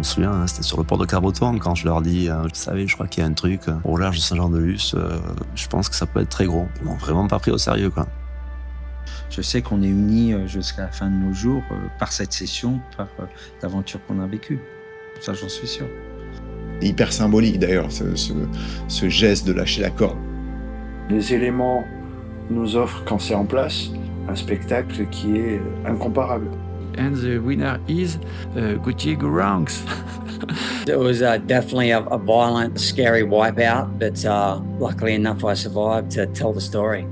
me souviens, hein, c'était sur le port de Carboton quand je leur dis, euh, vous savez, je crois qu'il y a un truc euh, au large de Saint-Jean-de-Luz, euh, je pense que ça peut être très gros. Ils m'ont vraiment pas pris au sérieux, quoi. Je sais qu'on est unis jusqu'à la fin de nos jours par cette session, par l'aventure qu'on a vécue. Ça, j'en suis sûr. Hyper symbolique d'ailleurs, ce, ce, ce geste de lâcher la corde. Les éléments nous offrent, quand c'est en place, un spectacle qui est incomparable. And the winner is uh, Gauthier Gouranx. it was uh, definitely a, a, violent, scary wipeout, but uh, luckily enough, I survived to tell the story.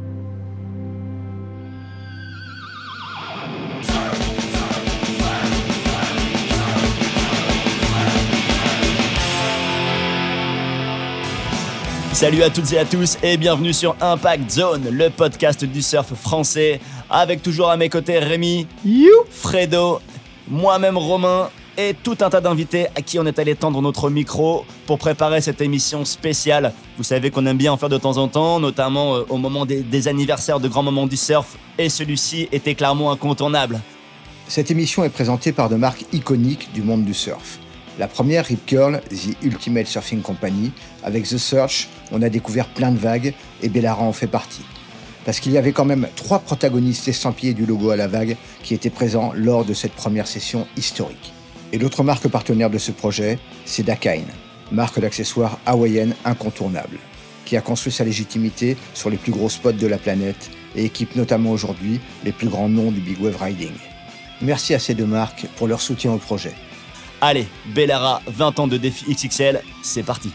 Salut à toutes et à tous et bienvenue sur Impact Zone, le podcast du surf français, avec toujours à mes côtés Rémi, you, Fredo, moi-même Romain et tout un tas d'invités à qui on est allé tendre notre micro pour préparer cette émission spéciale. Vous savez qu'on aime bien en faire de temps en temps, notamment euh, au moment des, des anniversaires de grands moments du surf, et celui-ci était clairement incontournable. Cette émission est présentée par de marques iconiques du monde du surf. La première, Rip Curl, The Ultimate Surfing Company. Avec The Search, on a découvert plein de vagues et Bellara en fait partie. Parce qu'il y avait quand même trois protagonistes estampillés du logo à la vague qui étaient présents lors de cette première session historique. Et l'autre marque partenaire de ce projet, c'est Dakine, marque d'accessoires hawaïenne incontournable, qui a construit sa légitimité sur les plus gros spots de la planète et équipe notamment aujourd'hui les plus grands noms du big wave riding. Merci à ces deux marques pour leur soutien au projet. Allez, Bellara, 20 ans de défi XXL, c'est parti.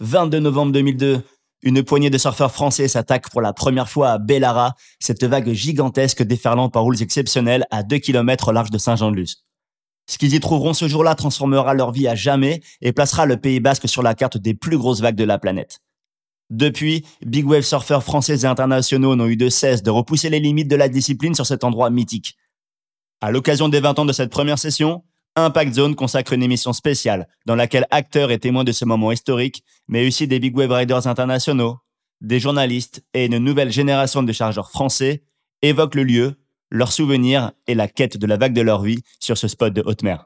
22 novembre 2002, une poignée de surfeurs français s'attaque pour la première fois à Bellara, cette vague gigantesque déferlant par roules exceptionnels à 2 km au large de Saint-Jean-de-Luz. Ce qu'ils y trouveront ce jour-là transformera leur vie à jamais et placera le Pays Basque sur la carte des plus grosses vagues de la planète. Depuis, big wave surfeurs français et internationaux n'ont eu de cesse de repousser les limites de la discipline sur cet endroit mythique. À l'occasion des 20 ans de cette première session, Impact Zone consacre une émission spéciale dans laquelle acteurs et témoins de ce moment historique, mais aussi des big wave riders internationaux, des journalistes et une nouvelle génération de chargeurs français évoquent le lieu, leurs souvenirs et la quête de la vague de leur vie sur ce spot de haute mer.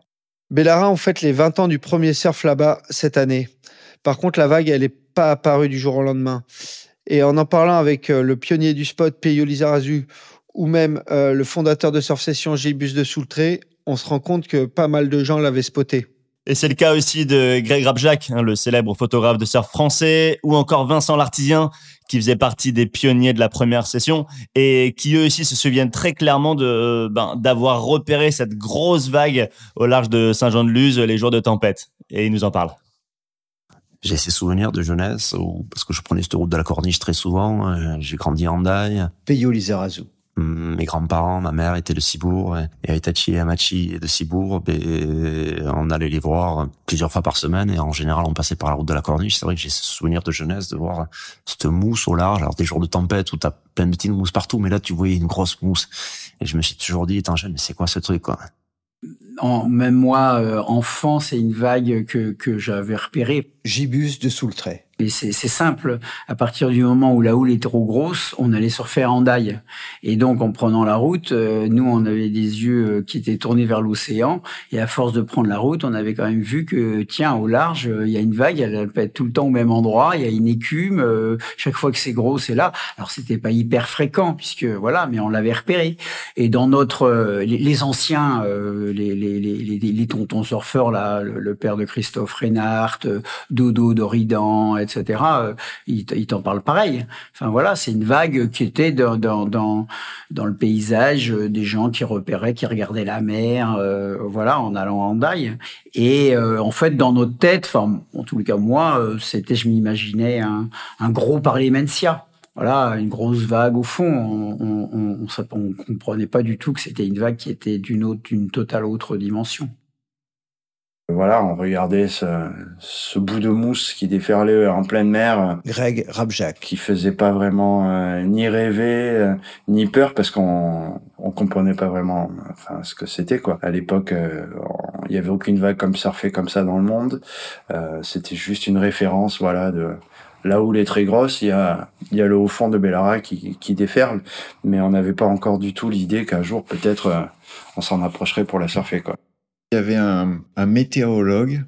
Bellara, on fête les 20 ans du premier surf là-bas cette année. Par contre, la vague, elle n'est pas apparue du jour au lendemain. Et en en parlant avec euh, le pionnier du spot, Peyo Lizarazu, ou même euh, le fondateur de Surf Session, Gilbus de Soultré, on se rend compte que pas mal de gens l'avaient spoté. Et c'est le cas aussi de Greg Rabjac, hein, le célèbre photographe de surf français, ou encore Vincent Lartisien, qui faisait partie des pionniers de la première session, et qui eux aussi se souviennent très clairement de ben, d'avoir repéré cette grosse vague au large de Saint-Jean-de-Luz les jours de tempête. Et il nous en parle. J'ai ces souvenirs de jeunesse, où, parce que je prenais cette route de la Corniche très souvent, euh, j'ai grandi en Daille. Peyo Lizarazu mes grands-parents, ma mère était de Cibourg et Aitachi et Amachi de Cibourg. Et on allait les voir plusieurs fois par semaine et en général on passait par la route de la Corniche. C'est vrai que j'ai ce souvenir de jeunesse de voir cette mousse au large. Alors des jours de tempête où t'as plein de petites mousses partout, mais là tu voyais une grosse mousse. Et je me suis toujours dit, étant jeune, mais c'est quoi ce truc quoi? En, même moi, euh, enfant, c'est une vague que, que j'avais repérée. Gibus de Soultray. Et c'est simple. À partir du moment où la houle est trop grosse, on allait surfer en daille. Et donc, en prenant la route, euh, nous, on avait des yeux euh, qui étaient tournés vers l'océan. Et à force de prendre la route, on avait quand même vu que, tiens, au large, euh, il y a une vague, elle peut être tout le temps au même endroit. Il y a une écume. chaque fois que c'est gros, c'est là. Alors, c'était pas hyper fréquent, puisque voilà, mais on l'avait repéré. Et dans notre, les, anciens, les, les, les, les, tontons surfeurs, là, le, père de Christophe Reinhardt, Dodo Doridan, etc. Euh, ils, t'en parlent pareil. Enfin voilà, c'est une vague qui était dans, le paysage euh, des gens qui repéraient, qui regardaient la mer, euh, voilà, en allant en daille. Et en fait, dans notre tête, en les cas moi, c'était, je m'imaginais un, gros parlementia voilà, une grosse vague au fond. On, on comprenait pas du tout que c'était une vague qui était d'une d'une totale autre dimension. Voilà, on regardait ce, ce, bout de mousse qui déferlait en pleine mer. Greg Rabjac. Qui faisait pas vraiment euh, ni rêver, euh, ni peur, parce qu'on on comprenait pas vraiment enfin, ce que c'était. quoi. À l'époque, euh, il y avait aucune vague comme surfer comme ça dans le monde. c'était juste une référence, voilà, de là où est très grosse, il y a, y a le haut fond de Bellara qui, qui déferle, mais on n'avait pas encore du tout l'idée qu'un jour, peut-être, on s'en approcherait pour la surfer. quoi. Il y avait un, un météorologue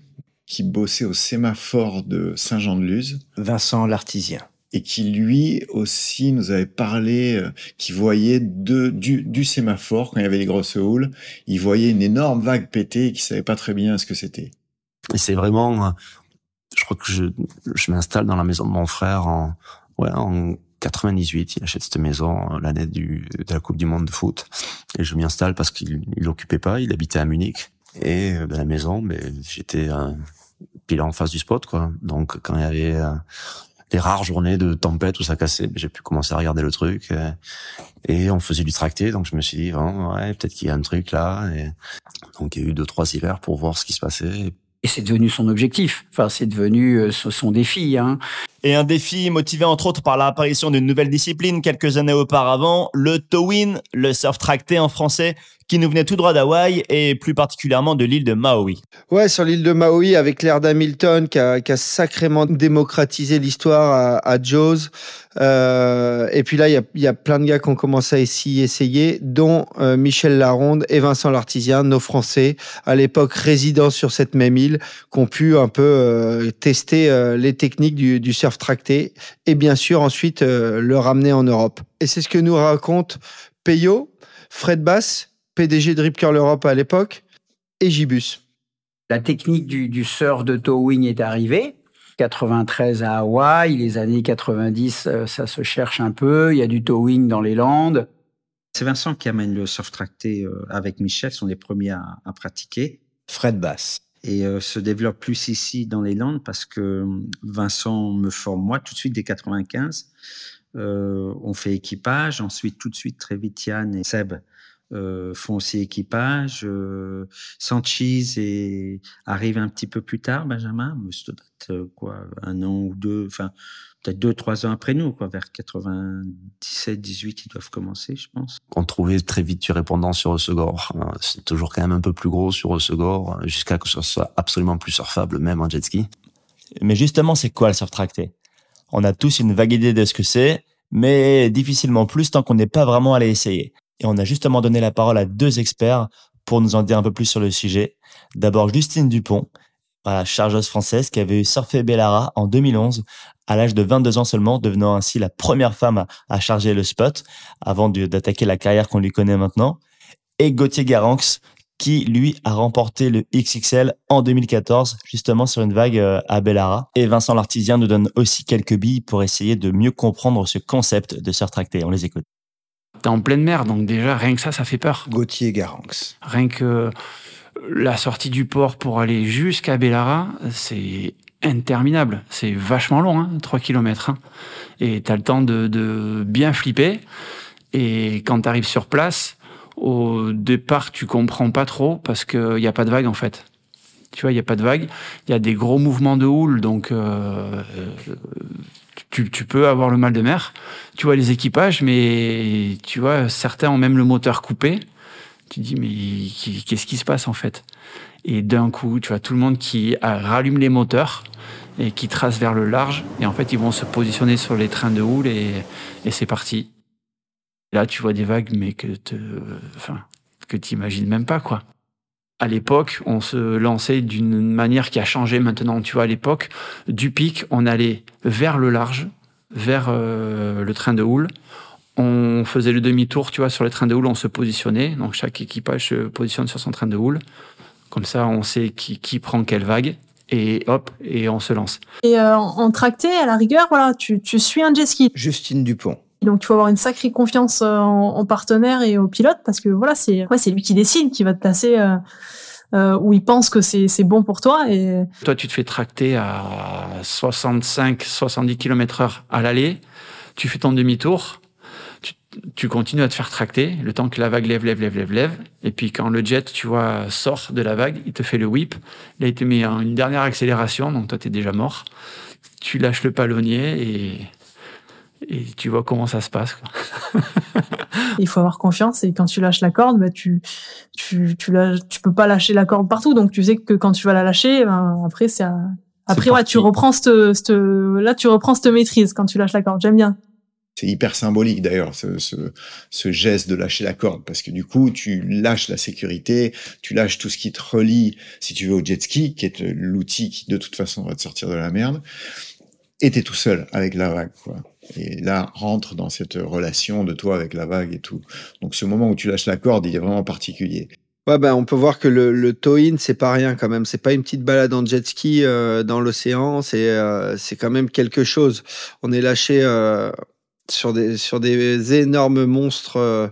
qui bossait au sémaphore de Saint-Jean-de-Luz. Vincent Lartisien. Et qui lui aussi nous avait parlé, euh, qui voyait de, du, du sémaphore, quand il y avait les grosses houles, il voyait une énorme vague péter et qui savait pas très bien ce que c'était. Et c'est vraiment, euh, je crois que je, je m'installe dans la maison de mon frère en, ouais, en 98. Il achète cette maison euh, l'année de la Coupe du Monde de foot. Et je m'y installe parce qu'il il l'occupait pas, il habitait à Munich. Et de la maison, mais j'étais pile en face du spot, quoi. Donc, quand il y avait euh, les rares journées de tempête où ça cassait, ben, j'ai pu commencer à regarder le truc. euh, Et, on faisait du tracté, donc je me suis dit, oh, ouais, peut-être qu'il y a un truc là. Et donc, il y a eu deux, trois hivers pour voir ce qui se passait. Et c'est devenu son objectif. Enfin, c'est devenu euh, son défi. Hein. Et un défi motivé entre autres par l'apparition d'une nouvelle discipline quelques années auparavant, le towin, le surf tracté en français, qui nous venait tout droit d'Hawaï et plus particulièrement de l'île de Maui. Ouais, sur l'île de Maui, avec l'air d'Hamilton qui a, sacrément démocratisé l'histoire à, à. Euh, et puis là, il y a, plein de gars qui ont commencé à essayer, dont euh, Michel Laronde et Vincent Lartisien, nos Français, à l'époque résidents sur cette même île, qui ont pu un peu euh, tester les techniques du, surf tracté et bien sûr ensuite euh, le ramener en Europe. Et c'est ce que nous raconte Peyo, Fred Bass, PDG de Rip Curl Europe à l'époque, et Gibus. La technique du, du surf de towing est arrivée. 93 à Hawaï, les années 90, euh, ça se cherche un peu. Il y a du towing dans les Landes. C'est Vincent qui amène le surf tracté euh, avec Michel, sont les premiers à, à pratiquer. Fred Bass. Et euh, se développe plus ici dans les Landes parce que Vincent me forme moi tout de suite dès 95. Euh, on fait équipage, ensuite tout de suite très vite Yann et Seb euh, font aussi équipage. Euh, Sanchis et arrive un petit peu plus tard, Benjamin, mais ça doit être euh, quoi, un an ou deux, enfin peut-être deux, trois ans après nous, quoi, vers 97, 18, ils doivent commencer, je pense. On trouvait très vite du répondant sur Osegor. C'est toujours quand même un peu plus gros sur Osegor, jusqu'à que ce soit absolument plus surfable, même en jet ski. Mais justement, c'est quoi le surf tracté On a tous une vague idée de ce que c'est, mais difficilement plus tant qu'on n'est pas vraiment allé essayer. Et on a justement donné la parole à deux experts pour nous en dire un peu plus sur le sujet. D'abord, Justine Dupont, la chargeuse française qui avait surfé Bellara en 2011 à l'âge de 22 ans seulement, devenant ainsi la première femme à charger le spot avant d'attaquer la carrière qu'on lui connaît maintenant. Et Gauthier Garanx, qui lui a remporté le XXL en 2014, justement sur une vague euh, à Bellara. Et Vincent Lartisien nous donne aussi quelques billes pour essayer de mieux comprendre ce concept de surf tracté. On les écoute. T'es en pleine mer, donc déjà, rien que ça, ça fait peur. Gauthier Garanx. Rien que la sortie du port pour aller jusqu'à Bellara, c'est interminable. C'est vachement long, hein, 3 km. Hein. Et t'as le temps de, bien flipper. Et quand t'arrives sur place, au départ, tu comprends pas trop parce qu'il n'y a pas de vague, en fait. Tu vois, il n'y a pas de vague. Il y a des gros mouvements de houle, donc euh, tu, tu, peux avoir le mal de mer. Tu vois les équipages, mais tu vois, certains ont même le moteur coupé. Tu dis, mais qu'est-ce qui se passe en fait? Et d'un coup, tu vois tout le monde qui rallume les moteurs et qui trace vers le large. Et en fait, ils vont se positionner sur les trains de houle et, c'est parti. Là, tu vois des vagues, mais que te, enfin, même pas, quoi. À l'époque, on se lançait d'une manière qui a changé maintenant. Tu vois, à l'époque, du pic, on allait vers le large, vers euh, le train de houle. On faisait le demi-tour, tu vois, sur le train de houle, on se positionnait. Donc, chaque équipage se positionne sur son train de houle. Comme ça, on sait qui, qui prend quelle vague. Et hop, et on se lance. Et euh, en tracté, à la rigueur, voilà, tu, tu suis un jet ski. Justine Dupont. Donc il faut avoir une sacrée confiance en, en partenaire et au pilote parce que voilà, c'est ouais, c'est lui qui décide, qui va te placer euh, euh, où il pense que c'est c'est bon pour toi et toi tu te fais tracter à 65 70 km/h à l'aller, tu fais ton demi-tour, tu, tu continues à te faire tracter le temps que la vague lève lève lève lève lève et puis quand le jet tu vois sort de la vague, il te fait le whip, là il te met une dernière accélération donc toi tu es déjà mort. Tu lâches le palonnier et et tu vois comment ça se passe. Quoi. il faut avoir confiance et quand tu lâches la corde, bah, tu, tu, tu, lâches, tu peux pas lâcher la corde partout. Donc tu sais que quand tu vas la lâcher, ben, après c'est après ouais, tu reprends cette, cette, là tu reprends cette maîtrise quand tu lâches la corde. J'aime bien. C'est hyper symbolique d'ailleurs, ce, ce, geste de lâcher la corde, parce que du coup, tu lâches la sécurité, tu lâches tout ce qui te relie, si tu veux, au jet ski, qui est l'outil qui de toute façon va te sortir de la merde, et t'es tout seul avec la vague, quoi. Et là, rentre dans cette relation de toi avec la vague et tout. Donc ce moment où tu lâches la corde, il est vraiment particulier. Ouais, ben, on peut voir que le, le tow-in, c'est pas rien quand même. C'est pas une petite balade en jet ski euh, dans l'océan. C'est euh, quand même quelque chose. On est lâché euh, sur, des, sur des énormes monstres euh,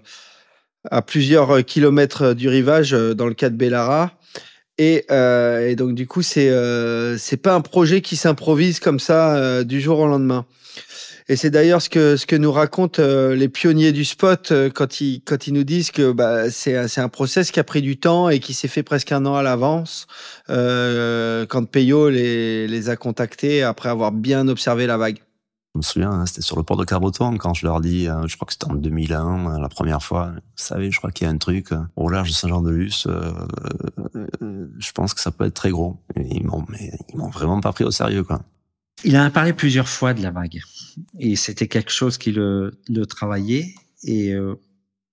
à plusieurs kilomètres du rivage, euh, dans le cas de Bellara. Et, euh, donc, du coup, c'est c'est pas un projet qui s'improvise comme ça du jour au lendemain. Et c'est d'ailleurs ce que, ce que nous racontent euh, les pionniers du spot euh, quand, ils, quand ils nous disent que bah, c'est, un process qui a pris du temps et qui s'est fait presque un an à l'avance euh, quand Peyo les, les a contactés après avoir bien observé la vague. Je me souviens, hein, c'était sur le port de Carboton quand je leur dis, je crois que c'était en 2001, la première fois, vous savez, je crois qu'il y a un truc au large de Saint-Jean-de-Luz, euh, je pense que ça peut être très gros. Ils m'ont, mais ils m'ont vraiment pas pris au sérieux, quoi. Il a parlé plusieurs fois de la vague. Et c'était quelque chose qui le, le travaillait. Et euh,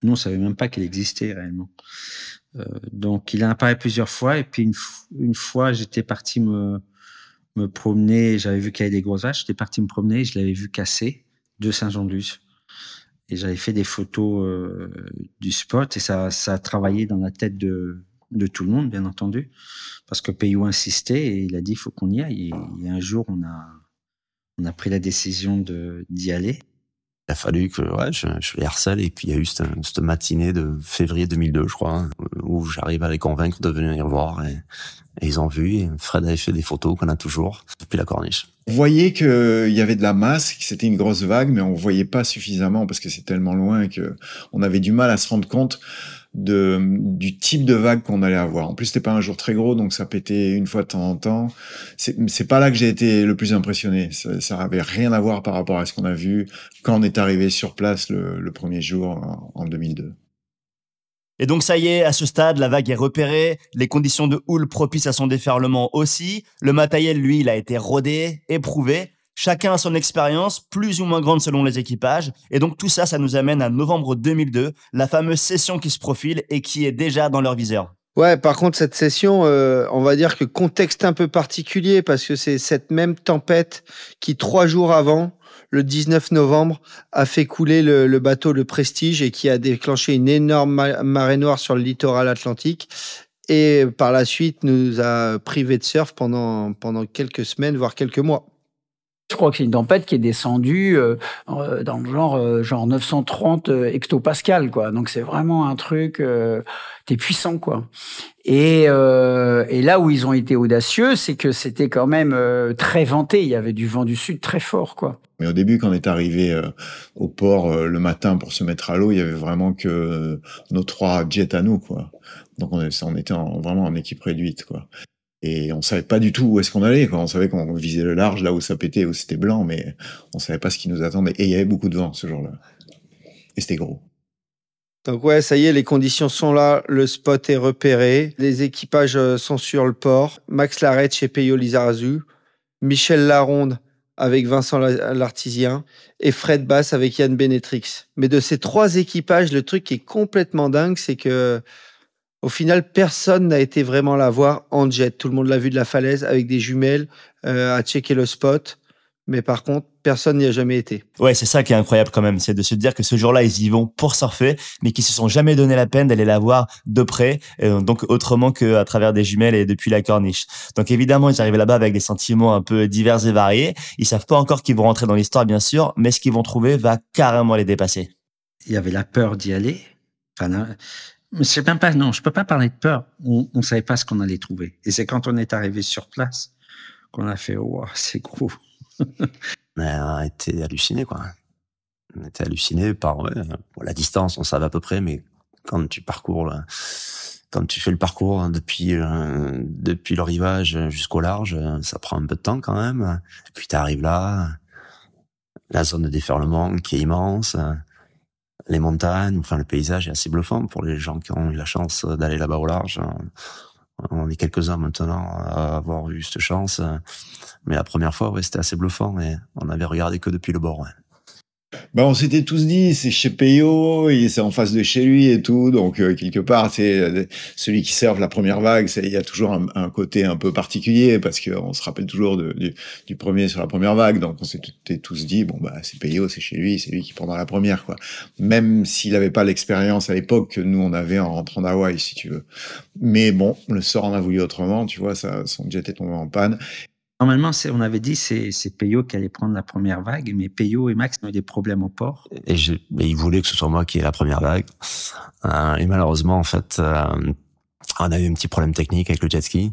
nous, on savait même pas qu'elle existait réellement. Euh, donc, il a parlé plusieurs fois. Et puis, une fois, j'étais parti me, me promener. J'avais vu qu'il y avait des gros vaches. J'étais parti me promener. Je l'avais vu casser de Saint-Jean-de-Luz. Et j'avais fait des photos euh, du spot. Et ça, ça a travaillé dans la tête de, tout le monde, bien entendu, parce que Payou insistait et il a dit il faut qu'on y aille. Et, un jour, on a, on a pris la décision d'y aller. Il a fallu que ouais, je, je, les harcèle et puis il y a eu cette, matinée de février 2002, je crois, où j'arrive à les convaincre de venir voir et, et ils ont vu. Fred avait fait des photos qu'on a toujours depuis la corniche. On voyait qu'il y avait de la masse, que c'était une grosse vague, mais on voyait pas suffisamment parce que c'est tellement loin que on avait du mal à se rendre compte du type de vague qu'on allait avoir. En plus, c'était pas un jour très gros, donc ça pétait une fois de temps en temps. C'est pas là que j'ai été le plus impressionné. Ça, ça avait rien à voir par rapport à ce qu'on a vu quand on est arrivé sur place le, premier jour en 2002. Et donc ça y est, à ce stade, la vague est repérée, les conditions de houle propices à son déferlement aussi, le matériel, lui, il a été rodé, éprouvé, Chacun a son expérience, plus ou moins grande selon les équipages. Et donc tout ça, ça nous amène à novembre 2002, la fameuse session qui se profile et qui est déjà dans leur viseur. Ouais, par contre, cette session, euh, on va dire que contexte un peu particulier parce que c'est cette même tempête qui, trois jours avant, le 19 novembre, a fait couler le, bateau Le Prestige et qui a déclenché une énorme marée noire sur le littoral atlantique et par la suite nous a privé de surf pendant quelques semaines, voire quelques mois. Je crois que c'est une tempête qui est descendue euh, dans le genre euh, genre 930 hectopascal quoi. Donc c'est vraiment un truc euh, t'es puissant quoi. Et, euh, là où ils ont été audacieux, c'est que c'était quand même euh, très venté. Il y avait du vent du sud très fort quoi. Mais au début, quand on est arrivé euh, au port euh, le matin pour se mettre à l'eau, il y avait vraiment que nos trois jets à nous quoi. Donc on, était en, vraiment en équipe réduite quoi et on savait pas du tout où est-ce qu'on allait. On savait qu'on visait le large, là où ça pétait, où c'était blanc, mais on savait pas ce qui nous attendait. Et il y avait beaucoup de vent ce jour-là. Et c'était gros. Donc ouais, ça y est, les conditions sont là, le spot est repéré, les équipages sont sur le port. Max Larrette chez Peyo Lizarazu, Michel Laronde avec Vincent Lartisien et Fred Bass avec Yann Benetrix. Mais de ces trois équipages, le truc qui est complètement dingue, c'est que au final, personne n'a été vraiment la voir en jet. Tout le monde l'a vu de la falaise avec des jumelles, euh, à checker le spot. Mais par contre, personne n'y a jamais été. Ouais, c'est ça qui est incroyable quand même, c'est de se dire que ce jour-là, ils y vont pour surfer, mais qu'ils se sont jamais donné la peine d'aller la voir de près, euh, donc autrement qu'à travers des jumelles et depuis la corniche. Donc évidemment, ils arrivent là-bas avec des sentiments un peu divers et variés. Ils savent pas encore qu'ils vont rentrer dans l'histoire, bien sûr, mais ce qu'ils vont trouver va carrément les dépasser. Il y avait la peur d'y aller. Enfin, c'est même pas, non, je peux pas parler de peur. On, on savait pas ce qu'on allait trouver. Et c'est quand on est arrivé sur place qu'on a fait, wow, c'est gros. on a été halluciné, quoi. On été halluciné par ouais, la distance, on savait à peu près, mais quand tu parcours, quand tu fais le parcours hein, depuis euh, depuis le rivage jusqu'au large, ça prend un peu de temps quand même. Et puis tu arrives là, la zone de déferlement qui est immense les montagnes, enfin le paysage est assez bluffant pour les gens qui ont eu la chance d'aller là-bas au large. On est quelques-uns maintenant à avoir eu cette chance, mais la première fois, ouais, c'était assez bluffant et on avait regardé que depuis le bord. Bah, on s'était tous dit, c'est chez Peyo, c'est en face de chez lui et tout. Donc, euh, quelque part, c'est euh, celui qui serve la première vague. Il y a toujours un, côté un peu particulier parce qu'on se rappelle toujours du, premier sur la première vague. Donc, on s'était tous dit, bon, bah, c'est Peyo, c'est chez lui, c'est lui qui prendra la première, quoi. Même s'il n'avait pas l'expérience à l'époque que nous, on avait en rentrant d'Hawaï, si tu veux. Mais bon, le sort en a voulu autrement, tu vois, ça, son jet est tombé en panne. Normalement, on avait dit c'est c'est Peyo qui allait prendre la première vague, mais Peyo et Max ont eu des problèmes au port. Et, je, ils voulaient que ce soit moi qui ai la première vague. Euh, et malheureusement, en fait, euh, on a eu un petit problème technique avec le jet ski.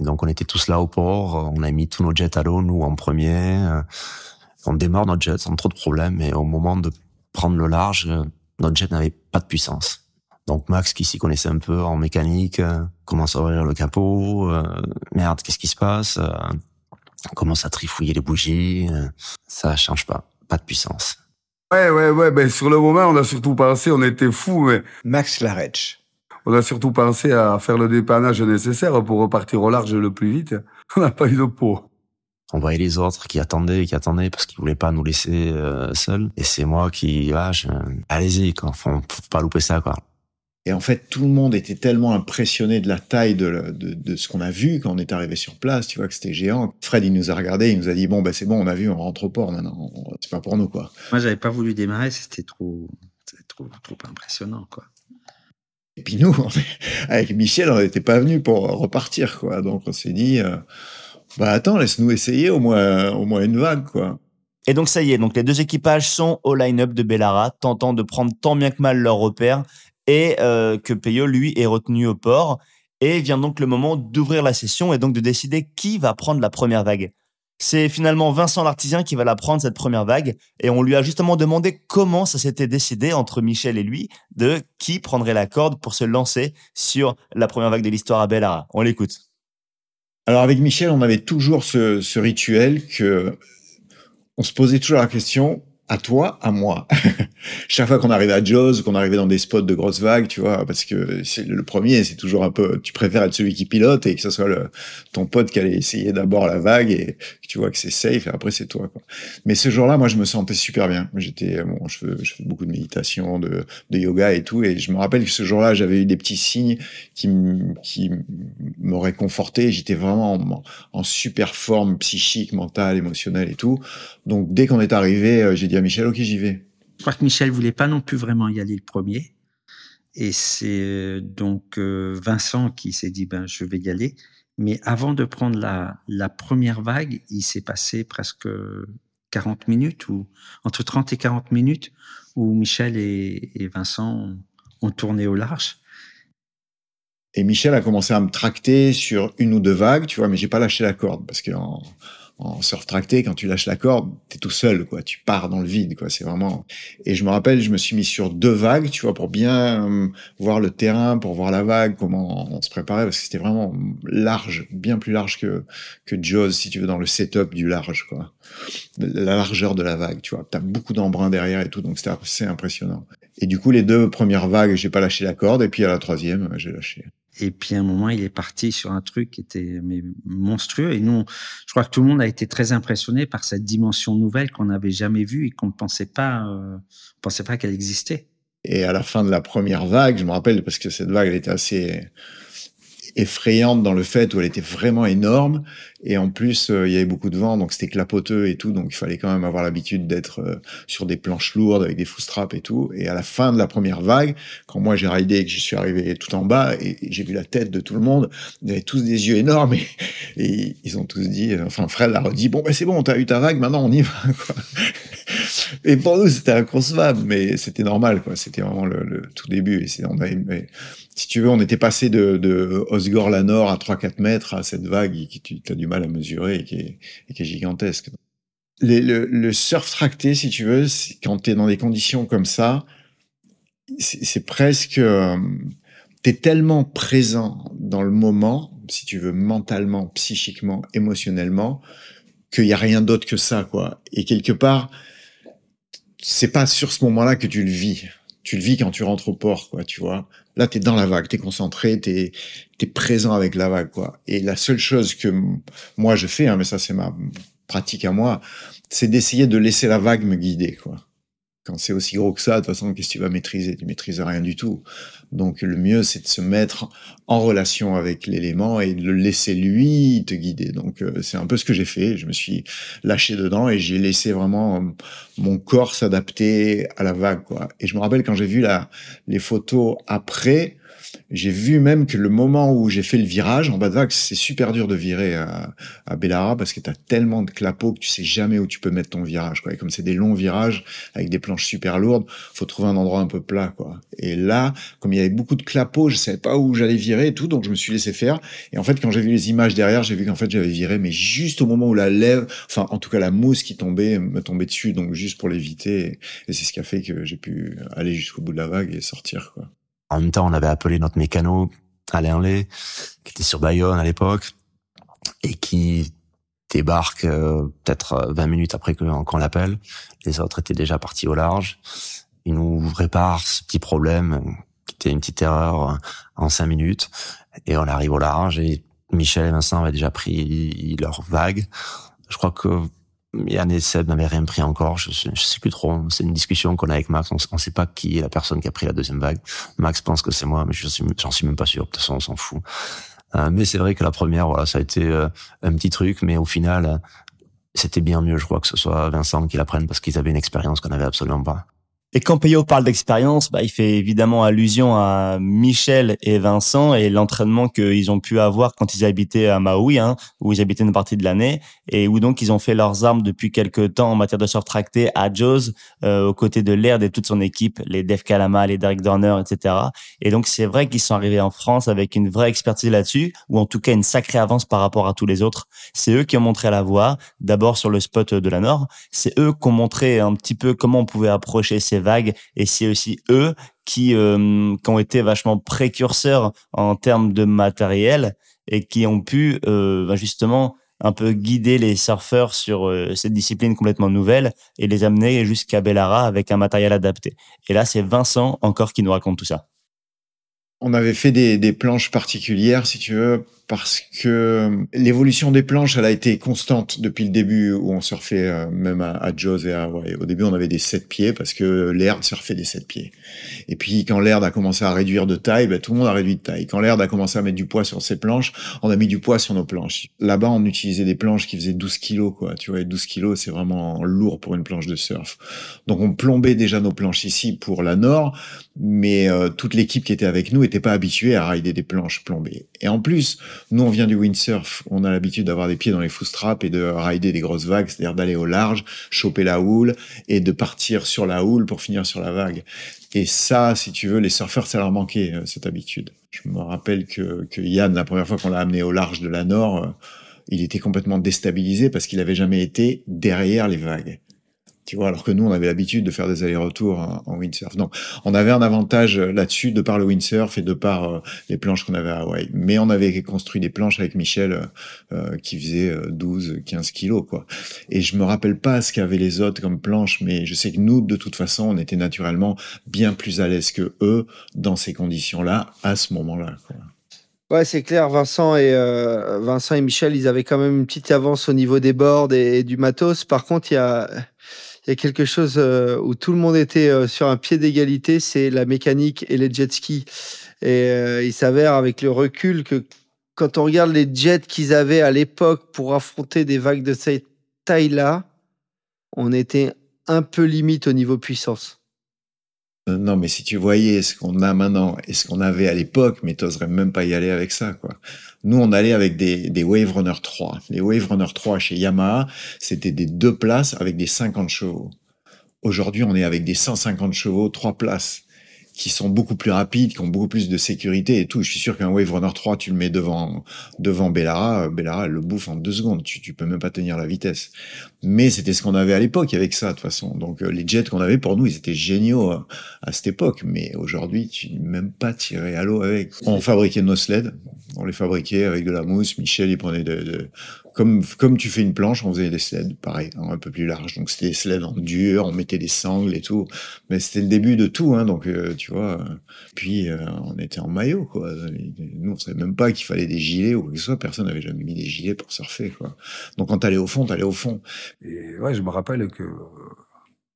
Et donc, on était tous là au port. On a mis tous nos jets à l'eau, nous en premier. Euh, on démarre notre jet sans trop de problèmes. Et au moment de prendre le large, notre jet n'avait pas de puissance. Donc Max, qui s'y connaissait un peu en mécanique, euh, commence à ouvrir le capot. Euh, merde, qu'est-ce qui se passe euh, On commence à trifouiller les bougies. Euh, ça change pas, pas de puissance. Ouais, ouais, ouais. Ben sur le moment, on a surtout pensé, on était fous. Mais... Max Larech. On a surtout pensé à faire le dépannage nécessaire pour repartir au large le plus vite. On n'a pas eu de peau. On voyait les autres qui attendaient, qui attendaient parce qu'ils voulaient pas nous laisser euh, seuls. Et c'est moi qui, ah, je... allez-y, quoi. Faut, faut pas louper ça, quoi. Et en fait, tout le monde était tellement impressionné de la taille de, de, de ce qu'on a vu quand on est arrivé sur place, tu vois, que c'était géant. Fred, il nous a regardé, il nous a dit, bon, bah, c'est bon, on a vu, on rentre au port maintenant, c'est pas pour nous, quoi. Moi, j'avais pas voulu démarrer, c'était trop, trop, trop impressionnant, quoi. Et puis nous, avec Michel, on n'était pas venus pour repartir, quoi. Donc on s'est dit, euh, bah attends, laisse-nous essayer au moins, au moins une vague, quoi. Et donc ça y est, donc les deux équipages sont au line-up de Bellara, tentant de prendre tant bien que mal leur repère et euh, que Peyo, lui, est retenu au port. Et vient donc le moment d'ouvrir la session et donc de décider qui va prendre la première vague. C'est finalement Vincent l'artisan qui va la prendre, cette première vague, et on lui a justement demandé comment ça s'était décidé entre Michel et lui de qui prendrait la corde pour se lancer sur la première vague de l'histoire à Bellara. On l'écoute. Alors avec Michel, on avait toujours ce, ce rituel que on se posait toujours la question à toi, à moi. Chaque fois qu'on arrivait à Jaws, qu'on arrivait dans des spots de grosses vagues, tu vois, parce que c'est le premier, c'est toujours un peu, tu préfères être celui qui pilote et que ce soit le, ton pote qui allait essayer d'abord la vague et que tu vois que c'est safe et après c'est toi, quoi. Mais ce jour-là, moi, je me sentais super bien. J'étais, bon, je fais, beaucoup de méditation, de, de yoga et tout, et je me rappelle que ce jour-là, j'avais eu des petits signes qui, qui me réconfortaient. J'étais vraiment en, en super forme psychique, mentale, émotionnelle et tout. Donc, dès qu'on est arrivé, j'ai dit à Michel, ok, j'y vais. Je crois que Michel voulait pas non plus vraiment y aller le premier. Et c'est donc euh, Vincent qui s'est dit, ben, je vais y aller. Mais avant de prendre la, la première vague, il s'est passé presque 40 minutes, ou entre 30 et 40 minutes, où Michel et, et Vincent ont tourné au large. Et Michel a commencé à me tracter sur une ou deux vagues, tu vois, mais j'ai pas lâché la corde parce qu'en en surf tracté, quand tu lâches la corde, t'es tout seul, quoi. Tu pars dans le vide, quoi. C'est vraiment. Et je me rappelle, je me suis mis sur deux vagues, tu vois, pour bien euh, voir le terrain, pour voir la vague, comment on se préparait, parce que c'était vraiment large, bien plus large que que Jaws, si tu veux, dans le setup du large, quoi. La largeur de la vague, tu vois. T'as beaucoup d'embruns derrière et tout, donc c'était assez impressionnant. Et du coup, les deux premières vagues, j'ai pas lâché la corde, et puis à la troisième, j'ai lâché. Et puis à un moment, il est parti sur un truc qui était mais, monstrueux. Et nous, je crois que tout le monde a été très impressionné par cette dimension nouvelle qu'on n'avait jamais vue et qu'on ne pensait pas, euh, pensait pas qu'elle existait. Et à la fin de la première vague, je me rappelle parce que cette vague, elle était assez effrayante dans le fait où elle était vraiment énorme et en plus euh, il y avait beaucoup de vent donc c'était clapoteux et tout donc il fallait quand même avoir l'habitude d'être euh, sur des planches lourdes avec des straps et tout. Et à la fin de la première vague quand moi j'ai raidé et que je suis arrivé tout en bas et, j'ai vu la tête de tout le monde ils avaient tous des yeux énormes et, ils ont tous dit euh, enfin Fred l'a redit bon ben c'est bon t'as eu ta vague maintenant on y va et pour nous c'était inconcevable mais c'était normal quoi. C'était vraiment le, tout début et si tu veux, on était passé de, de Osgore-la-Nord à 3-4 mètres à cette vague qui tu as du mal à mesurer et qui est, gigantesque. Le, surf tracté, si tu veux, quand tu es dans des conditions comme ça, c'est presque... Euh, tu es tellement présent dans le moment, si tu veux, mentalement, psychiquement, émotionnellement, qu'il n'y a rien d'autre que ça, quoi. Et quelque part, c'est pas sur ce moment-là que tu le vis tu le vis quand tu rentres au port, quoi, tu vois. Là, tu es dans la vague, tu es concentré, tu es, présent avec la vague, quoi. Et la seule chose que moi je fais, hein, mais ça c'est ma pratique à moi, c'est d'essayer de laisser la vague me guider, quoi. quand c'est aussi gros que ça, de toute façon, qu'est-ce que tu vas maîtriser? Tu maîtrises rien du tout. Donc le mieux, c'est de se mettre en relation avec l'élément et de le laisser lui te guider. Donc euh, c'est un peu ce que j'ai fait. Je me suis lâché dedans et j'ai laissé vraiment euh, mon corps s'adapter à la vague. Quoi. Et je me rappelle quand j'ai vu la, les photos après, j'ai vu même que le moment où j'ai fait le virage en bas de vague, c'est super dur de virer à, à Bellara parce que tu as tellement de clapots que tu sais jamais où tu peux mettre ton virage. Quoi. Et comme c'est des longs virages avec des planches super lourdes, faut trouver un endroit un peu plat. Quoi. Et là, comme il y avait beaucoup de clapots, je savais pas où j'allais virer et tout, donc je me suis laissé faire. Et en fait, quand j'ai vu les images derrière, j'ai vu qu'en fait j'avais viré, mais juste au moment où la lèvre, enfin en tout cas la mousse qui tombait, me tombait dessus, donc juste pour l'éviter. Et c'est ce qui a fait que j'ai pu aller jusqu'au bout de la vague et sortir. Quoi. En même temps, on avait appelé notre mécano, Alain Lay, qui était sur Bayonne à l'époque, et qui débarque euh, peut-être 20 minutes après qu'on l'appelle. Les autres étaient déjà partis au large. Il nous répare ce petit problème, qui était une petite erreur en 5 minutes, et on arrive au large, et Michel et Vincent avaient déjà pris leur vague. Je crois que Yann et Seb n'avaient rien pris encore, je, je, sais plus trop. C'est une discussion qu'on a avec Max. On, ne sait pas qui est la personne qui a pris la deuxième vague. Max pense que c'est moi, mais je j'en suis même pas sûr. De toute façon, on s'en fout. Euh, mais c'est vrai que la première, voilà, ça a été euh, un petit truc, mais au final, euh, c'était bien mieux, je crois, que ce soit Vincent qui la prenne parce qu'ils avaient une expérience qu'on n'avait absolument pas. Et quand Peyo parle d'expérience, bah, il fait évidemment allusion à Michel et Vincent et l'entraînement qu'ils ont pu avoir quand ils habitaient à Maui, hein, où ils habitaient une partie de l'année, et où donc ils ont fait leurs armes depuis quelques temps en matière de surf tracté à Jaws, euh, aux côtés de Laird et toute son équipe, les Dave Kalama, les Derek Dorner, etc. Et donc c'est vrai qu'ils sont arrivés en France avec une vraie expertise là-dessus, ou en tout cas une sacrée avance par rapport à tous les autres. C'est eux qui ont montré la voie, d'abord sur le spot de la Nord, c'est eux qui ont montré un petit peu comment on pouvait approcher ces vagues et c'est aussi eux qui, euh, qui ont été vachement précurseurs en termes de matériel et qui ont pu euh, bah, justement un peu guider les surfeurs sur euh, cette discipline complètement nouvelle et les amener jusqu'à Bellara avec un matériel adapté. Et là, c'est Vincent encore qui nous raconte tout ça. On avait fait des, des planches particulières, si tu veux, parce que l'évolution des planches, elle a été constante depuis le début où on surfait euh, même à, à et à Hawaii. Au début, on avait des 7 pieds parce que l'herbe surfait des 7 pieds. Et puis, quand l'herbe a commencé à réduire de taille, ben, tout le monde a réduit de taille. Quand l'herbe a commencé à mettre du poids sur ses planches, on a mis du poids sur nos planches. Là-bas, on utilisait des planches qui faisaient 12 kilos, quoi. Tu vois, 12 kilos, c'est vraiment lourd pour une planche de surf. Donc, on plombait déjà nos planches ici pour la Nord, mais euh, toute l'équipe qui était avec nous n'était pas habituée à rider des planches plombées. Et en plus, nous, on vient du windsurf. On a l'habitude d'avoir des pieds dans les straps et de rider des grosses vagues, c'est-à-dire d'aller au large, choper la houle et de partir sur la houle pour finir sur la vague. Et ça, si tu veux, les surfeurs, ça leur manquait, euh, cette habitude. Je me rappelle que, que Yann, la première fois qu'on l'a amené au large de la Nord, euh, il était complètement déstabilisé parce qu'il avait jamais été derrière les vagues tu vois, alors que nous, on avait l'habitude de faire des allers-retours en, windsurf. Donc, on avait un avantage euh, là-dessus de par le windsurf et de par euh, les planches qu'on avait à Hawaï. Mais on avait construit des planches avec Michel euh, qui faisaient 12, 15 kilos, quoi. Et je me rappelle pas ce qu'avaient les autres comme planches, mais je sais que nous, de toute façon, on était naturellement bien plus à l'aise que eux dans ces conditions-là, à ce moment-là. Ouais, c'est clair. Vincent et, Vincent et Michel, ils avaient quand même une petite avance au niveau des boards et du matos. Par contre, il y a il y a quelque chose euh, où tout le monde était euh, sur un pied d'égalité, c'est la mécanique et les jet skis. Et euh, il s'avère avec le recul que quand on regarde les jets qu'ils avaient à l'époque pour affronter des vagues de cette taille-là, on était un peu limite au niveau puissance. Non, mais si tu voyais ce qu'on a maintenant et ce qu'on avait à l'époque, mais t'oserais même pas y aller avec ça, quoi. Nous, on allait avec des, Wave Runner 3. Les Wave Runner 3 chez Yamaha, c'était des deux places avec des 50 chevaux. Aujourd'hui, on est avec des 150 chevaux, trois places qui sont beaucoup plus rapides, qui ont beaucoup plus de sécurité et tout. Je suis sûr qu'un Wave Runner 3, tu le mets devant devant Bellara, Bellara elle le bouffe en deux secondes. Tu, tu peux même pas tenir la vitesse. Mais c'était ce qu'on avait à l'époque avec ça de toute façon. Donc euh, les jets qu'on avait pour nous, ils étaient géniaux à, à cette époque. Mais aujourd'hui, tu même pas tiré à l'eau avec. On fabriquait nos sleds, on les fabriquait avec de la mousse. Michel, il prenait de, de comme, comme tu fais une planche, on faisait des sleds, pareil, un peu plus large. Donc c'était des sleds en dur, on mettait des sangles et tout. Mais c'était le début de tout, hein, donc euh, tu vois. Puis euh, on était en maillot, quoi. Nous, on savait même pas qu'il fallait des gilets ou quoi que ce soit. Personne n'avait jamais mis des gilets pour surfer, quoi. Donc quand t'allais au fond, t'allais au fond. Et ouais, je me rappelle que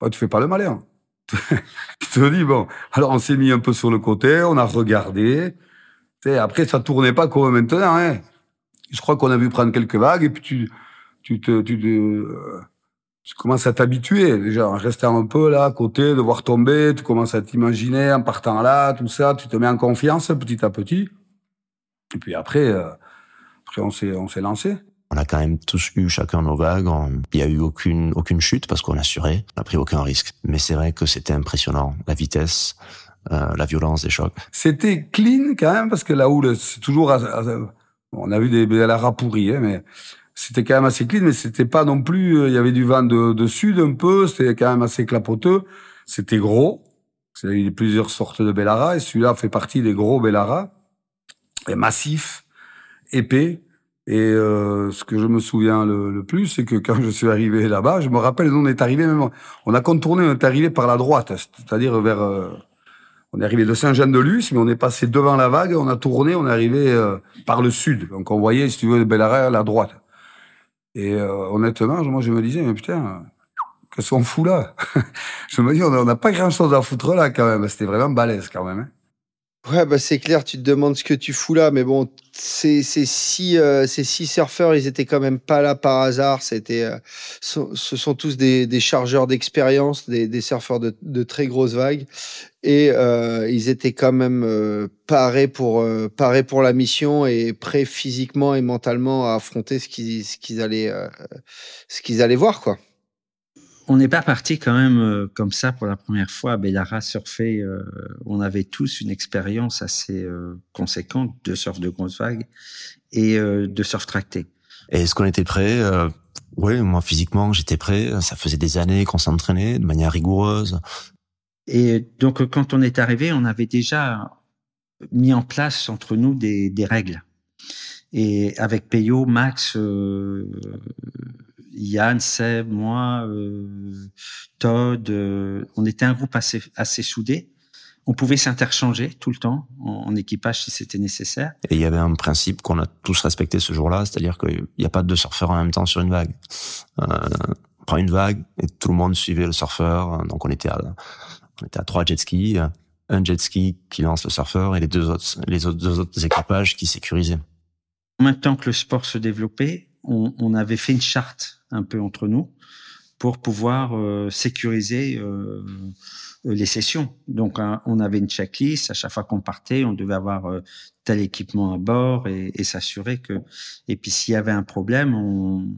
oh, tu fais pas le malin. tu te dis, bon, alors on s'est mis un peu sur le côté, on a regardé. Après, ça tournait pas comme maintenant. Hein. Je crois qu'on a vu prendre quelques vagues et puis tu, tu te, tu euh, tu commences à t'habituer déjà en restant un peu là à côté, de voir tomber, tu commences à t'imaginer en partant là, tout ça, tu te mets en confiance petit à petit. Et puis après, euh, après on s'est on s'est lancé. On a quand même tous eu chacun nos vagues. Il n'y a eu aucune aucune chute parce qu'on assurait. On n'a pris aucun risque. Mais c'est vrai que c'était impressionnant, la vitesse, euh, la violence des chocs. C'était clean quand même parce que la houle, c'est toujours. on a vu des, des pourris, hein, mais c'était quand même assez clean, mais c'était pas non plus. euh, Il y avait du vent de, de sud un peu. C'était quand même assez clapoteux. C'était gros. Il y a eu plusieurs sortes de Bellara et celui-là fait partie des gros Bellara, et massif, épais. Et euh, ce que je me souviens le, le plus, c'est que quand je suis arrivé là-bas, je me rappelle, on est arrivé même, on a contourné, on est arrivé par la droite, c'est-à-dire vers, euh, on est arrivé de Saint-Jean-de-Luz, mais on est passé devant la vague, on a tourné, on est arrivé euh, par le sud, donc on voyait, si tu veux, Bellara à la droite. Et euh, honnêtement, moi je me disais, mais putain, qu'est-ce qu'on fout là? Je me dis, on n'a pas grand-chose à foutre là quand même. C'était vraiment balèze quand même. hein. Ouais, bah c'est clair, tu te demandes ce que tu fous là, mais bon, ces, ces, six, euh, six surfeurs, ils étaient quand même pas là par hasard. C'était, euh, ce sont tous des, des chargeurs d'expérience, des, des surfeurs de, de très grosses vagues, et euh, ils étaient quand même euh, parés pour euh, parés pour la mission et prêts physiquement et mentalement à affronter ce qu'ils ce qu'ils allaient euh, ce qu'ils allaient voir quoi. On n'est pas parti quand même euh, comme ça pour la première fois à Bellara surfer. euh, on avait tous une expérience assez euh, conséquente de surf de grosses vagues et euh, de surf tracté. Et est-ce qu'on était prêt euh, Oui, moi physiquement j'étais prêt. Ça faisait des années qu'on s'entraînait de manière rigoureuse. Et donc, quand on est arrivé, on avait déjà mis en place entre nous des, des règles. Et avec Peyo, Max, euh, Yann, Seb, moi, euh, Todd, euh, on était un groupe assez, assez soudé. On pouvait s'interchanger tout le temps en, en équipage si c'était nécessaire. Et il y avait un principe qu'on a tous respecté ce jour-là, c'est-à-dire qu'il n'y a pas deux surfeurs en même temps sur une vague. Euh, on prend une vague et tout le monde suivait le surfeur. Donc on était à, on était à trois jet skis, un jet ski qui lance le surfeur et les deux autres, les autres, deux autres équipages qui sécurisaient. En même temps que le sport se développait, on, on avait fait une charte un peu entre nous pour pouvoir euh, sécuriser euh, les sessions. Donc, hein, on avait une checklist. À chaque fois qu'on partait, on devait avoir euh, tel équipement à bord et, s'assurer que. Et puis, s'il y avait un problème, on,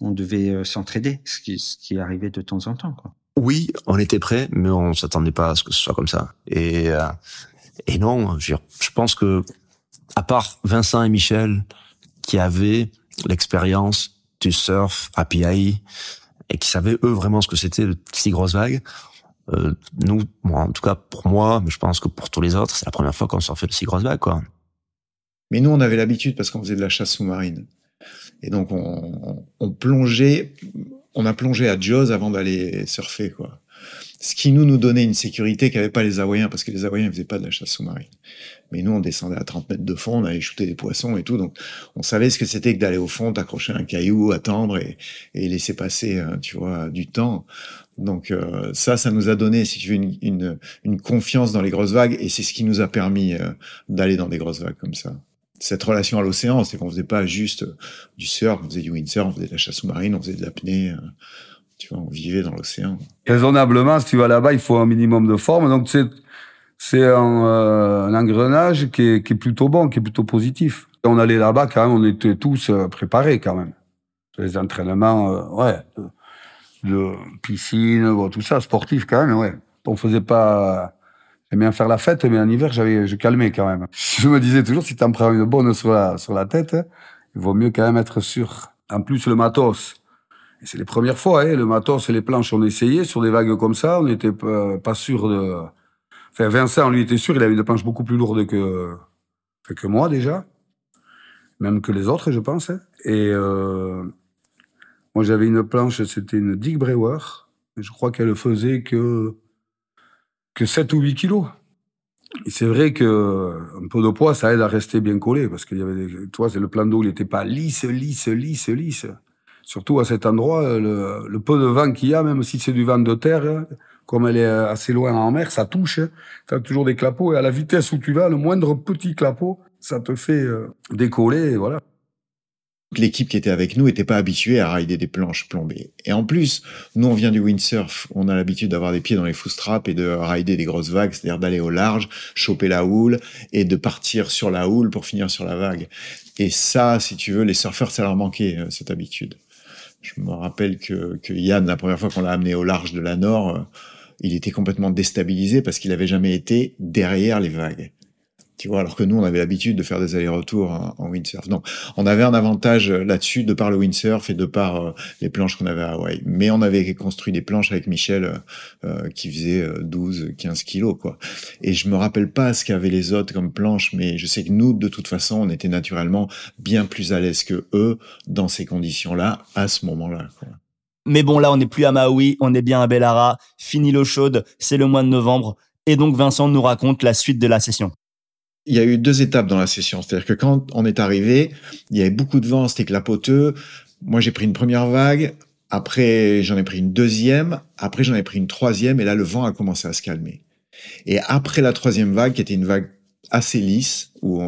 on devait euh, s'entraider, ce qui, ce qui arrivait de temps en temps. Quoi. Oui, on était prêts, mais on s'attendait pas à ce que ce soit comme ça. Et, euh, et non, je, je pense que, à part Vincent et Michel, qui avaient l'expérience du surf API et qui savaient eux vraiment ce que c'était de si grosses vagues, euh, nous, moi, en tout cas pour moi, mais je pense que pour tous les autres, c'est la première fois qu'on surfait de si grosses vagues, quoi. Mais nous, on avait l'habitude parce qu'on faisait de la chasse sous-marine. Et donc, on, on- on plongeait, on a plongé à Jaws avant d'aller surfer, quoi. Ce qui nous, nous donnait une sécurité qu'avaient pas les Hawaïens, parce que les Hawaïens ne faisaient pas de la chasse sous-marine. Mais nous, on descendait à 30 mètres de fond, on allait shooter des poissons et tout, donc on savait ce que c'était que d'aller au fond, t'accrocher à un caillou, attendre et, et laisser passer, euh, tu vois, du temps. Donc euh, ça, ça nous a donné, si tu veux, une, une, confiance dans les grosses vagues, et c'est ce qui nous a permis euh, d'aller dans des grosses vagues comme ça cette relation à l'océan, c'est qu'on faisait pas juste du surf, on faisait du windsurf, on faisait de la chasse sous-marine, on faisait de l'apnée, euh, tu vois, on vivait dans l'océan. Raisonnablement, si tu vas là-bas, il faut un minimum de forme. Donc, c'est, c'est un, euh, engrenage qui est, qui est plutôt bon, qui est plutôt positif. On allait là-bas, quand même, on était tous euh, préparés, quand même. Les entraînements, euh, ouais, de, piscine, bon, tout ça, sportif, quand même, ouais. On faisait pas... J'aimais bien faire la fête, mais en hiver, j'avais, je calmais quand même. Je me disais toujours, si t'en prends une bonne sur la, sur la tête, il vaut mieux quand même être sûr. En plus, le matos, c'est les premières fois, hein, le matos et les planches, on essayait sur des vagues comme ça, on n'était pas, pas sûr de. Enfin, Vincent, lui, était sûr, il avait des planches beaucoup plus lourdes que, que moi déjà, même que les autres, je pense. hein. Et euh, moi, j'avais une planche, c'était une Dick Brewer, je crois qu'elle faisait que, que 7 ou 8 kilos. Et c'est vrai que un peu de poids, ça aide à rester bien collé, parce qu'il y avait, toi, c'est le plan d'eau, il n'était pas lisse, lisse, lisse, lisse. Surtout à cet endroit, le, le peu de vent qu'il y a, même si c'est du vent de terre, comme elle est assez loin en mer, ça touche. Hein. Tu as toujours des clapots et à la vitesse où tu vas, le moindre petit clapot, ça te fait euh, décoller voilà. L'équipe qui était avec nous n'était pas habituée à rider des planches plombées. Et en plus, nous, on vient du windsurf. On a l'habitude d'avoir des pieds dans les straps et de rider des grosses vagues, c'est-à-dire d'aller au large, choper la houle et de partir sur la houle pour finir sur la vague. Et ça, si tu veux, les surfeurs, ça leur manquait, euh, cette habitude. Je me rappelle que, que Yann, la première fois qu'on l'a amené au large de la Nord, euh, il était complètement déstabilisé parce qu'il n'avait jamais été derrière les vagues. Tu vois, alors que nous, on avait l'habitude de faire des allers-retours en, windsurf. Donc, on avait un avantage là-dessus de par le windsurf et de par euh, les planches qu'on avait à Hawaï. Mais on avait construit des planches avec Michel euh, euh qui faisaient 12, 15 kilos, quoi. Et je me rappelle pas ce qu'avaient les autres comme planches, mais je sais que nous, de toute façon, on était naturellement bien plus à l'aise que eux dans ces conditions-là, à ce moment-là, Mais bon, là, on n'est plus à Maui, on est bien à Bellara. Fini l'eau chaude, c'est le mois de novembre. Et donc, Vincent nous raconte la suite de la session il y a eu deux étapes dans la session. C'est-à-dire que quand on est arrivé, il y avait beaucoup de vent, c'était clapoteux. Moi, j'ai pris une première vague. Après, j'en ai pris une deuxième. Après, j'en ai pris une troisième. Et là, le vent a commencé à se calmer. Et après la troisième vague, qui était une vague assez lisse, où,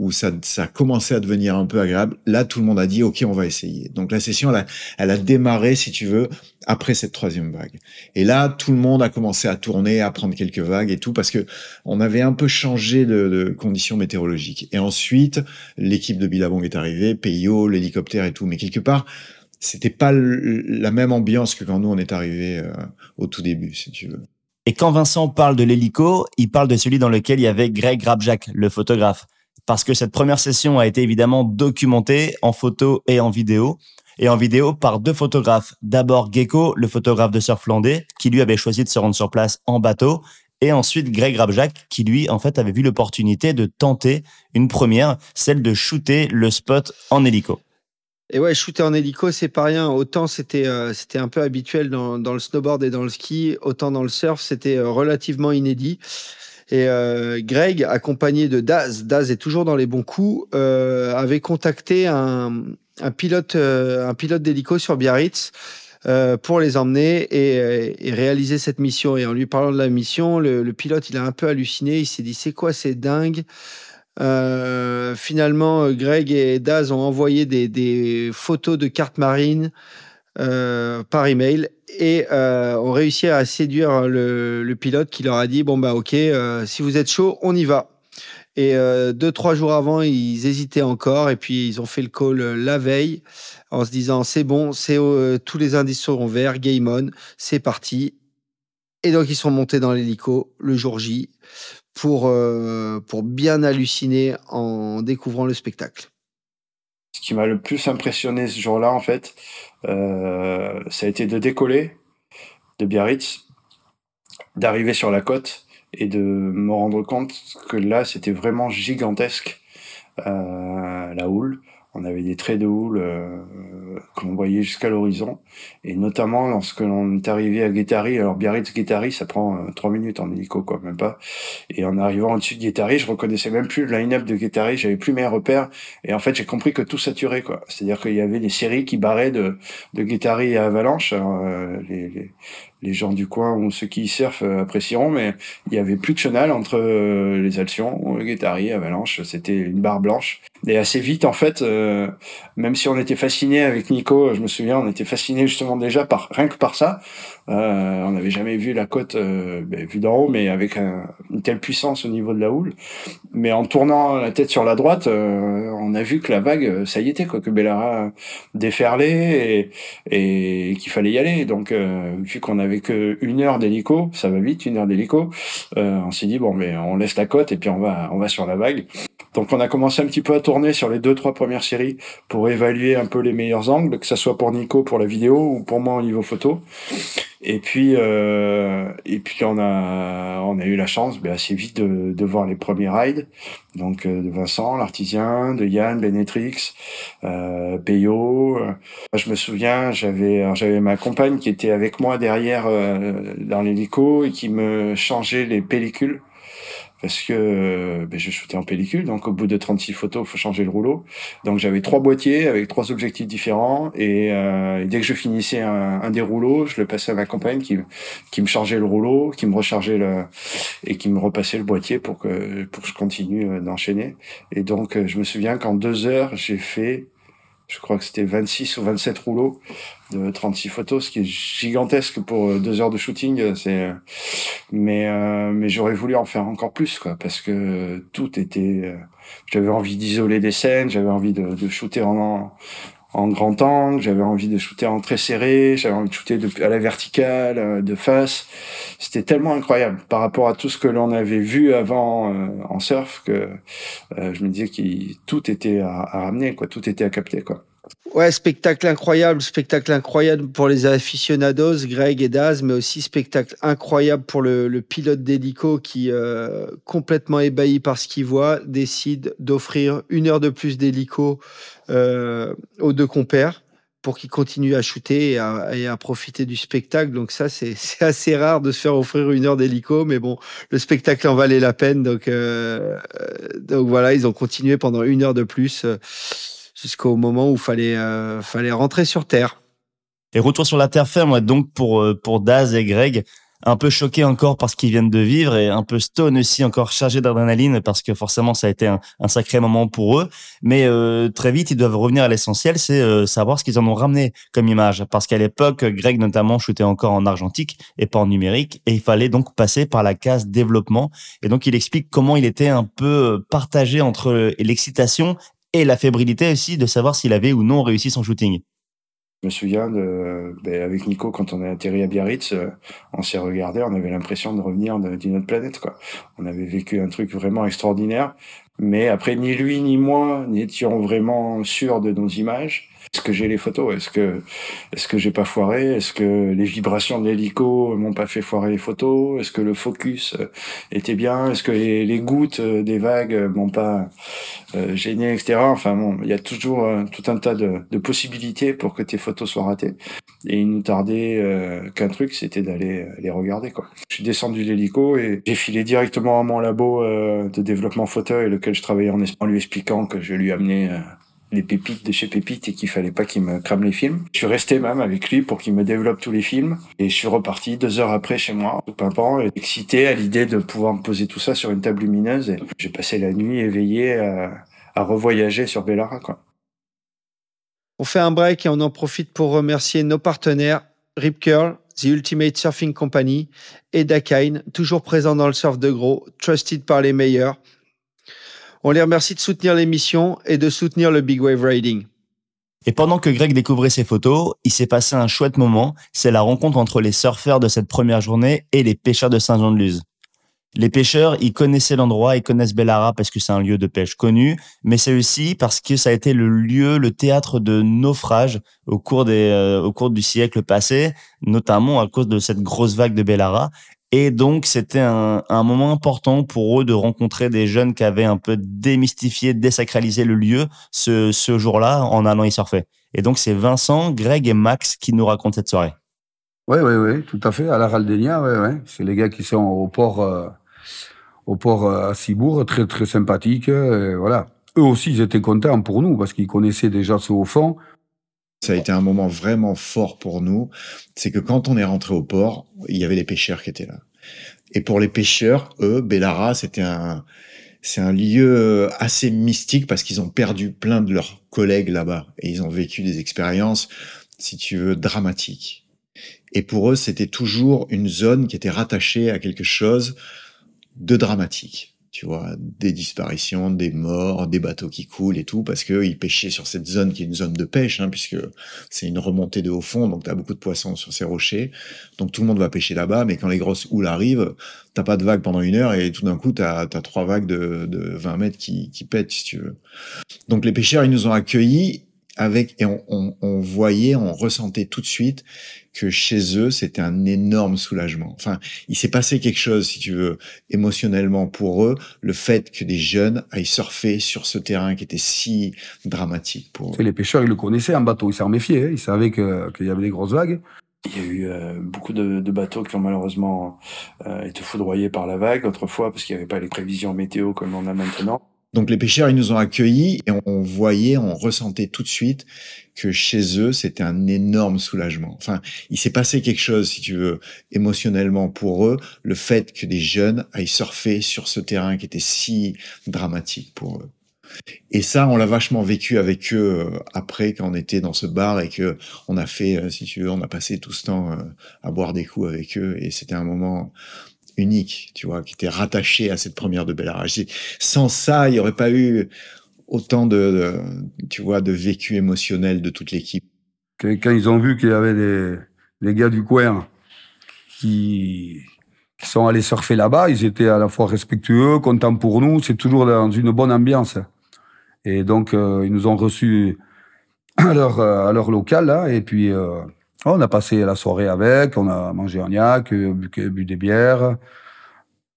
où ça, ça commençait à devenir un peu agréable. Là, tout le monde a dit, OK, on va essayer. Donc la session, elle a, démarré, si tu veux, après cette troisième vague. Et là, tout le monde a commencé à tourner, à prendre quelques vagues et tout, parce que on avait un peu changé de, conditions météorologiques. Et ensuite, l'équipe de Billabong est arrivée, Peyo, l'hélicoptère et tout. Mais quelque part, c'était pas la même ambiance que quand nous on est arrivé euh, au tout début, si tu veux. Et quand Vincent parle de l'hélico, il parle de celui dans lequel il y avait Greg Grabjack, le photographe parce que cette première session a été évidemment documentée en photo et en vidéo, et en vidéo par deux photographes. D'abord Gecko, le photographe de surf landais, qui lui avait choisi de se rendre sur place en bateau, et ensuite Greg Rabjac, qui lui, en fait, avait vu l'opportunité de tenter une première, celle de shooter le spot en hélico. Et ouais, shooter en hélico, c'est pas rien. Autant c'était euh, un peu habituel dans, dans, le snowboard et dans le ski, autant dans le surf, c'était euh, relativement inédit. Et euh, Greg, accompagné de Daz, Daz est toujours dans les bons coups, euh, avait contacté un, un pilote, euh, un pilote d'hélico sur Biarritz pour les emmener et, réaliser cette mission. Et en lui parlant de la mission, le, pilote, il a un peu halluciné. Il s'est dit, c'est quoi, c'est dingue? Finalement, Greg et Daz ont envoyé des, photos de cartes marines par email et euh, ont réussi à séduire le, pilote qui leur a dit bon bah ok euh, si vous êtes chaud on y va. Et deux trois jours avant ils hésitaient encore et puis ils ont fait le call la veille en se disant c'est bon c'est tous les indices seront verts game on c'est parti. Et donc ils sont montés dans l'hélico le jour J pour pour bien halluciner en découvrant le spectacle ce qui m'a le plus impressionné ce jour-là, en fait, euh, ça a été de décoller de Biarritz, d'arriver sur la côte et de me rendre compte que là, c'était vraiment gigantesque, euh, la houle. On avait des traits de houle euh, qu'on voyait jusqu'à l'horizon. Et notamment lorsque l'on est arrivé à Guétari, alors Biarritz-Guétari, ça prend euh, trois minutes en hélico, quoi, même pas. Et en arrivant au-dessus de Guétari, je reconnaissais même plus le line-up de Guétari, j'avais plus mes repères. Et en fait, j'ai compris que tout saturait, quoi. C'est-à-dire qu'il y avait des séries qui barraient de, de Guétari à Avalanche. Euh, les gens du coin ou ceux qui y surfent euh, apprécieront, mais il y avait plus de chenal entre euh, les Alcions, Guétari, Avalanche, c'était une barre blanche. Et assez vite, en fait, euh, même si on était fasciné avec Nico, je me souviens, on était fasciné justement déjà par rien que par ça. Euh, on n'avait jamais vu la côte euh, ben, vue d'en haut, mais avec une telle puissance au niveau de la houle. Mais en tournant la tête sur la droite, euh, on a vu que la vague, ça y était, quoi, que Bellara déferlait et, et qu'il fallait y aller. Donc, vu qu'on avait que une heure d'hélico, ça va vite, une heure d'hélico, on s'est dit bon, mais on laisse la côte et puis on va, on va sur la vague. Donc on a commencé un petit peu à tourner sur les deux trois premières séries pour évaluer un peu les meilleurs angles, que ça soit pour Nico pour la vidéo ou pour moi au niveau photo. Et puis euh, et puis on a on a eu la chance ben, assez vite de, de voir les premiers rides, donc euh, de Vincent l'artisien, de Yann Benetrix, euh, Peyo. Je me souviens, j'avais j'avais ma compagne qui était avec moi derrière euh, dans l'hélico et qui me changeait les pellicules parce que ben, je shootais en pellicule, donc au bout de 36 photos, il faut changer le rouleau. Donc j'avais trois boîtiers avec trois objectifs différents, et, euh, dès que je finissais un, un, des rouleaux, je le passais à ma compagne qui, qui me chargeait le rouleau, qui me rechargeait le et qui me repassait le boîtier pour que pour que je continue euh, d'enchaîner. Et donc je me souviens qu'en deux heures, j'ai fait je crois que c'était 26 ou 27 rouleaux de 36 photos, ce qui est gigantesque pour euh, deux heures de shooting. Euh, c'est, euh, mais mais j'aurais voulu en faire encore plus, quoi, parce que tout était. J'avais envie d'isoler des scènes, j'avais envie de, de shooter en en grand angle, j'avais envie de shooter en très serré, j'avais envie de shooter à la verticale, de face. C'était tellement incroyable par rapport à tout ce que l'on avait vu avant en surf que je me disais que tout était à, à, ramener, quoi, tout était à capter, quoi. Ouais, spectacle incroyable, spectacle incroyable pour les aficionados, Greg et Daz, mais aussi spectacle incroyable pour le, pilote d'hélico qui, euh, complètement ébahi par ce qu'il voit, décide d'offrir une heure de plus d'hélico euh, aux deux compères pour qu'ils continuent à shooter et à, et à, profiter du spectacle. Donc ça, c'est assez rare de se faire offrir une heure d'hélico, mais bon, le spectacle en valait la peine. Donc, euh, donc voilà, ils ont continué pendant une heure de plus jusqu'au moment où fallait euh, fallait rentrer sur terre. Et retour sur la terre ferme, donc pour euh, pour Daz et Greg, un peu choqué encore par ce qu'ils viennent de vivre et un peu stone aussi encore chargé d'adrénaline parce que forcément ça a été un, sacré moment pour eux. Mais euh, très vite ils doivent revenir à l'essentiel, c'est savoir ce qu'ils en ont ramené comme image parce qu'à l'époque Greg notamment shootait encore en argentique et pas en numérique et il fallait donc passer par la case développement et donc il explique comment il était un peu partagé entre l'excitation et la fébrilité aussi de savoir s'il avait ou non réussi son shooting. Je me souviens de, ben avec Nico, quand on est atterri à Biarritz, euh, on s'est regardé, on avait l'impression de revenir d'une autre planète, quoi. On avait vécu un truc vraiment extraordinaire, mais après, ni lui ni moi n'étions vraiment sûrs de nos images. Est-ce que j'ai les photos? Est-ce que est-ce que j'ai pas foiré? Est-ce que les vibrations de l'hélico m'ont pas fait foirer les photos? Est-ce que le focus euh, était bien? Est-ce que les, gouttes euh, des vagues m'ont pas euh, gêné, etc. Enfin bon, il y a toujours tout un tas de, de, possibilités pour que tes photos soient ratées. Et il nous tardait qu'un truc, c'était d'aller les regarder quoi. Je suis descendu de l'hélico et j'ai filé directement à mon labo de développement photo et lequel je travaillais en, en lui expliquant que je lui amenais les pépites de chez Pépite et qu'il fallait pas qu'il me crame les films. Je suis resté même avec lui pour qu'il me développe tous les films et je suis reparti deux heures après chez moi, tout pimpant, et excité à l'idée de pouvoir me poser tout ça sur une table lumineuse j'ai passé la nuit éveillé à, à revoyager sur Bellara. On fait un break et on en profite pour remercier nos partenaires Rip Curl, The Ultimate Surfing Company et Dakine, toujours présents dans le surf de gros, trusted par les meilleurs. On les remercie de soutenir l'émission et de soutenir le Big Wave Riding. Et pendant que Greg découvrait ses photos, il s'est passé un chouette moment. C'est la rencontre entre les surfeurs de cette première journée et les pêcheurs de Saint-Jean-de-Luz. Les pêcheurs, ils connaissaient l'endroit, ils connaissent Bellara parce que c'est un lieu de pêche connu, mais c'est aussi parce que ça a été le lieu, le théâtre de naufrages au cours euh, au cours du siècle passé, notamment à cause de cette grosse vague de Bellara. Et donc, c'était un, moment important pour eux de rencontrer des jeunes qui avaient un peu démystifié, désacralisé le lieu ce, ce jour-là en allant y surfer. Et donc, c'est Vincent, Greg et Max qui nous racontent cette soirée. Oui, oui, oui, tout à fait. À la Raldenia, ouais, ouais. C'est les gars qui sont au port, euh, au port euh, à Cibourg, très, très sympathiques. Euh, voilà. Eux aussi, ils étaient contents pour nous parce qu'ils connaissaient déjà ce haut fond. Ça a été un moment vraiment fort pour nous. C'est que quand on est rentré au port, il y avait les pêcheurs qui étaient là. Et pour les pêcheurs, eux, Bellara, c'était un, c'est un lieu assez mystique parce qu'ils ont perdu plein de leurs collègues là-bas et ils ont vécu des expériences, si tu veux, dramatiques. Et pour eux, c'était toujours une zone qui était rattachée à quelque chose de dramatique tu vois, des disparitions, des morts, des bateaux qui coulent et tout, parce qu'ils pêchaient sur cette zone qui est une zone de pêche, hein, puisque c'est une remontée de haut fond, donc tu as beaucoup de poissons sur ces rochers. Donc tout le monde va pêcher là-bas, mais quand les grosses houles arrivent, t'as pas de vagues pendant une heure et tout d'un coup, tu as, trois vagues de, de 20 mètres qui, qui pètent, si tu veux. Donc les pêcheurs, ils nous ont accueillis avec et on, voyait, on ressentait tout de suite que chez eux c'était un énorme soulagement. Enfin, il s'est passé quelque chose, si tu veux, émotionnellement pour eux, le fait que des jeunes aillent surfer sur ce terrain qui était si dramatique pour eux. Les pêcheurs, ils le connaissaient en bateau, ils s'en méfiaient, hein. ils savaient qu'il y avait des grosses vagues. Il y a eu euh, beaucoup de, de, bateaux qui ont malheureusement euh, été foudroyés par la vague autrefois parce qu'il n'y avait pas les prévisions météo comme on a maintenant. Donc les pêcheurs, ils nous ont accueillis et on voyait, on ressentait tout de suite que chez eux, c'était un énorme soulagement. Enfin, il s'est passé quelque chose, si tu veux, émotionnellement pour eux, le fait que des jeunes aillent surfer sur ce terrain qui était si dramatique pour eux. Et ça, on l'a vachement vécu avec eux euh, après quand on était dans ce bar et que on a fait, euh, si tu veux, on a passé tout ce temps euh, à boire des coups avec eux et c'était un moment unique, tu vois, qui était rattaché à cette première de Bellarage. Sans ça, il n'y aurait pas eu autant de, tu vois, de vécu émotionnel de toute l'équipe. Quand ils ont vu qu'il y avait des, gars du coin qui, sont allés surfer là-bas, ils étaient à la fois respectueux, contents pour nous. C'est toujours dans une bonne ambiance. Et donc, euh, ils nous ont reçus à leur, à leur local, là, et puis euh, on a passé la soirée avec, on a mangé un yak, bu, bu des bières,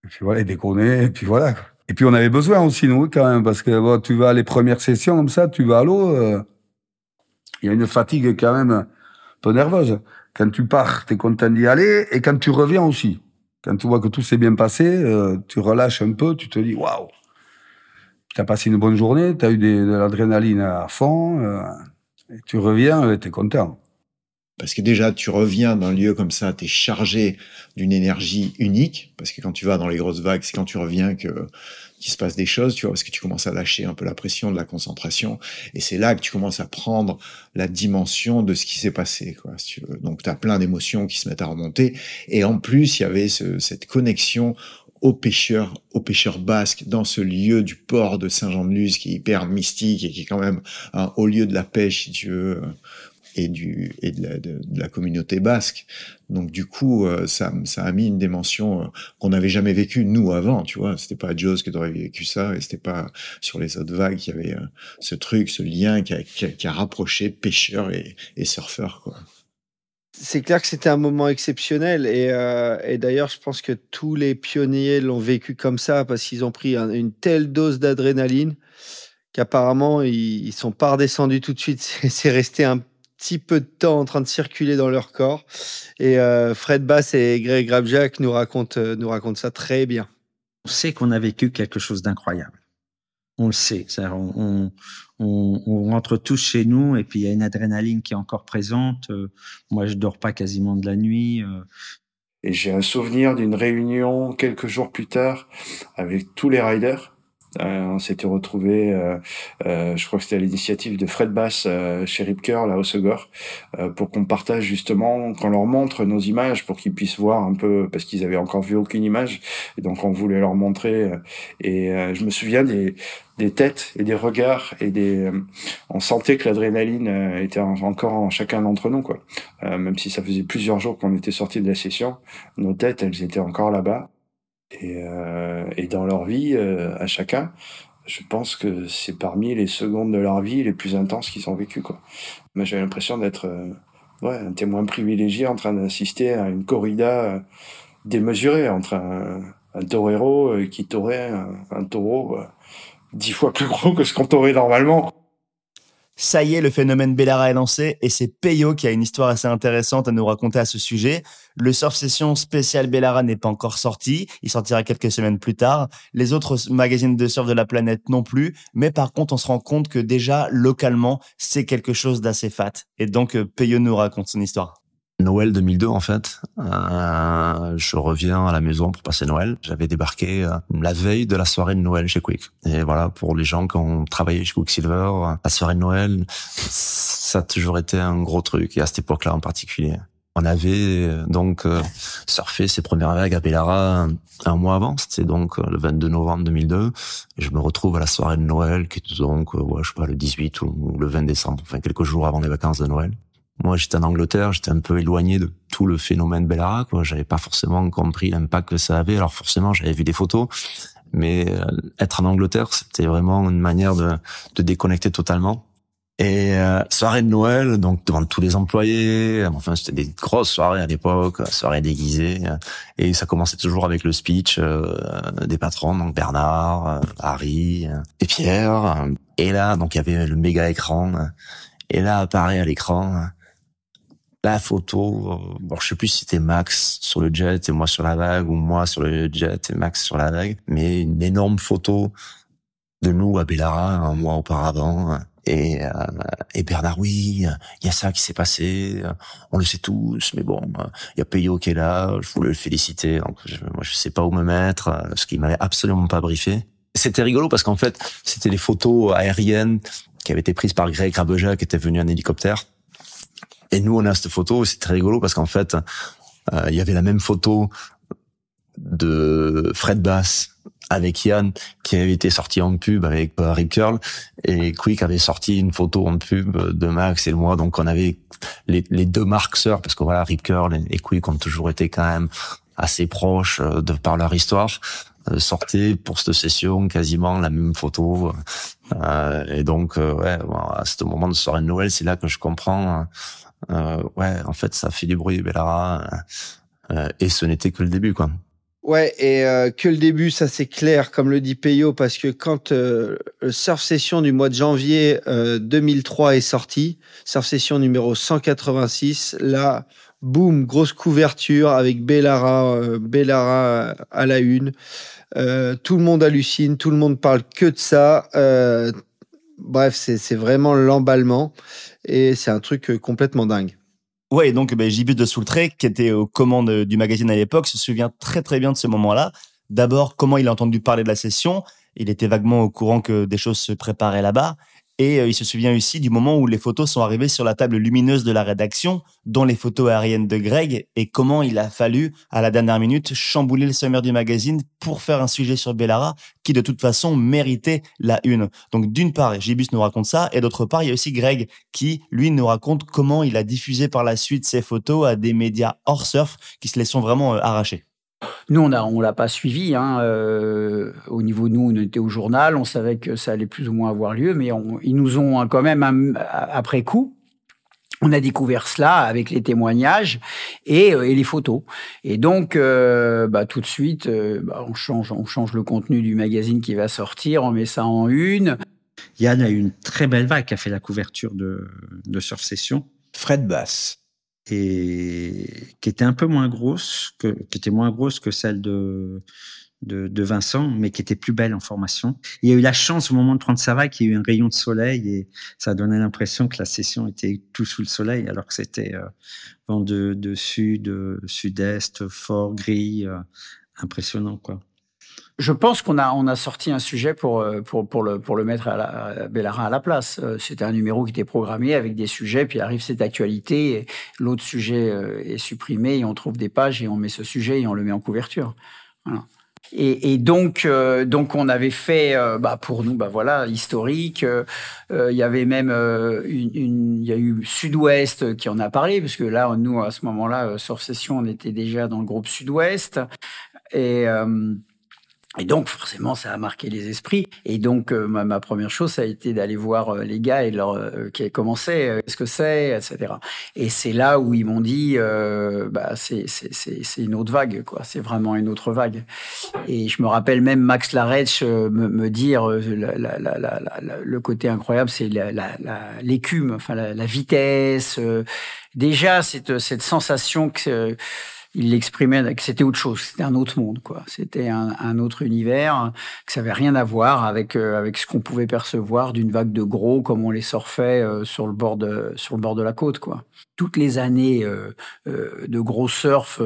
et puis voilà, déconné, et puis voilà. Et puis on avait besoin aussi, nous, quand même, parce que tu vas les premières sessions comme ça, tu vas à l'eau, euh, il y a une fatigue quand même un peu nerveuse. Quand tu pars, tu es content d'y aller, et quand tu reviens aussi. Quand tu vois que tout s'est bien passé, euh, tu relâches un peu, tu te dis waouh, tu as passé une bonne journée, tu as eu de l'adrénaline à fond, euh, et tu reviens, tu es content. Parce que déjà, tu reviens d'un lieu comme ça, tu es chargé d'une énergie unique, parce que quand tu vas dans les grosses vagues, c'est quand tu reviens que qu'il se passe des choses, tu vois, parce que tu commences à lâcher un peu la pression de la concentration, et c'est là que tu commences à prendre la dimension de ce qui s'est passé, quoi. Si tu veux. Donc, tu as plein d'émotions qui se mettent à remonter, et en plus, il y avait ce, cette connexion aux pêcheurs, aux pêcheurs basques, dans ce lieu du port de Saint-Jean-de-Luz qui est hyper mystique et qui est quand même un haut lieu de la pêche, si tu veux, et du et de la, communauté basque. Donc du coup, euh, ça, ça a mis une dimension euh, qu'on n'avait jamais vécue nous avant. Tu vois, c'était pas Joe's qui aurait vécu ça, et c'était pas sur les autres vagues qu'il y avait euh, ce truc, ce lien qui a, qui a, rapproché pêcheurs et, et surfeurs. Quoi. C'est clair que c'était un moment exceptionnel et, et d'ailleurs je pense que tous les pionniers l'ont vécu comme ça parce qu'ils ont pris un, une telle dose d'adrénaline qu'apparemment ils, ils sont pas redescendus tout de suite. C'est resté un petit peu de temps en train de circuler dans leur corps. Et euh, Fred Bass et Greg Grabjack nous racontent, euh, nous racontent ça très bien. On sait qu'on a vécu quelque chose d'incroyable. On le sait. On, on, on, rentre tous chez nous et puis il y a une adrénaline qui est encore présente. Euh, moi, je dors pas quasiment de la nuit. Euh. Et j'ai un souvenir d'une réunion quelques jours plus tard avec tous les riders on s'était retrouvé, euh, euh, je crois que c'était à l'initiative de Fred Bass chez Rip Curl à Osegor, pour qu'on partage justement, qu'on leur montre nos images pour qu'ils puissent voir un peu, parce qu'ils avaient encore vu aucune image, et donc on voulait leur montrer. et je me souviens des, des têtes et des regards et des on sentait que l'adrénaline était encore en chacun d'entre nous quoi même si ça faisait plusieurs jours qu'on était sortis de la session nos têtes elles étaient encore là-bas et, euh, et dans leur vie, euh, à chacun, je pense que c'est parmi les secondes de leur vie les plus intenses qu'ils ont vécues. Quoi. Mais j'ai l'impression d'être euh, ouais, un témoin privilégié en train d'assister à une corrida euh, démesurée entre un, un torero euh, qui taurait un, un taureau dix fois plus gros que ce qu'on taurait normalement. Ça y est, le phénomène Bellara est lancé et c'est Peyo qui a une histoire assez intéressante à nous raconter à ce sujet. Le Surf Session spécial Bellara n'est pas encore sorti, il sortira quelques semaines plus tard. Les autres magazines de surf de la planète non plus, mais par contre, on se rend compte que déjà, localement, c'est quelque chose d'assez fat. Et donc, euh, Peyo nous raconte son histoire. Noël 2002 en fait. Euh, je reviens à la maison pour passer Noël. J'avais débarqué euh, la veille de la soirée de Noël chez Quick. Et voilà, pour les gens qui ont travaillé chez Quicksilver, la soirée de Noël, ça a toujours été un gros truc. Et à cette époque-là en particulier. On avait euh, donc euh, surfé ses premières vagues à Bellara un mois avant, c'était donc euh, le 22 novembre 2002. Et je me retrouve à la soirée de Noël, qui était donc, ouais, je sais pas, le 18 ou le 20 décembre, enfin quelques jours avant les vacances de Noël. Moi, j'étais en Angleterre, j'étais un peu éloigné de tout le phénomène Bellara. Quoi. J'avais pas forcément compris l'impact que ça avait. Alors forcément, j'avais vu des photos, mais euh, être en Angleterre, c'était vraiment une manière de, de déconnecter totalement. Et euh, soirée de Noël, donc devant tous les employés. Enfin, c'était des grosses soirées à l'époque, soirées déguisées. Et ça commençait toujours avec le speech euh, des patrons, donc Bernard, euh, Harry et Pierre. Et là, donc il y avait le méga écran. Et là apparaît à l'écran la photo, euh, bon, je sais plus si c'était Max sur le jet et moi sur la vague ou moi sur le jet et Max sur la vague, mais une énorme photo de nous à Bellara un mois auparavant. Et, euh, et Bernard, oui, il y a ça qui s'est passé, on le sait tous, mais bon, il y a Peyo qui est là, je voulais le féliciter, donc je, moi je sais pas où me mettre, ce qui m'avait absolument pas briefé. C'était rigolo parce qu'en fait, c'était les photos aériennes qui avaient été prises par Greg Rabeja qui était venu en hélicoptère. Et nous, on a cette photo, c'est très rigolo parce qu'en fait, euh, il y avait la même photo de Fred Bass avec Yann qui avait été sorti en pub avec Rip Curl et Quick avait sorti une photo en pub de Max et moi. Donc on avait les, deux marques sœurs parce que voilà Rip Curl et Quick ont toujours été quand même assez proches euh, de par leur histoire. Euh, sortaient pour cette session quasiment la même photo. Euh, et donc ouais à ce moment de soirée de Noël c'est là que je comprends euh, ouais en fait ça fait du bruit Bellara euh, et ce n'était que le début quoi Ouais, et euh, que le début, ça c'est clair, comme le dit Peyo, parce que quand euh, le Surf Session du mois de janvier euh, 2003 est sorti, Surf Session numéro 186, là, boum, grosse couverture avec Bellara, euh, Bellara à la une. Euh, tout le monde hallucine, tout le monde parle que de ça. Euh, bref, c'est vraiment l'emballement et c'est un truc euh, complètement dingue. Ouais, donc ben, Gibus de Soultré, qui était aux commandes du magazine à l'époque, se souvient très très bien de ce moment-là. D'abord, comment il a entendu parler de la session. Il était vaguement au courant que des choses se préparaient là-bas. Et euh, il se souvient aussi du moment où les photos sont arrivées sur la table lumineuse de la rédaction, dont les photos aériennes de Greg, et comment il a fallu, à la dernière minute, chambouler le sommaire du magazine pour faire un sujet sur Bellara, qui de toute façon méritait la une. Donc d'une part, Gibus nous raconte ça, et d'autre part, il y a aussi Greg, qui, lui, nous raconte comment il a diffusé par la suite ses photos à des médias hors surf, qui se les sont vraiment euh, arrachés. Nous, on a, on l'a pas suivi. Hein, euh, au niveau de nous, on était au journal, on savait que ça allait plus ou moins avoir lieu, mais on, ils nous ont hein, quand même un- après coup. On a découvert cela avec les témoignages et, euh, et les photos. Et donc, euh, bah, tout de suite, euh, bah, on change, on change le contenu du magazine qui va sortir, on met ça en une. Yann a eu une très belle vague qui a fait la couverture de, de Surf Session. Fred Bass. Et qui était un peu moins grosse, que, qui était moins grosse que celle de, de, Vincent, mais qui était plus belle en formation. Il y a eu la chance au moment de prendre sa vague qu'il y a eu un rayon de soleil et ça donné l'impression que la session était tout sous le soleil, alors que c'était euh, vent de, de sud, euh, sud-est, fort, gris, euh, impressionnant quoi. Je pense qu'on a, on a sorti un sujet pour, euh, pour, pour, le, pour le mettre à, la, à Bellara à la place. Euh, C'était un numéro qui était programmé avec des sujets, puis arrive cette actualité, l'autre sujet euh, est supprimé, et on trouve des pages, et on met ce sujet, et on le met en couverture. Et, donc, donc on avait fait, bah, pour nous, bah voilà, historique. Il y avait même il y a eu Sud-Ouest qui en a parlé, parce que là, nous, à ce moment-là, sur session, on était déjà dans le groupe Sud-Ouest. Et, et donc, forcément, ça a marqué les esprits. Et donc, euh, ma, première chose, ça a été d'aller voir euh, les gars et leur euh, qui comment c'est, euh, qu'est-ce que c'est, etc. Et c'est là où ils m'ont dit, bah, c'est une autre vague, quoi. C'est vraiment une autre vague. Et je me rappelle même Max Laretsch euh, me, me dire la- la- la- le côté incroyable, c'est l'écume, enfin la, vitesse. déjà, cette cette sensation que il l'exprimait que c'était autre chose, c'était un autre monde, quoi. C'était un, autre univers, que ça avait rien à voir avec euh, avec ce qu'on pouvait percevoir d'une vague de gros comme on les surfait euh, sur le bord de sur le bord de la côte, quoi. Toutes les années euh, de gros surf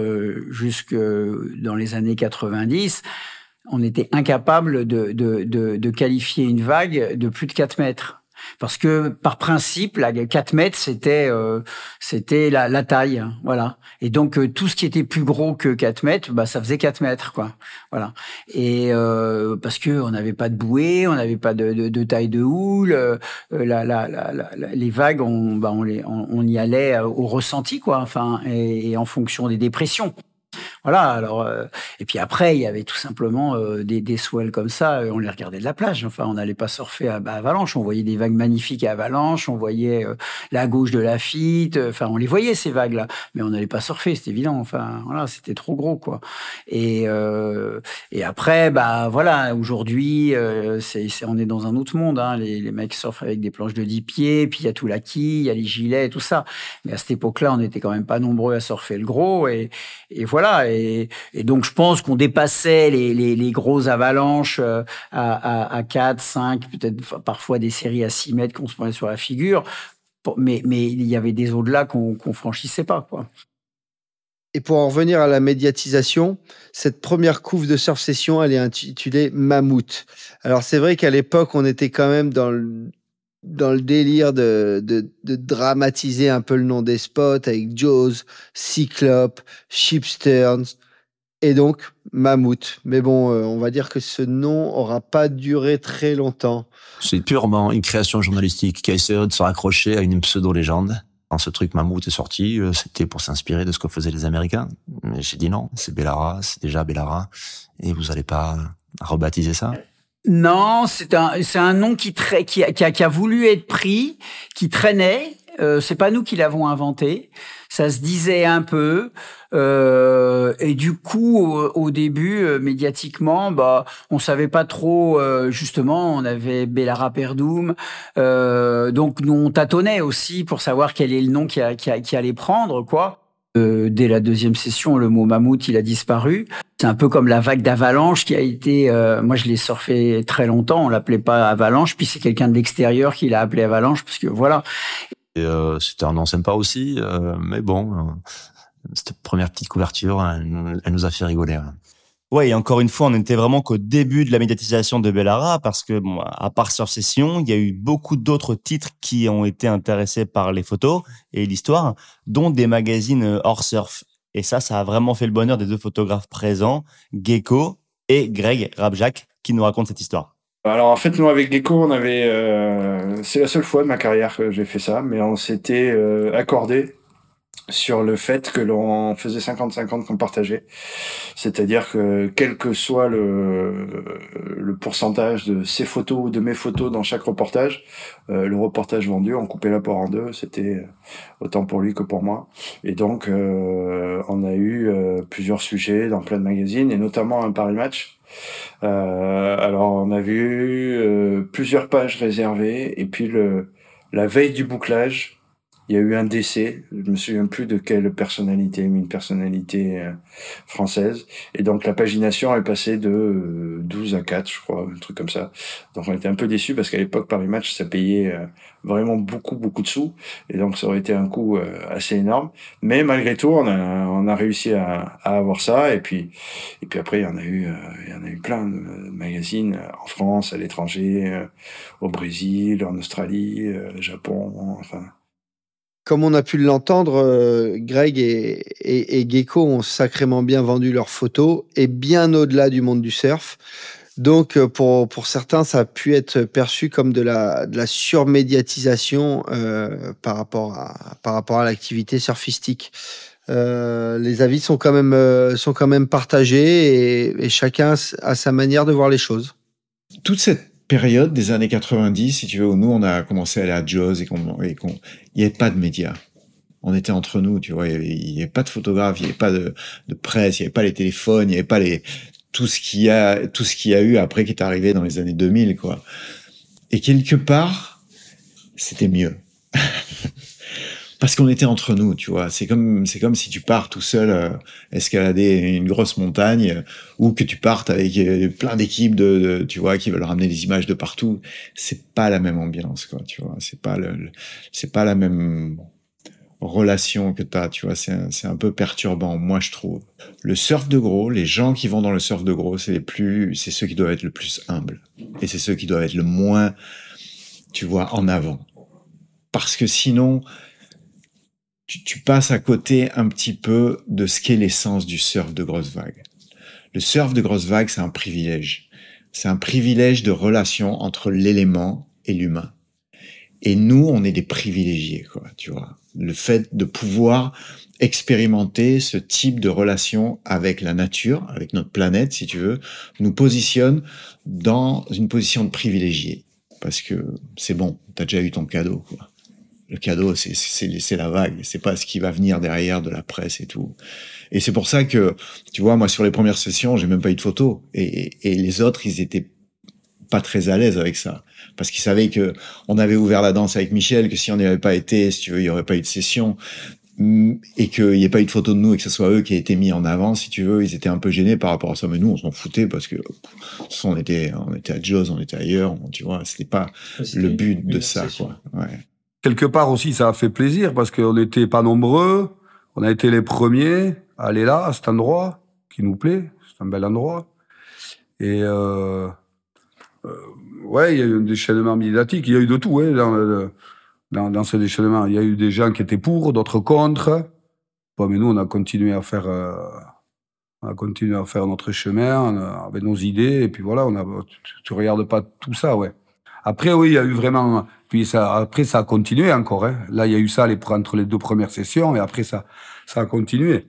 jusque dans les années 90, on était incapable de, de, de, de qualifier une vague de plus de 4 mètres. Parce que par principe, la 4 mètres, c'était euh, c'était la, la taille, voilà. Et donc euh, tout ce qui était plus gros que 4 mètres, bah ça faisait 4 mètres, quoi. Voilà. Et euh, parce que on n'avait pas de bouée, on n'avait pas de, de, de taille de houle, euh, la, la, les vagues, on, bah, on, les, on y allait euh, au ressenti, quoi. Enfin, et, et en fonction des dépressions. Voilà. Alors, euh, et puis après, il y avait tout simplement euh, des, des swells comme ça. On les regardait de la plage. Enfin, on n'allait pas surfer à, Avalanche. On voyait des vagues magnifiques à Avalanche. On voyait euh, la gauche de la Fitte. Enfin, on les voyait ces vagues-là, mais on n'allait pas surfer. C'est évident. Enfin, voilà, c'était trop gros, quoi. Et et après, bah voilà. Aujourd'hui, c'est on est dans un autre monde. Hein. Les, mecs surfent avec des planches de 10 pieds. Puis il y a tout l'acquis, il y a les gilets, et tout ça. Mais à cette époque-là, on n'était quand même pas nombreux à surfer le gros. Et, et voilà. Et, donc, je pense qu'on dépassait les, les, grosses avalanches euh, à, à, à 4, 5, peut-être parfois des séries à 6 mètres qu'on se prenait sur la figure. Mais, mais il y avait des au-delà qu'on qu franchissait pas. Quoi. Et pour en revenir à la médiatisation, cette première couve de surf session, elle est intitulée Mammouth. Alors c'est vrai qu'à l'époque, on était quand même dans le, dans le délire de, dramatiser un peu le nom des spots avec Jaws, Cyclope, Shipsterns et donc Mammouth. Mais bon, euh, on va dire que ce nom aura pas duré très longtemps. C'est purement une création journalistique qui a essayé de se raccrocher à une pseudo-légende. Quand ce truc Mammouth est sorti, euh, c'était pour s'inspirer de ce que faisaient les Américains. Mais j'ai dit non, c'est Bellara, c'est déjà Bellara, et vous allez pas rebaptiser ça? Non, c'est un, c'est un nom qui, qui, a, qui, a, qui, a, voulu être pris, qui traînait. Euh, c'est pas nous qui l'avons inventé. Ça se disait un peu. Euh, et du coup, au, au début, euh, médiatiquement, bah, on savait pas trop. Euh, justement, on avait Bellara Perdoum. Euh, donc, nous, on tâtonnait aussi pour savoir quel est le nom qui, a, qui, a, qui allait prendre, quoi. Euh, dès la deuxième session, le mot mammouth, il a disparu. C'est un peu comme la vague d'avalanche qui a été. Euh, moi, je l'ai surfé très longtemps. On l'appelait pas avalanche, puis c'est quelqu'un de l'extérieur qui l'a appelé avalanche, parce que voilà. Euh, C'était un nom sympa aussi, mais bon, cette première petite couverture, elle, elle nous a fait rigoler. Hein. Ouais, et encore une fois, on n'était vraiment qu'au début de la médiatisation de Bellara, parce que, bon, à part Surf Session, il y a eu beaucoup d'autres titres qui ont été intéressés par les photos et l'histoire, dont des magazines hors surf. Et ça, ça a vraiment fait le bonheur des deux photographes présents, Gecko et Greg Rabjak, qui nous racontent cette histoire. Alors en fait, nous avec Gecko, on avait, euh, c'est la seule fois de ma carrière que j'ai fait ça, mais on s'était euh, accordé sur le fait que l'on faisait 50-50 qu'on partageait. C'est-à-dire que quel que soit le, le pourcentage de ses photos ou de mes photos dans chaque reportage, euh, le reportage vendu, on coupait l'apport en deux, c'était autant pour lui que pour moi. Et donc, euh, on a eu euh, plusieurs sujets dans plein de magazines, et notamment un Paris Match. Euh, alors, on a vu plusieurs pages réservées, et puis le, la veille du bouclage, il y a eu un décès, je me souviens plus de quelle personnalité, mais une personnalité euh, française. Et donc la pagination est passée de euh, 12 à 4, je crois, un truc comme ça. Donc on était un peu déçus parce qu'à l'époque, Paris Match, ça payait euh, vraiment beaucoup, beaucoup de sous. Et donc ça aurait été un coût euh, assez énorme. Mais malgré tout, on a, on a réussi à, à avoir ça. Et puis, et puis après, il y en a eu, euh, il y en a eu plein de magazines en France, à l'étranger, euh, au Brésil, en Australie, Japon, enfin comme on a pu l'entendre, euh, Greg et, Gecko ont sacrément bien vendu leurs photos et bien au-delà du monde du surf. Donc, euh, pour, certains, ça a pu être perçu comme de la, surmédiatisation euh, par rapport à, l'activité surfistique. Les avis sont quand même, sont quand même partagés et, et chacun a sa manière de voir les choses. Toute cette période des années 90, si tu veux, où nous, on a commencé à aller à Jaws et qu'on, il n'y avait pas de médias. On était entre nous, tu vois, il n'y avait, pas de photographes, il n'y avait pas de, presse, il n'y avait pas les téléphones, il n'y avait pas les, tout ce qu'il a, tout ce qu'il y a eu après qui est arrivé dans les années 2000, quoi. Et quelque part, c'était mieux. parce qu'on était entre nous, tu vois. C'est comme c'est comme si tu pars tout seul euh, escalader une grosse montagne euh, ou que tu partes avec euh, plein d'équipes de, tu vois qui veulent ramener des images de partout. C'est pas la même ambiance, quoi, tu vois. C'est pas le c'est pas la même relation que tu as, tu vois, c'est un, c'est un peu perturbant, moi je trouve. Le surf de gros, les gens qui vont dans le surf de gros, c'est les plus, c'est ceux qui doivent être le plus humbles. Et c'est ceux qui doivent être le moins, tu vois, en avant. Parce que sinon, tu, tu passes à côté un petit peu de ce qu'est l'essence du surf de grosse vague. Le surf de grosse vague, c'est un privilège. C'est un privilège de relation entre l'élément et l'humain. Et nous, on est des privilégiés, quoi, tu vois. Le fait de pouvoir expérimenter ce type de relation avec la nature, avec notre planète, si tu veux, nous positionne dans une position de privilégié. Parce que c'est bon, t'as déjà eu ton cadeau, quoi. Le cadeau, c'est, la vague, c'est pas ce qui va venir derrière de la presse et tout. Et c'est pour ça que, tu vois, moi, sur les premières sessions, j'ai même pas eu de photos. Et, et les autres, ils étaient pas très à l'aise avec ça. Parce qu'ils savaient que on avait ouvert la danse avec Michel, que si on n'y avait pas été, si tu veux, il y aurait pas eu de session. Mm, Et qu'il n'y ait pas eu de photo de nous et que ce soit eux qui aient été mis en avant, si tu veux, ils étaient un peu gênés par rapport à ça. Mais nous, on s'en foutait parce que, façon, on était, on était à Jaws, on était ailleurs, on- tu vois, c'était pas le but de ça, quoi. Ouais. Quelque part aussi, ça a fait plaisir parce qu'on n'était pas nombreux. On a été les premiers à aller là, à cet endroit qui nous plaît. C'est un bel endroit. Et euh, euh, ouais, il y a eu un déchaînement médiatique. Il y a eu de tout hein, dans, ce déchaînement. Il y a eu des gens qui étaient pour, d'autres contre. Mais nous, on a continué à faire, euh, on a continué à faire notre chemin avec nos idées. Et puis voilà, on tu- tu regardes pas tout ça, ouais. Après, oui, il y a eu vraiment. Puis ça, après, ça a continué encore. Hein. Là, il y a eu ça entre les deux premières sessions, et après, ça, a continué.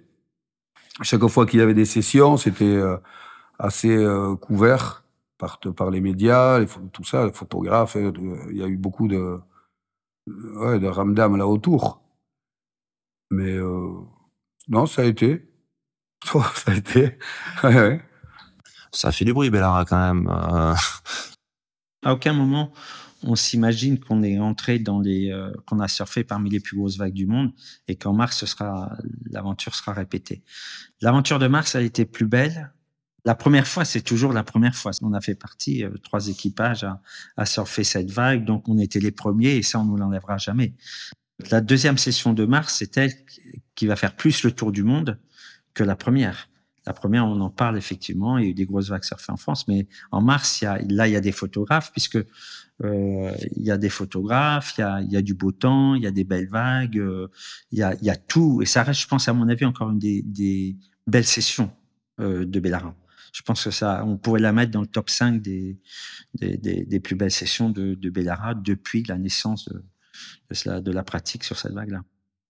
Chaque fois qu'il y avait des sessions, c'était euh, assez euh, couvert par, les médias, tout ça, les photographes. euh, Il y a eu beaucoup de, ouais, de ramdam là autour. Mais non, ça a été. Ça a été. Ça fait du bruit, Bellara, quand même. À aucun moment on s'imagine qu'on est entré dans les, euh, qu'on a surfé parmi les plus grosses vagues du monde et qu'en mars ce sera, l'aventure sera répétée. L'aventure de mars, elle était plus belle. La première fois, c'est toujours la première fois. On a fait partie, euh, trois équipages à, à surfer cette vague, donc on était les premiers et ça, on ne l'enlèvera jamais. La deuxième session de mars, c'est elle qui va faire plus le tour du monde que la première. La première, on en parle effectivement, il y a eu des grosses vagues surfées en France, mais en mars, il y a, là, il y a des photographes, puisque euh, il y a des photographes, il y a, du beau temps, il y a des belles vagues, euh, il, y a, tout, et ça reste, je pense, à mon avis, encore une des, belles sessions euh, de Bellarine. Je pense que ça, on pourrait la mettre dans le top 5 des, plus belles sessions de, de Bellara depuis la naissance de la pratique sur cette vague-là.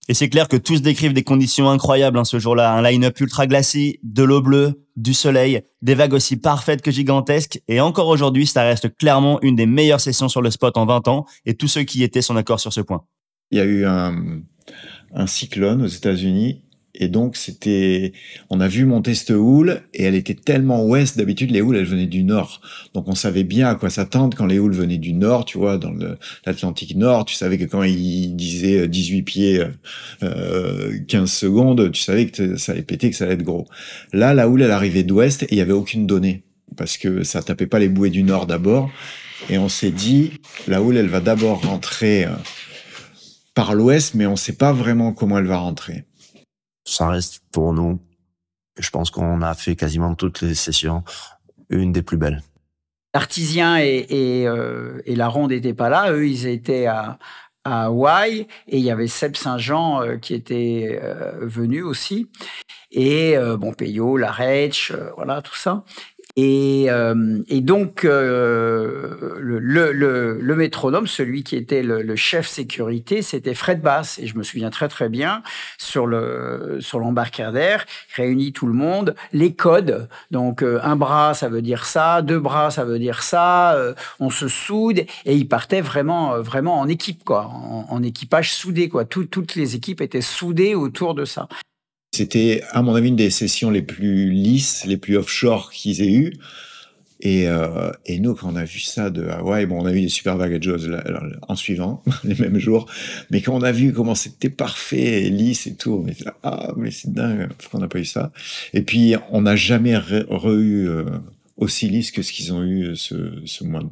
Et c'est clair que tous décrivent des conditions incroyables hein, ce jour-là. Un line-up ultra glacé, de l'eau bleue, du soleil, des vagues aussi parfaites que gigantesques. Et encore aujourd'hui, ça reste clairement une des meilleures sessions sur le spot en 20 ans. Et tous ceux qui étaient sont d'accord sur ce point. Il y a eu un cyclone aux États-Unis. Et donc, c'était, on a vu monter cette houle et elle était tellement ouest. D'habitude, les houles, elles venaient du nord. Donc, on savait bien à quoi s'attendre quand les houles venaient du nord, tu vois, dans l'Atlantique Nord. Tu savais que quand il disait 18 pieds, euh, 15 secondes, tu savais que ça allait péter, que ça allait être gros. Là, la houle, elle arrivait d'ouest et il y avait aucune donnée. Parce que ça tapait pas les bouées du nord d'abord. Et on s'est dit, la houle, elle va d'abord rentrer euh, par l'ouest, mais on sait pas vraiment comment elle va rentrer. Ça reste pour nous. Je pense qu'on a fait quasiment toutes les sessions une des plus belles. L'artisien euh, et la ronde n'étaient pas là. Eux, ils étaient à, à Hawaï et il y avait Seb Saint-Jean euh, qui était euh, venu aussi. Et bon, Peyo, la Retch, euh, voilà, tout ça. Et, euh, et donc, euh, le, métronome, celui qui était le, chef sécurité, c'était Fred Bass. Et je me souviens très très bien sur le sur l'embarcadère, il réunit tout le monde, les codes. Donc, euh, un bras, ça veut dire ça, deux bras, ça veut dire ça. on se soude et il partait vraiment vraiment en équipe, quoi, en, équipage soudé, quoi. Tout- toutes les équipes étaient soudées autour de ça. C'était, à mon avis, une des sessions les plus lisses, les plus offshore qu'ils aient eu. Et, euh, et nous, quand on a vu ça de Hawaï, bon, on a eu des super vagues Jaws là, en suivant, les mêmes jours, mais quand on a vu comment c'était parfait et lisse et tout, on était là, ah, mais c'est dingue, pourquoi on n'a pas eu ça? Et puis, on n'a jamais re, re eu euh, aussi lisse que ce qu'ils ont eu ce, ce mois.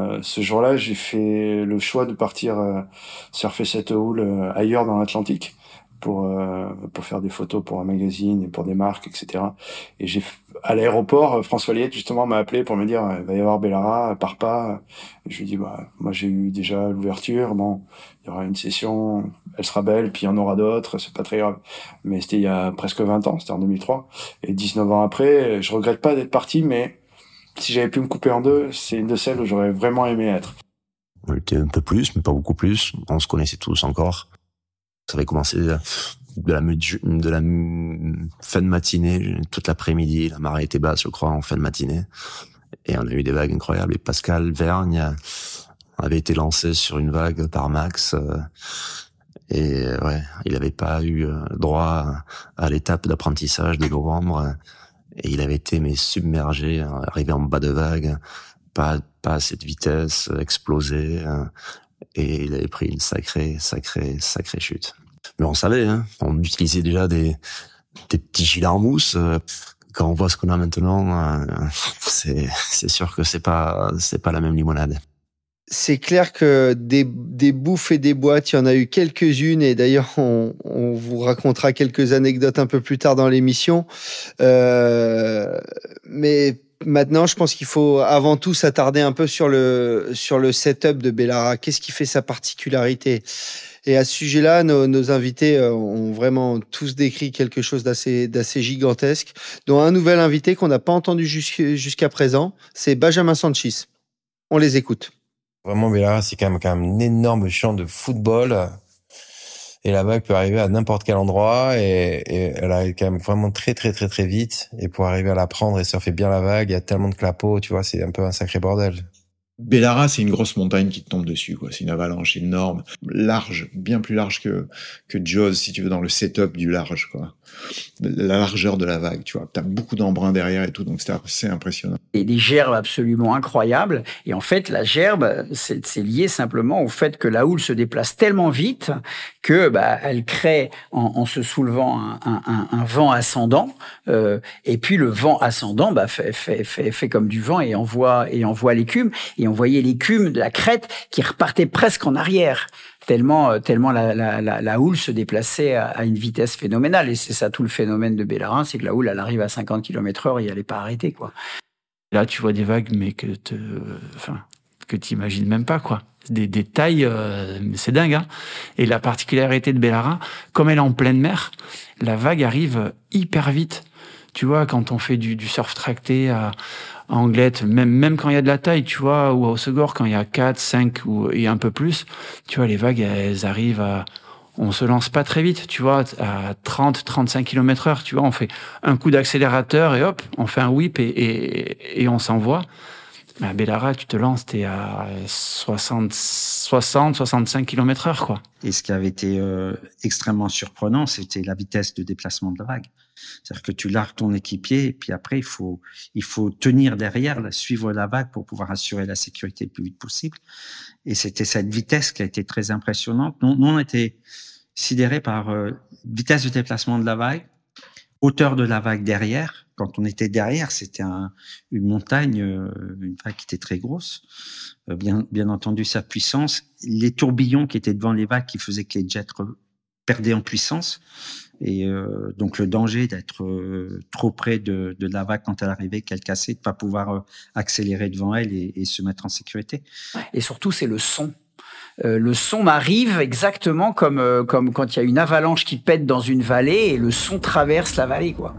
Euh, ce jour-là, j'ai fait le choix de partir euh, surfer cette houle euh, ailleurs dans l'Atlantique pour euh, pour faire des photos pour un magazine et pour des marques, etc. Et j'ai à l'aéroport, euh, François Liette justement m'a appelé pour me dire euh, il va y avoir Bellara, pars pas. Je lui dit bah moi j'ai eu déjà l'ouverture, bon il y aura une session, elle sera belle, puis il y en aura d'autres, c'est pas très grave. Mais c'était il y a presque 20 ans, c'était en 2003. Et 19 ans après, je regrette pas d'être parti, mais si j'avais pu me couper en deux, c'est une de celles où j'aurais vraiment aimé être. On était un peu plus, mais pas beaucoup plus. On se connaissait tous encore. Ça avait commencé de la, de la fin de matinée, toute l'après-midi. La marée était basse, je crois, en fin de matinée. Et on a eu des vagues incroyables. Et Pascal Vergne avait été lancé sur une vague par Max. Euh, et ouais, il n'avait pas eu euh, droit à l'étape d'apprentissage de novembre. Et il avait été mais submergé, arrivé en bas de vague, pas pas à cette vitesse, explosé. Et il avait pris une sacrée, sacrée, sacrée chute. Mais on savait, hein, on utilisait déjà des, petits gilets en mousse. Quand on voit ce qu'on a maintenant, c'est, c'est sûr que c'est pas, pas la même limonade c'est clair que des, bouffes et des boîtes, il y en a eu quelques-unes, et d'ailleurs, on, on, vous racontera quelques anecdotes un peu plus tard dans l'émission. Euh, mais maintenant, je pense qu'il faut avant tout s'attarder un peu sur le, sur le setup de Bellara. Qu'est-ce qui fait sa particularité? Et à ce sujet-là, nos, invités euh, ont vraiment tous décrit quelque chose d'assez, gigantesque, dont un nouvel invité qu'on n'a pas entendu jusqu'à présent, c'est Benjamin Sanchez. On les écoute. Vraiment, Bellara, c'est quand même, quand même un énorme champ de football. Et la vague peut arriver à n'importe quel endroit et, et, elle arrive quand même vraiment très très très très vite. Et pour arriver à la prendre et surfer bien la vague, il y a tellement de clapots, tu vois, c'est un peu un sacré bordel. Bellara, c'est une grosse montagne qui te tombe dessus, quoi. C'est une avalanche énorme, large, bien plus large que, que Jaws, si tu veux, dans le setup du large, quoi. La largeur de la vague, tu vois. T'as beaucoup d'embruns derrière et tout, donc c'est assez impressionnant. Et des gerbes absolument incroyables. Et en fait, la gerbe, c'est lié simplement au fait que la houle se déplace tellement vite que, bah, elle crée, en, se soulevant, un vent ascendant. Euh, et puis, le vent ascendant, bah, fait, fait, fait, fait comme du vent et envoie, et envoie l'écume. Et on voyait l'écume de la crête qui repartait presque en arrière tellement, euh, tellement la, houle se déplaçait à, une vitesse phénoménale. Et c'est ça tout le phénomène de Bellerin, c'est que la houle, elle arrive à 50 km heure et elle n'est pas arrêtée, quoi. Là, tu vois des vagues, mais que te, enfin, que t'imagines même pas, quoi. Des, des tailles, euh, c'est dingue, hein. Et la particularité de Bellara, comme elle est en pleine mer, la vague arrive hyper vite. Tu vois, quand on fait du, du surf tracté à, Anglette, même, même quand il y a de la taille, tu vois, ou à Osegor, quand il y a 4, 5 ou, et un peu plus, tu vois, les vagues, elles arrivent à, on se lance pas très vite, tu vois, à 30, 35 km heure, tu vois, on fait un coup d'accélérateur et hop, on fait un whip et, et, et on s'envoie. À Bellara, tu te lances, t'es à 60, 60, 65 km heure, quoi. Et ce qui avait été euh, extrêmement surprenant, c'était la vitesse de déplacement de la vague. C'est-à-dire que tu largues ton équipier et puis après, il faut, il faut tenir derrière, suivre la vague pour pouvoir assurer la sécurité le plus vite possible. Et c'était cette vitesse qui a été très impressionnante. Nous, nous on était sidérés par euh, vitesse de déplacement de la vague, hauteur de la vague derrière. Quand on était derrière, c'était un, une montagne, euh, une vague qui était très grosse. Euh, bien, bien entendu, sa puissance, les tourbillons qui étaient devant les vagues qui faisaient que les jets perdaient en puissance. Et euh, donc le danger d'être euh, trop près de, de, la vague quand elle arrivait, qu'elle cassait, de pas pouvoir euh, accélérer devant elle et, et, se mettre en sécurité. Et surtout, c'est le son. Euh, le son m'arrive exactement comme comme quand il y a une avalanche qui pète dans une vallée et le son traverse la vallée quoi.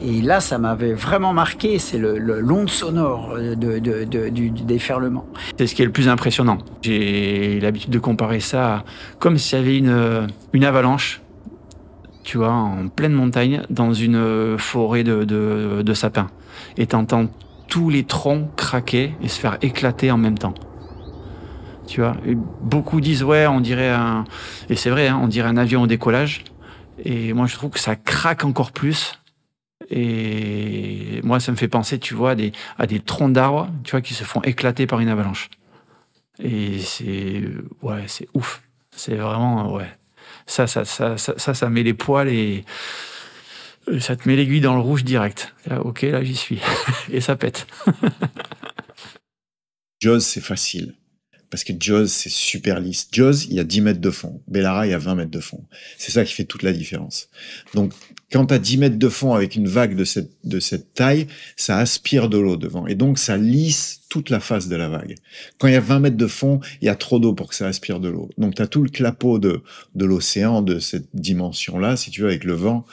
Et là, ça m'avait vraiment marqué. C'est le, le l'onde sonore de, de, de, du, du déferlement. C'est ce qui est le plus impressionnant. J'ai l'habitude de comparer ça comme s'il y avait une une avalanche tu vois, en pleine montagne, dans une forêt de, sapins. Et t'entends tous les troncs craquer et se faire éclater en même temps. Tu vois, beaucoup disent ouais, on dirait un, et c'est vrai, hein, on dirait un avion au décollage. Et moi, je trouve que ça craque encore plus. Et moi, ça me fait penser, tu vois, à des, à des troncs d'arbres, tu vois, qui se font éclater par une avalanche. Et c'est, ouais, c'est ouf. C'est vraiment, ouais, ça, ça, ça, ça, ça, met les poils et ça te met l'aiguille dans le rouge direct. Ok, là j'y suis. et ça pète. Jaws, c'est facile. Parce que Jaws, c'est super lisse. Jaws, il y a 10 mètres de fond. Bellara, il y a 20 mètres de fond. C'est ça qui fait toute la différence. Donc, quand as 10 mètres de fond avec une vague de cette, de cette taille, ça aspire de l'eau devant. Et donc, ça lisse toute la face de la vague. Quand il y a 20 mètres de fond, il y a trop d'eau pour que ça aspire de l'eau. Donc, tu as tout le clapot de, de l'océan, de cette dimension-là, si tu veux, avec le vent.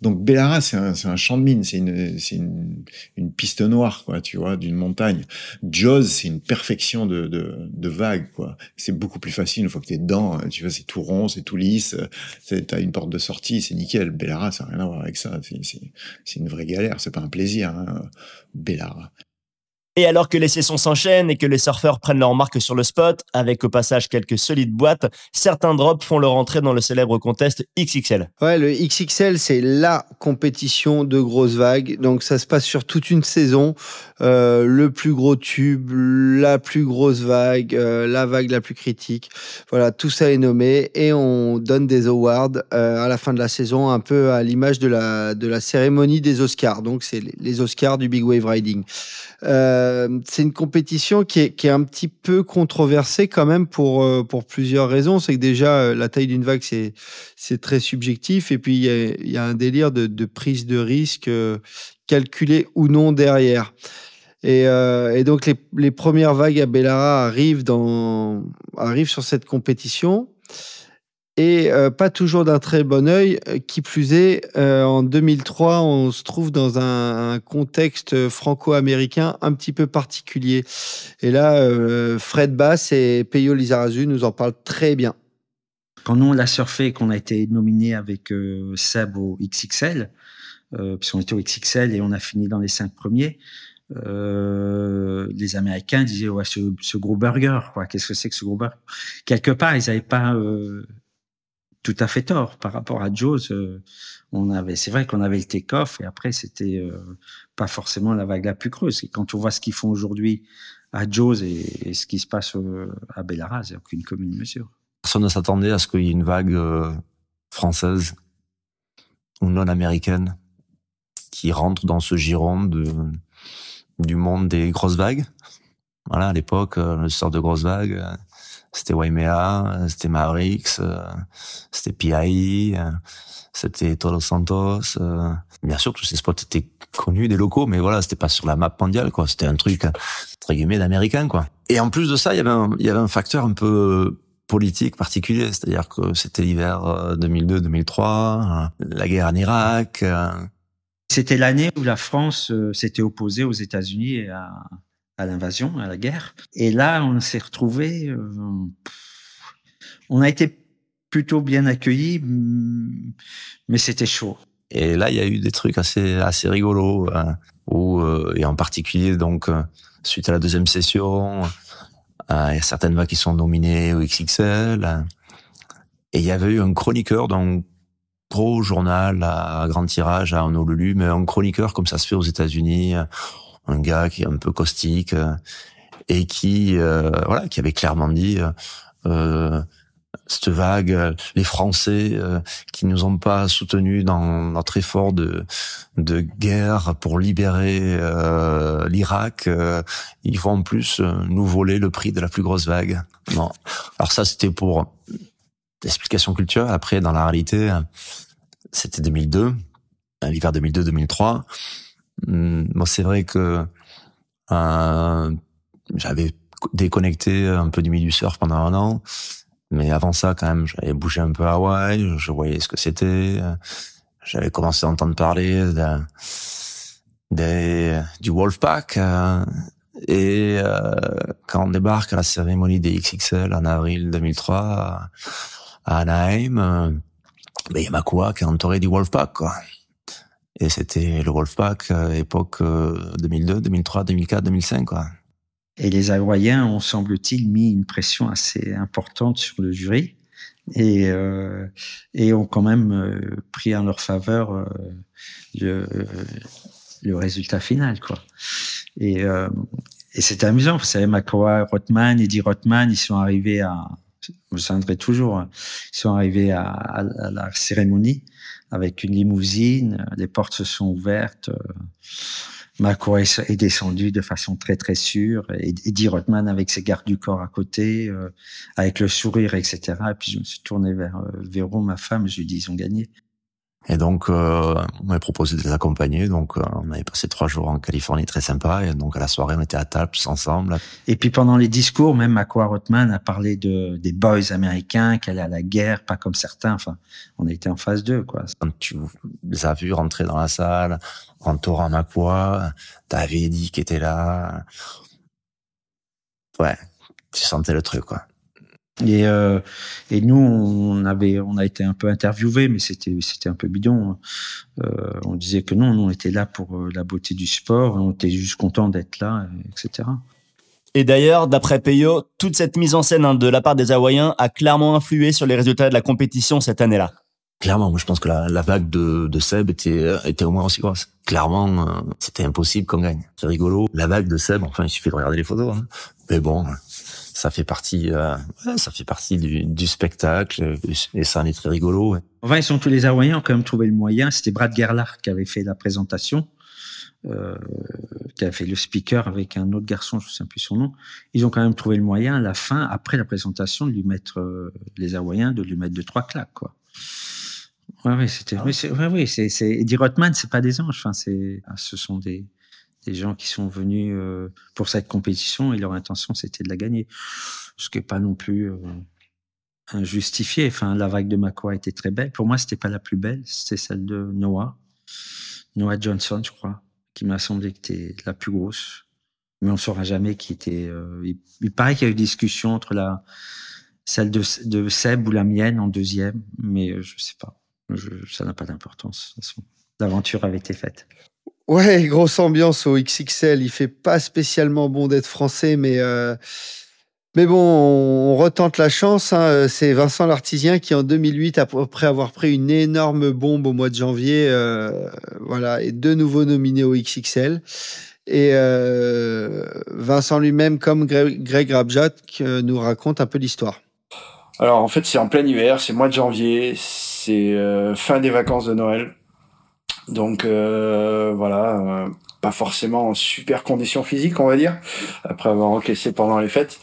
Donc, Bellara, c'est un, un, champ de mine, c'est une, une, une, piste noire, quoi, tu vois, d'une montagne. Jaws, c'est une perfection de, de, de vague, quoi. c'est beaucoup plus facile une fois que t'es dedans. Tu vois, c'est tout rond, c'est tout lisse. T'as une porte de sortie, c'est nickel. Bellara, ça n'a rien à voir avec ça. C'est une vraie galère. C'est pas un plaisir, hein, Bellara. Et alors que les sessions s'enchaînent et que les surfeurs prennent leur marque sur le spot, avec au passage quelques solides boîtes, certains drops font leur entrée dans le célèbre contest XXL. Ouais, le XXL, c'est la compétition de grosses vagues. Donc ça se passe sur toute une saison. Euh, le plus gros tube, la plus grosse vague, euh, la vague la plus critique. Voilà, tout ça est nommé et on donne des awards euh, à la fin de la saison, un peu à l'image de la, de la cérémonie des Oscars. Donc c'est les Oscars du Big Wave Riding. Euh, c'est une compétition qui est, un petit peu controversée quand même pour, euh, pour plusieurs raisons. C'est que déjà, euh, la taille d'une vague, c'est, c'est très subjectif. Et puis, il y a, un délire de, prise de risque calculé ou non derrière. Et, et donc, les, les, premières vagues à Bellara arrivent, dans, arrivent sur cette compétition et euh, pas toujours d'un très bon œil. Euh, qui plus est, euh, en 2003, on se trouve dans un, contexte franco-américain un petit peu particulier. Et là, Fred Bass et Peyo Lizarazu nous en parlent très bien. Quand nous, on l'a surfé qu'on a été nominé avec Seb au XXL, puisqu'on était au XXL et on a fini dans les cinq premiers, les Américains disaient ouais ce, gros burger quoi qu'est-ce que c'est que ce gros burger? Quelque part ils n'avaient pas tout à fait tort par rapport à Jaws. Euh, on avait, c'est vrai qu'on avait le take-off et après c'était euh, pas forcément la vague la plus creuse. Et quand on voit ce qu'ils font aujourd'hui à Jaws et, ce qui se passe euh, à Bellara, c'est aucune commune mesure. Personne ne s'attendait à ce qu'il y ait une vague française ou non américaine qui rentre dans ce giron du monde des grosses vagues. Voilà, à l'époque, le sort de grosses vagues, c'était Waimea, c'était Mavericks, c'était PI, c'était Todos Santos. Bien sûr, tous ces spots étaient connus des locaux, mais voilà, c'était pas sur la map mondiale, quoi. C'était un truc, entre guillemets, d'américain, quoi. Et en plus de ça, il y avait un, il y avait un facteur un peu politique particulier, c'est-à-dire que c'était l'hiver 2002-2003, la guerre en Irak. C'était l'année où la France s'était opposée aux États-Unis et à, à l'invasion, à la guerre. Et là, on s'est retrouvé. Euh, on a été plutôt bien accueillis, mais c'était chaud. Et là, il y a eu des trucs assez assez rigolos, hein, euh, et en particulier donc euh, suite à la deuxième session, il y a certaines voix qui sont nominées au XXL. Hein. et il y avait eu un chroniqueur d'un gros journal à grand tirage à Honolulu, mais un chroniqueur comme ça se fait aux États-Unis un gars qui est un peu caustique euh, et qui euh, voilà qui avait clairement dit euh, cette vague, les Français qui nous ont pas soutenus dans notre effort de de guerre pour libérer l'Irak, ils vont en plus nous voler le prix de la plus grosse vague. Non. Alors ça c'était pour l'explication culturelle. Après dans la réalité, c'était 2002, l'hiver 2002-2003. Hum, moi, c'est vrai que euh, j'avais déconnecté un peu du milieu du surf pendant un an, mais avant ça, quand même, j'avais bougé un peu à Hawaï, je voyais ce que c'était. J'avais commencé à entendre parler de, des, du Wolfpack. Euh, et euh, quand on débarque à la cérémonie des XXL en avril 2003 à, Anaheim, euh, ben, il y a Makua qui est entouré du Wolfpack, quoi. Et c'était le Wolfpack, euh, époque 2002, 2003, 2004, 2005, quoi. Et les Hawaïens ont, semble-t-il, mis une pression assez importante sur le jury et, euh, ont quand même euh, pris en leur faveur le, résultat final, quoi. Et, et c'était amusant. Vous savez, Makoa Rothman, Eddie Rothman, ils sont arrivés à, je me souviendrai toujours, hein, ils sont arrivés à la cérémonie avec une limousine, les portes se sont ouvertes. Euh, Mako est descendu de façon très très sûre. Et Eddie Rothman avec ses gardes du corps à côté, euh, avec le sourire, etc. Et puis je me suis tourné vers euh, Véro, ma femme, je lui dis ils ont gagné. Et donc, euh, on m'avait proposé de les accompagner. Donc, euh, on avait passé trois jours en Californie, très sympa. Et donc, à la soirée, on était à table tous ensemble. Et puis, pendant les discours, même Makwa Rothman a parlé de des boys américains qui allaient à la guerre, pas comme certains. Enfin, on été en phase 2, quoi. Quand tu les as vus rentrer dans la salle, entourant Makwa, t'avais dit qui était là. Ouais, tu sentais le truc, quoi. Et, euh, et nous, on avait, on a été un peu interviewés, mais c'était, c'était un peu bidon. Euh, on disait que non, nous, on était là pour euh, la beauté du sport, on était juste content d'être là, etc. Et d'ailleurs, d'après Peyo, toute cette mise en scène hein, de la part des Hawaïens a clairement influé sur les résultats de la compétition cette année-là. Clairement, moi je pense que la, la vague de, de Seb était, était au moins aussi grosse. Clairement, euh, c'était impossible qu'on gagne. C'est rigolo. La vague de Seb, enfin, il suffit de regarder les photos. Hein. Mais bon, ça fait partie, euh, ouais, ça fait partie du, du, spectacle et ça en est très rigolo. Ouais. Enfin, ils sont tous les Hawaïens ont quand même trouvé le moyen. C'était Brad Gerlach qui avait fait la présentation. Euh, qui a fait le speaker avec un autre garçon, je ne sais plus son nom. Ils ont quand même trouvé le moyen à la fin, après la présentation, de lui mettre euh, les Hawaïens, de lui mettre deux trois claques, quoi. Ouais, ouais, c'était. Ah. Oui, ouais, oui, c'est. Eddie Rothman, c'est pas des anges. Enfin, c'est. Ah, ce sont des des gens qui sont venus euh, pour cette compétition et leur intention c'était de la gagner. Ce qui est pas non plus euh, injustifié. Enfin, la vague de Makoa était très belle. Pour moi, c'était pas la plus belle, c'était celle de Noah. Noah Johnson, je crois qui m'a semblé que était la plus grosse. Mais on saura jamais qui était. Euh, il, paraît qu'il y a eu discussion entre la celle de, Seb ou la mienne en deuxième, mais je sais pas. Ça n'a pas d'importance. L'aventure avait été faite. Ouais, grosse ambiance au XXL. Il fait pas spécialement bon d'être français, mais euh, mais bon, on retente la chance. Hein. C'est Vincent Lartisien qui, en 2008, après avoir pris une énorme bombe au mois de janvier, euh, voilà, est de nouveau nominé au XXL. Et euh, Vincent lui-même, comme Greg, Rabjat, nous raconte un peu l'histoire. Alors en fait, c'est en plein hiver, c'est mois de janvier, c'est euh, fin des vacances de Noël. Donc euh, voilà, euh, pas forcément en super condition physique, on va dire, après avoir encaissé pendant les fêtes.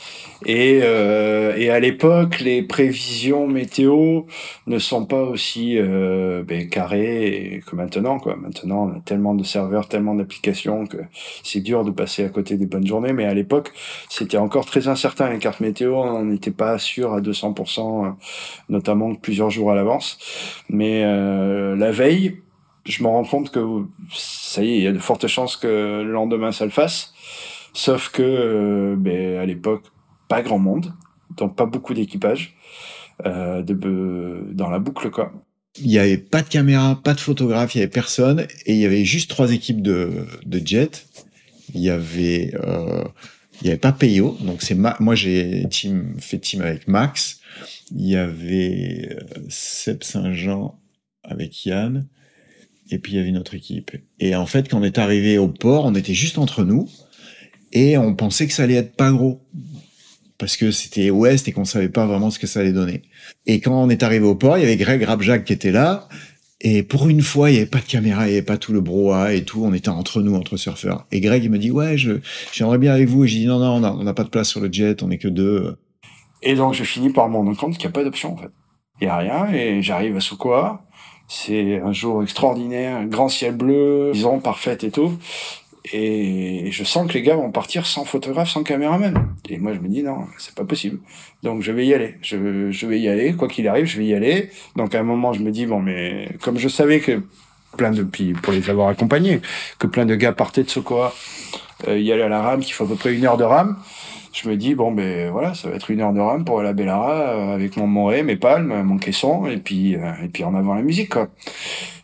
Et, euh, et à l'époque, les prévisions météo ne sont pas aussi euh, ben, carrées que maintenant. Quoi. Maintenant, on a tellement de serveurs, tellement d'applications que c'est dur de passer à côté des bonnes journées. Mais à l'époque, c'était encore très incertain les cartes météo. On n'était pas sûr à 200%, notamment plusieurs jours à l'avance. Mais euh, la veille, je me rends compte que ça y est, il y a de fortes chances que le lendemain ça le fasse. Sauf que, euh, ben, à l'époque, pas grand monde, donc pas beaucoup d'équipage euh, de, dans la boucle, quoi. Il n'y avait pas de caméra, pas de photographe, il y avait personne, et il y avait juste trois équipes de, de jet. Il y avait, euh, il y avait pas Peyo, donc c'est moi j'ai fait team avec Max. Il y avait euh, Seb Saint-Jean avec Yann et puis il y avait une autre équipe. Et en fait, quand on est arrivé au port, on était juste entre nous et on pensait que ça allait être pas gros parce que c'était ouest et qu'on savait pas vraiment ce que ça allait donner. Et quand on est arrivé au port, il y avait Greg Rabjac qui était là. Et pour une fois, il n'y avait pas de caméra, il n'y avait pas tout le brouhaha et tout. On était entre nous, entre surfeurs. Et Greg, il me dit, ouais, j'aimerais bien avec vous. Et j'ai dit, non, non, on n'a pas de place sur le jet, on n'est que deux. Et donc, je finis par me rendre compte qu'il n'y a pas d'option, en fait. Il n'y a rien. Et j'arrive à Sukoa. C'est un jour extraordinaire, grand ciel bleu, disons, parfaite et tout. Et je sens que les gars vont partir sans photographe, sans caméraman. Et moi, je me dis, non, c'est pas possible. Donc, je vais y aller. Je, je vais y aller. Quoi qu'il arrive, je vais y aller. Donc, à un moment, je me dis, bon, mais comme je savais que plein de, puis pour les avoir accompagnés, que plein de gars partaient de Sokoa, euh, y aller à la rame, qu'il faut à peu près une heure de rame je me dis bon ben voilà ça va être une heure de rame pour la Bellara euh, avec mon moré, mes palmes, mon caisson et puis euh, et puis en avant la musique quoi.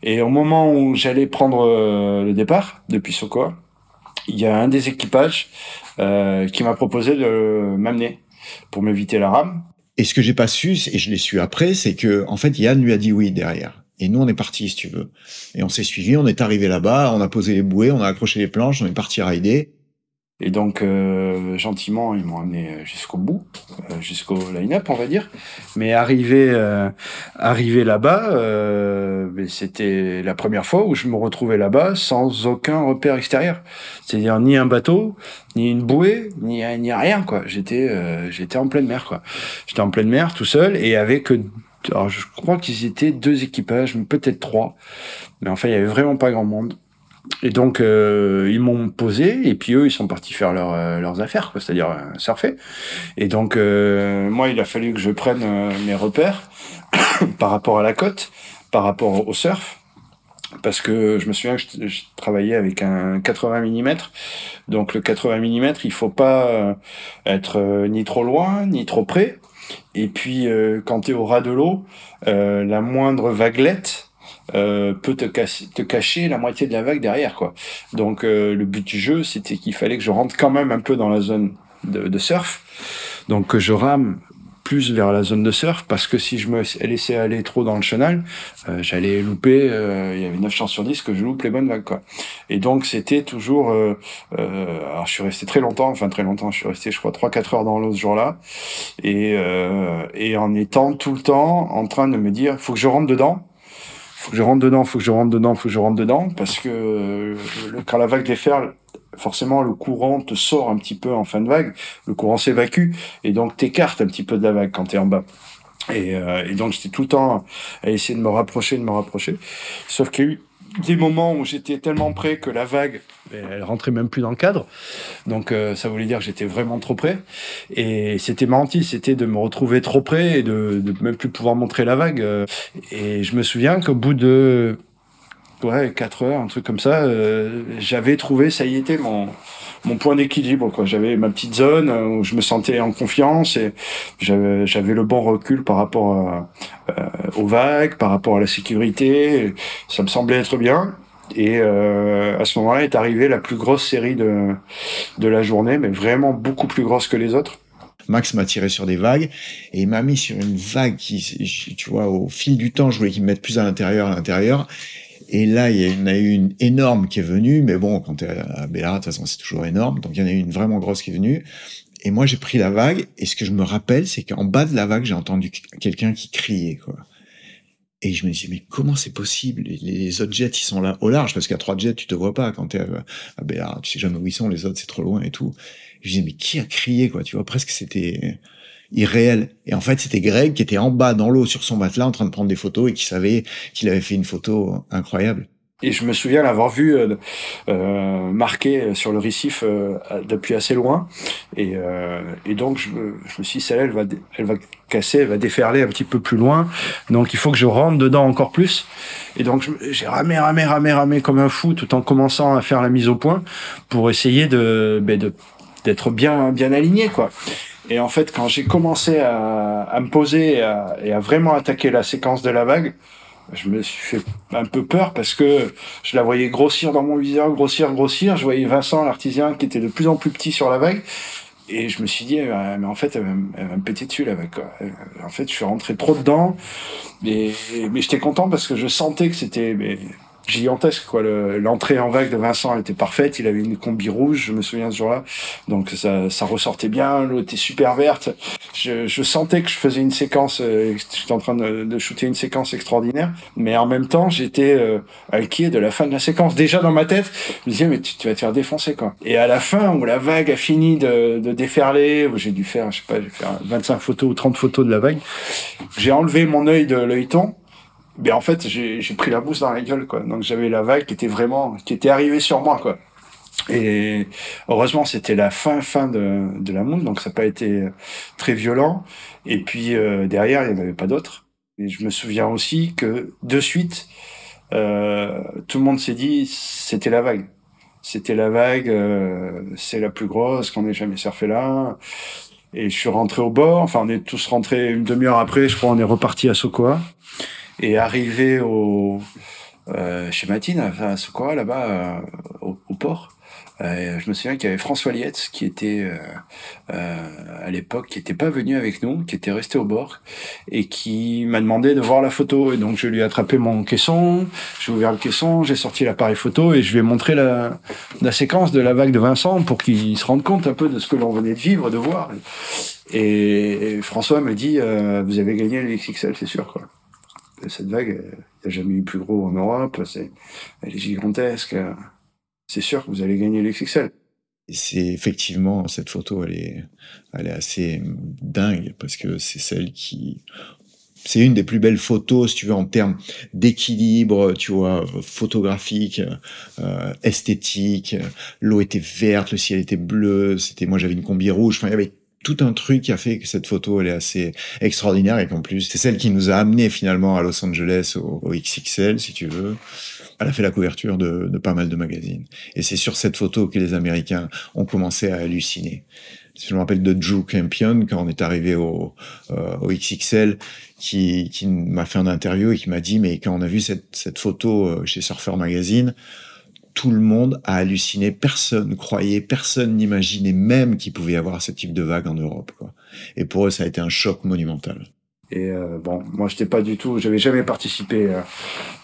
Et au moment où j'allais prendre euh, le départ depuis Sokoa, il y a un des équipages qui m'a proposé de m'amener pour m'éviter la rame. Et ce que j'ai pas su et je l'ai su après, c'est que en fait Yann lui a dit oui derrière. Et nous, on est parti, si tu veux. Et on s'est suivi, on est arrivé là-bas, on a posé les bouées, on a accroché les planches, on est parti rider. Et donc, euh, gentiment, ils m'ont amené jusqu'au bout, euh, jusqu'au line-up, on va dire. Mais arrivé, euh, arrivé là-bas, euh, ben, c'était la première fois où je me retrouvais là-bas sans aucun repère extérieur. C'est-à-dire ni un bateau, ni une bouée, ni, ni rien, quoi. J'étais, euh, j'étais en pleine mer, quoi. J'étais en pleine mer, tout seul, et avec, alors je crois qu'ils étaient deux équipages, peut-être trois. Mais enfin, il y avait vraiment pas grand monde. Et donc, euh, ils m'ont posé, et puis eux, ils sont partis faire euh, leurs affaires, c'est-à-dire euh, surfer. Et donc, moi, il a fallu que je prenne mes repères par rapport à la côte, par rapport au surf, parce que je me souviens que je, travaillais avec un 80 mm. Donc, le 80 mm, il faut pas être ni trop loin, ni trop près. Et puis, euh, quand tu es au ras de l'eau, la moindre vaguelette euh, peut te, casser- te cacher la moitié de la vague derrière. quoi. Donc, euh, le but du jeu, c'était qu'il fallait que je rentre quand même un peu dans la zone de, de surf. Donc, que je rame plus vers la zone de surf parce que si je me laissais aller trop dans le chenal, euh, j'allais louper, euh, il y avait 9 chances sur 10 que je loupe les bonnes vagues. quoi. Et donc, c'était toujours... euh, alors, je suis resté très longtemps, enfin très longtemps, je suis resté, je crois, 3-4 heures dans l'eau ce jour-là et, et en étant tout le temps en train de me dire faut que je rentre dedans faut que je rentre dedans faut que je rentre dedans faut que je rentre dedans parce que euh, quand la vague déferle forcément le courant te sort un petit peu en fin de vague le courant s'évacue et donc t'écartes un petit peu de la vague quand t'es en bas. Et, euh, et donc j'étais tout le temps à essayer de me rapprocher de me rapprocher. Sauf qu'il y a eu des moments où j'étais tellement près que la vague elle rentrait même plus dans le cadre donc euh, ça voulait dire que j'étais vraiment trop près et c'était menti, c'était de me retrouver trop près et de, de même plus pouvoir montrer la vague. euh. Et je me souviens qu'au bout de ouais, 4 heures, un truc comme ça, euh, j'avais trouvé, ça y était, mon, point d'équilibre. J'avais ma petite zone où je me sentais en confiance et j'avais le bon recul par rapport aux vagues, par rapport à la sécurité. Ça me semblait être bien. Et euh, à ce moment-là est arrivée la plus grosse série de, de la journée, mais vraiment beaucoup plus grosse que les autres. Max m'a tiré sur des vagues et il m'a mis sur une vague qui, tu vois, au fil du temps, je voulais qu'il me mette plus à l'intérieur, à l'intérieur. Et là, il y en a eu une énorme qui est venue, mais bon, quand t'es à Bellara, de toute façon, c'est toujours énorme. Donc, il y en a eu une vraiment grosse qui est venue. Et moi, j'ai pris la vague, et ce que je me rappelle, c'est qu'en bas de la vague, j'ai entendu quelqu'un qui criait, quoi. Et je me disais, mais comment c'est possible? Les, autres jets, ils sont là au large, parce qu'à trois jets, tu te vois pas quand t'es à, à Bellara. Tu sais jamais où ils sont, les autres, c'est trop loin et tout. Je me disais, mais qui a crié, quoi? Tu vois, presque c'était irréel. Et en fait, c'était Greg qui était en bas dans l'eau sur son matelas en train de prendre des photos et qui savait qu'il avait fait une photo incroyable. Et je me souviens l'avoir vu euh, euh, marqué sur le récif euh, depuis assez loin. Et, euh, et donc, je je me suis dit, celle-là, elle va, elle va casser, elle va déferler un petit peu plus loin. Donc, il faut que je rentre dedans encore plus. Et donc, j'ai ramé, ramé, ramé, ramé comme un fou tout en commençant à faire la mise au point pour essayer de, ben, de d'être bien, bien aligné, quoi. Et en fait, quand j'ai commencé à, à me poser et à vraiment attaquer la séquence de la vague, je me suis fait un peu peur parce que je la voyais grossir dans mon viseur, grossir, grossir. Je voyais Vincent, l'artisan, qui était de plus en plus petit sur la vague. Et je me suis dit, euh, mais en fait, elle va, me- péter dessus, la vague. Euh, En fait, je suis rentré trop dedans. Mais, j'étais content parce que je sentais que c'était gigantesque, quoi. Le- L'entrée en vague de Vincent, était parfaite. Il avait une combi rouge, je me souviens ce jour-là. Donc, ça, ressortait bien. L'eau était super verte. Je, sentais que je faisais une séquence, euh, j'étais en train de, de shooter une séquence extraordinaire. Mais en même temps, j'étais euh, inquiet de la fin de la séquence. Déjà dans ma tête, je me disais, mais tu, tu vas te faire défoncer, quoi. Et à la fin, où la vague a fini de, de déferler, où j'ai dû faire, je sais pas, j'ai fait 25 photos ou 30 photos de la vague, j'ai enlevé mon œil de l'œilleton. Mais en fait, j'ai j'ai pris la mousse dans la gueule, quoi. Donc j'avais la vague qui était vraiment, qui était arrivée sur moi, quoi. Et heureusement, c'était la fin, fin de, de la mousse, donc ça n'a pas été très violent. Et puis euh, derrière, il n'y en avait pas d'autres. Et je me souviens aussi que de suite, euh, tout le monde s'est dit, c'était la vague. C'était la vague, euh, c'est la plus grosse qu'on ait jamais surfé là. Et je suis rentré au bord. Enfin, on est tous rentrés une demi-heure après. Je crois on est reparti à Sokoa. Et arrivé au euh, chez Matine, à Sokoa, là-bas, euh, au, au port. Euh, je me souviens qu'il y avait François Lietz qui était euh, euh, à l'époque qui était pas venu avec nous, qui était resté au bord et qui m'a demandé de voir la photo. Et donc je lui ai attrapé mon caisson, j'ai ouvert le caisson, j'ai sorti l'appareil photo et je lui ai montré la, la séquence de la vague de Vincent pour qu'il se rende compte un peu de ce que l'on venait de vivre, de voir. Et, et François me dit euh, vous avez gagné le XXL, c'est sûr quoi. Cette vague, euh, il n'y a jamais eu plus gros en Europe, c'est, elle est gigantesque. euh, C'est sûr que vous allez gagner le XXL. Et c'est effectivement cette photo, elle est, elle est assez dingue parce que c'est celle qui, c'est une des plus belles photos, si tu veux, en termes d'équilibre, tu vois, photographique, euh, esthétique. L'eau était verte, le ciel était bleu. C'était, moi, j'avais une combi rouge. Enfin, il y avait tout un truc qui a fait que cette photo, elle est assez extraordinaire et qu'en plus, c'est celle qui nous a amené finalement à Los Angeles au, XXL, si tu veux. Elle a fait la couverture de, pas mal de magazines. Et c'est sur cette photo que les Américains ont commencé à halluciner. je me rappelle de Joe Campion quand on est arrivé au, euh, XXL, qui, m'a fait un interview et qui m'a dit, mais quand on a vu cette, cette photo euh, chez Surfer Magazine, tout le monde a halluciné, personne croyait, personne n'imaginait même qu'il pouvait y avoir ce type de vague en Europe. Et pour eux, ça a été un choc monumental. Et euh, bon, moi, j'étais pas du tout, j'avais jamais participé à,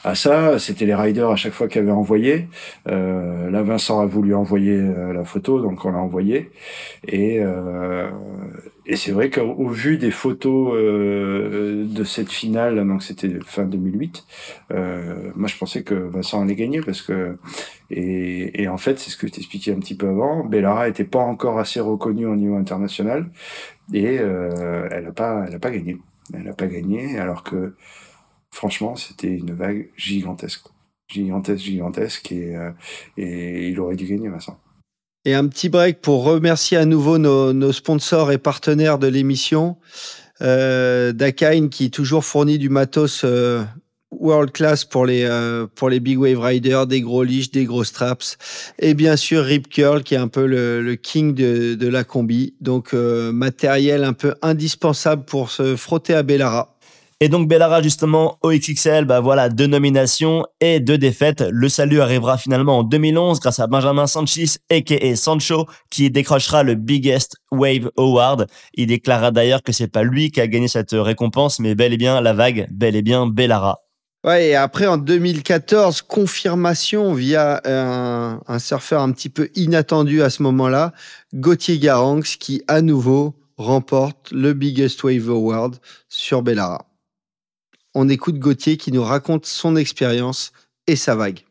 à ça. C'était les riders à chaque fois qui avaient envoyé. Euh, là, Vincent a voulu envoyer euh, la photo, donc on l'a envoyé. Et, euh, et c'est vrai qu'au vu des photos euh, de cette finale, donc c'était fin 2008, euh, moi je pensais que Vincent allait gagner parce que et, et en fait c'est ce que je t'expliquais un petit peu avant. Bellara était pas encore assez reconnue au niveau international et euh, elle a pas, elle a pas gagné. Elle n'a pas gagné, alors que franchement, c'était une vague gigantesque. Gigantesque, gigantesque, et, euh, et il aurait dû gagner, Vincent. Et un petit break pour remercier à nouveau nos, sponsors et partenaires de l'émission. Euh, Dakine qui toujours fournit du matos euh, world class pour les euh, pour les big wave riders, des gros leash, des gros straps, et bien sûr Rip Curl qui est un peu le, king de, la combi, donc euh, matériel un peu indispensable pour se frotter à Bellara. Et donc Bellara justement au XXL, bah voilà, deux nominations et deux défaites. Le salut arrivera finalement en 2011 grâce à Benjamin Sanchez aka Sancho qui décrochera le Biggest Wave Award. Il déclara d'ailleurs que c'est pas lui qui a gagné cette récompense mais bel et bien la vague, bel et bien Bellara. Ouais, et après en 2014, confirmation via un, surfeur un petit peu inattendu à ce moment-là, Gauthier Garanx qui à nouveau remporte le Biggest Wave Award sur Bellara. On écoute Gauthier qui nous raconte son expérience et sa vague.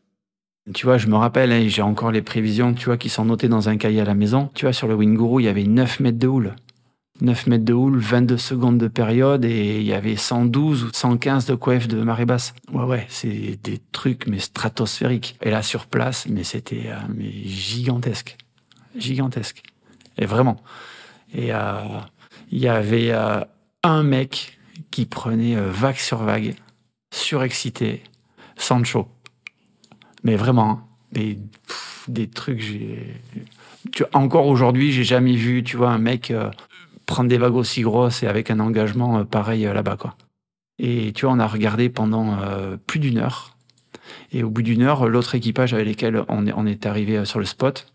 Tu vois, je me rappelle, hein, j'ai encore les prévisions, tu vois, qui sont notées dans un cahier à la maison. Tu vois, sur le Winguru, il y avait 9 mètres de houle. 9 mètres de houle, 22 secondes de période et il y avait 112 ou 115 de coef de marée basse. Ouais, ouais, c'est des trucs, mais stratosphériques. Et là, sur place, mais c'était euh, gigantesque. Gigantesque. Et vraiment. Et euh, il y avait euh, un mec qui prenait vague sur vague, surexcité, Sancho. Mais vraiment, hein, des, trucs, j'ai. Encore aujourd'hui, j'ai jamais vu, tu vois, un mec prendre des vagues aussi grosses et avec un engagement euh, pareil euh, là-bas, quoi. Et tu vois, on a regardé pendant euh, plus d'une heure. Et au bout d'une heure, l'autre équipage avec lequel on est, arrivé sur le spot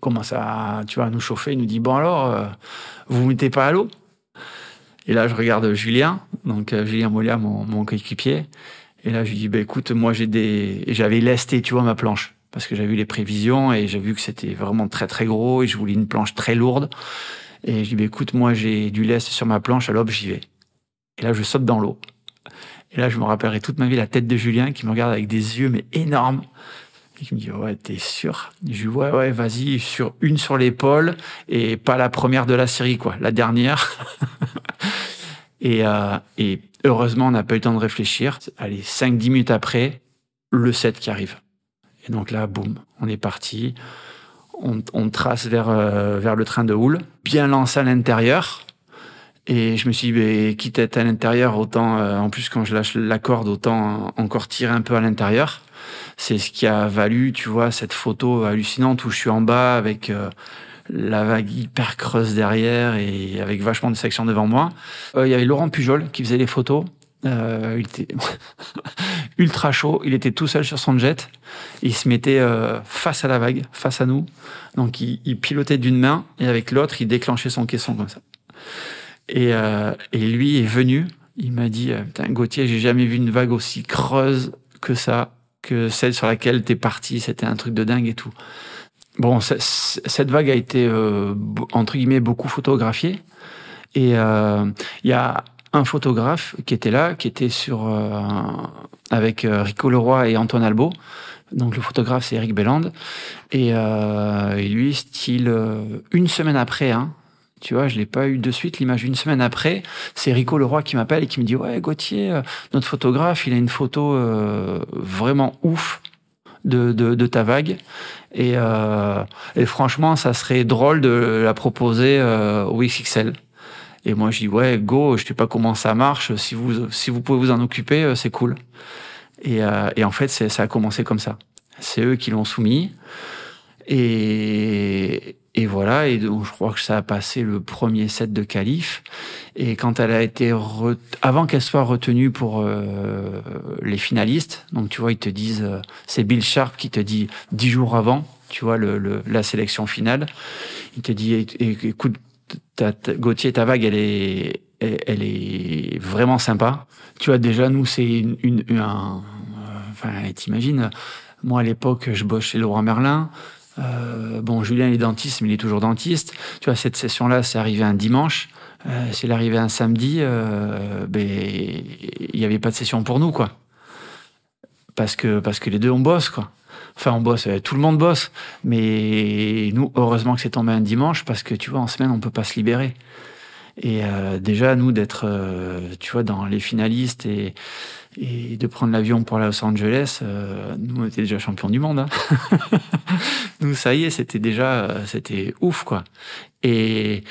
commence à, tu vois, à nous chauffer. Il nous dit Bon, alors, vous vous mettez pas à l'eau? Et là, je regarde Julien, donc Julien Molia, mon, mon coéquipier. Et là, je lui dis bah, Écoute, moi, j'ai des. J'avais lesté, tu vois, ma planche. Parce que j'avais vu les prévisions et j'ai vu que c'était vraiment très, très gros et je voulais une planche très lourde. Et je dis bah, Écoute, moi, j'ai du lest sur ma planche, l'aube, j'y vais. Et là, je saute dans l'eau. Et là, je me rappellerai toute ma vie la tête de Julien qui me regarde avec des yeux mais énormes. Et qui me dit ouais t'es sûr? Je lui dis ouais ouais vas-y sur une sur l'épaule et pas la première de la série quoi, la dernière. et, euh, et heureusement on n'a pas eu le temps de réfléchir. Allez 5-10 minutes après le 7 qui arrive. Et donc là boum on est parti. On, trace vers euh, vers le train de houle, bien lancé à l'intérieur. Et je me suis dit, quitte à être à l'intérieur, autant, euh, en plus, quand je lâche la corde, autant encore tirer un peu à l'intérieur. C'est ce qui a valu, tu vois, cette photo hallucinante où je suis en bas avec euh, la vague hyper creuse derrière et avec vachement de sections devant moi. Il y avait Laurent Pujol qui faisait les photos. Euh, il était ultra chaud. Il était tout seul sur son jet. Il se mettait euh, face à la vague, face à nous. Donc, il, il pilotait d'une main et avec l'autre, il déclenchait son caisson comme ça. Et, euh, lui est venu. Il m'a dit Putain, Gauthier, j'ai jamais vu une vague aussi creuse que ça, que celle sur laquelle t'es parti. C'était un truc de dingue et tout. Bon, cette vague a été, entre guillemets, beaucoup photographiée. Et il y a un photographe qui était là, qui était sur euh, avec euh, Rico Leroy et Antoine Albo. Donc le photographe c'est Eric Belland. Et, euh, et lui, style euh, une semaine après, hein, tu vois, je l'ai pas eu de suite l'image. Une semaine après, c'est Rico Leroy qui m'appelle et qui me dit ouais Gauthier, notre photographe, il a une photo vraiment ouf de, de, ta vague. Et, franchement, ça serait drôle de la proposer au XXL. Et moi, je dis ouais, go. Je sais pas comment ça marche. Si vous si vous pouvez vous en occuper, euh, c'est cool. Et, euh, et en fait, ça a commencé comme ça. C'est eux qui l'ont soumis. Et, et voilà, et donc je crois que ça a passé le premier set de qualif. Et quand elle a été re- avant qu'elle soit retenue pour euh, les finalistes, donc tu vois, ils te disent, euh, c'est Bill Sharp qui te dit dix jours avant, tu vois, le, le- la sélection finale. Il te dit, é- ta- Gauthier, ta vague, elle est, elle, est vraiment sympa. Tu vois, déjà, nous, c'est une, un, euh, enfin, t'imagines, moi, à l'époque, je bosse chez Laurent Merlin. Euh, bon, Julien est dentiste, mais il est toujours dentiste. Tu vois, cette session-là, c'est arrivé un dimanche. Euh, c'est arrivé un samedi. Euh, ben, il n'y avait pas de session pour nous, quoi. Parce que, parce que les deux, on bosse, quoi. Enfin, on bosse, euh, tout le monde bosse. Mais nous, heureusement que c'est tombé un dimanche, parce que, tu vois, en semaine, on peut pas se libérer. Et euh, déjà, nous, d'être, euh, tu vois, dans les finalistes et, de prendre l'avion pour Los Angeles, nous, on était déjà champions du monde. hein. nous, ça y est, c'était déjà, c'était ouf, quoi. Et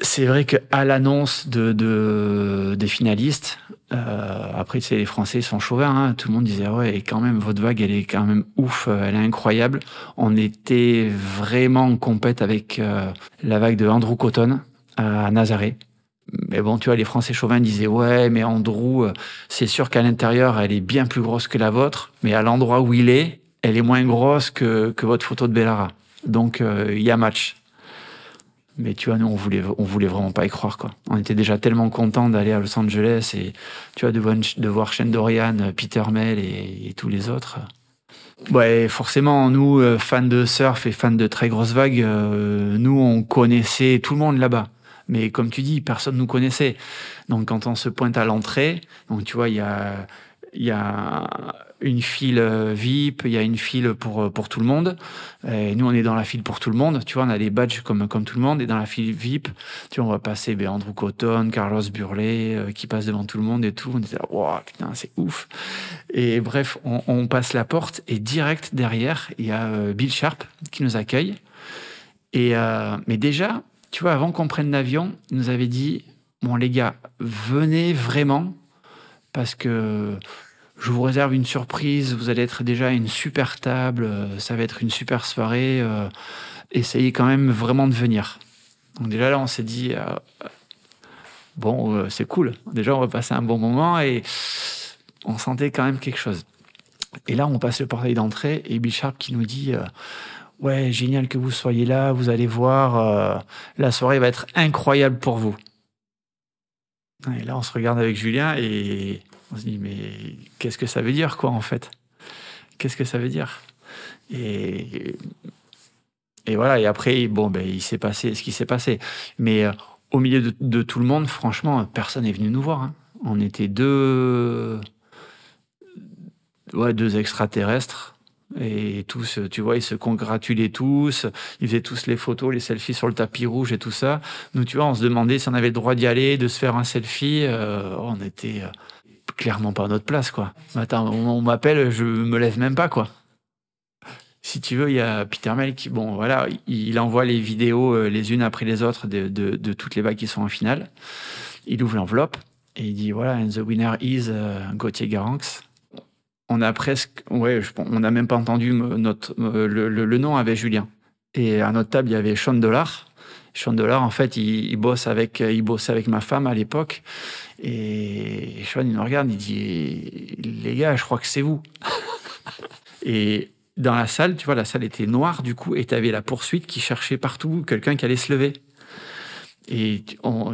c'est vrai qu'à l'annonce de, des finalistes, euh, après, c'est les Français sont chauvins, hein, tout le monde disait, ouais, et quand même, votre vague, elle est quand même ouf, euh, elle est incroyable. On était vraiment en compète avec euh, la vague de Andrew Cotton à Nazaré. Mais bon, tu vois, les Français chauvins disaient ouais, mais Andrew, euh, c'est sûr qu'à l'intérieur, elle est bien plus grosse que la vôtre, mais à l'endroit où il est, elle est moins grosse que, que votre photo de Bellara. Donc, euh, il y a match. Mais tu vois, nous, on voulait, on voulait vraiment pas y croire, quoi. On était déjà tellement contents d'aller à Los Angeles et, tu vois, de voir, de voir Shane Dorian, Peter Mel et, et tous les autres. Ouais, forcément, nous, euh, fans de surf et fans de très grosses vagues, euh, nous, on connaissait tout le monde là-bas. Mais comme tu dis, personne nous connaissait. Donc, quand on se pointe à l'entrée, donc tu vois, il y a, il y a une file VIP, il y a une file pour, euh, pour tout le monde. Et nous, on est dans la file pour tout le monde. Tu vois, on a des badges comme, comme tout le monde. Et dans la file VIP, tu vois, on va passer ben, Andrew Cotton, Carlos Burley, euh, qui passe devant tout le monde et tout. On était là, wow, putain, c'est ouf. Et bref, on, passe la porte et direct derrière, il y a euh, Bill Sharp qui nous accueille. Et, mais déjà, tu vois, avant qu'on prenne l'avion, il nous avait dit, bon les gars, venez vraiment parce que je vous réserve une surprise, vous allez être déjà à une super table, euh, ça va être une super soirée, euh, essayez quand même vraiment de venir. Donc déjà là, on s'est dit, euh, bon, c'est cool, déjà on va passer un bon moment et on sentait quand même quelque chose. Et là, on passe le portail d'entrée et Bill qui nous dit, ouais, génial que vous soyez là, vous allez voir, la soirée va être incroyable pour vous. Et là, on se regarde avec Julien et on se dit, mais qu'est-ce que ça veut dire, quoi, en fait? Qu'est-ce que ça veut dire? Et, et voilà, et après, bon, ben, il s'est passé ce qui s'est passé. Mais euh, au milieu de, tout le monde, franchement, personne n'est venu nous voir. Hein. On était deux, ouais, deux extraterrestres. Et tous, tu vois, ils se congratulaient tous, ils faisaient tous les photos, les selfies sur le tapis rouge et tout ça. Nous, tu vois, on se demandait si on avait le droit d'y aller, de se faire un selfie. Euh, on était euh, clairement pas notre place, quoi. Attends, on, m'appelle, je me lève même pas, quoi. Si tu veux, il y a Peter Mel qui, bon, voilà, il, envoie les vidéos euh, les unes après les autres de, de, toutes les vagues qui sont en finale. Il ouvre l'enveloppe et il dit, voilà, and the winner is uh, Gauthier Garanx on a presque, ouais, on n'a même pas entendu notre, le, le, le, nom avec Julien. Et à notre table, il y avait Sean Dollar. Sean en fait, il, bosse avec, il bossait avec ma femme à l'époque. Et Sean, il nous regarde, il dit, les gars, je crois que c'est vous. et dans la salle, tu vois, la salle était noire, du coup, et tu avais la poursuite qui cherchait partout quelqu'un qui allait se lever. Et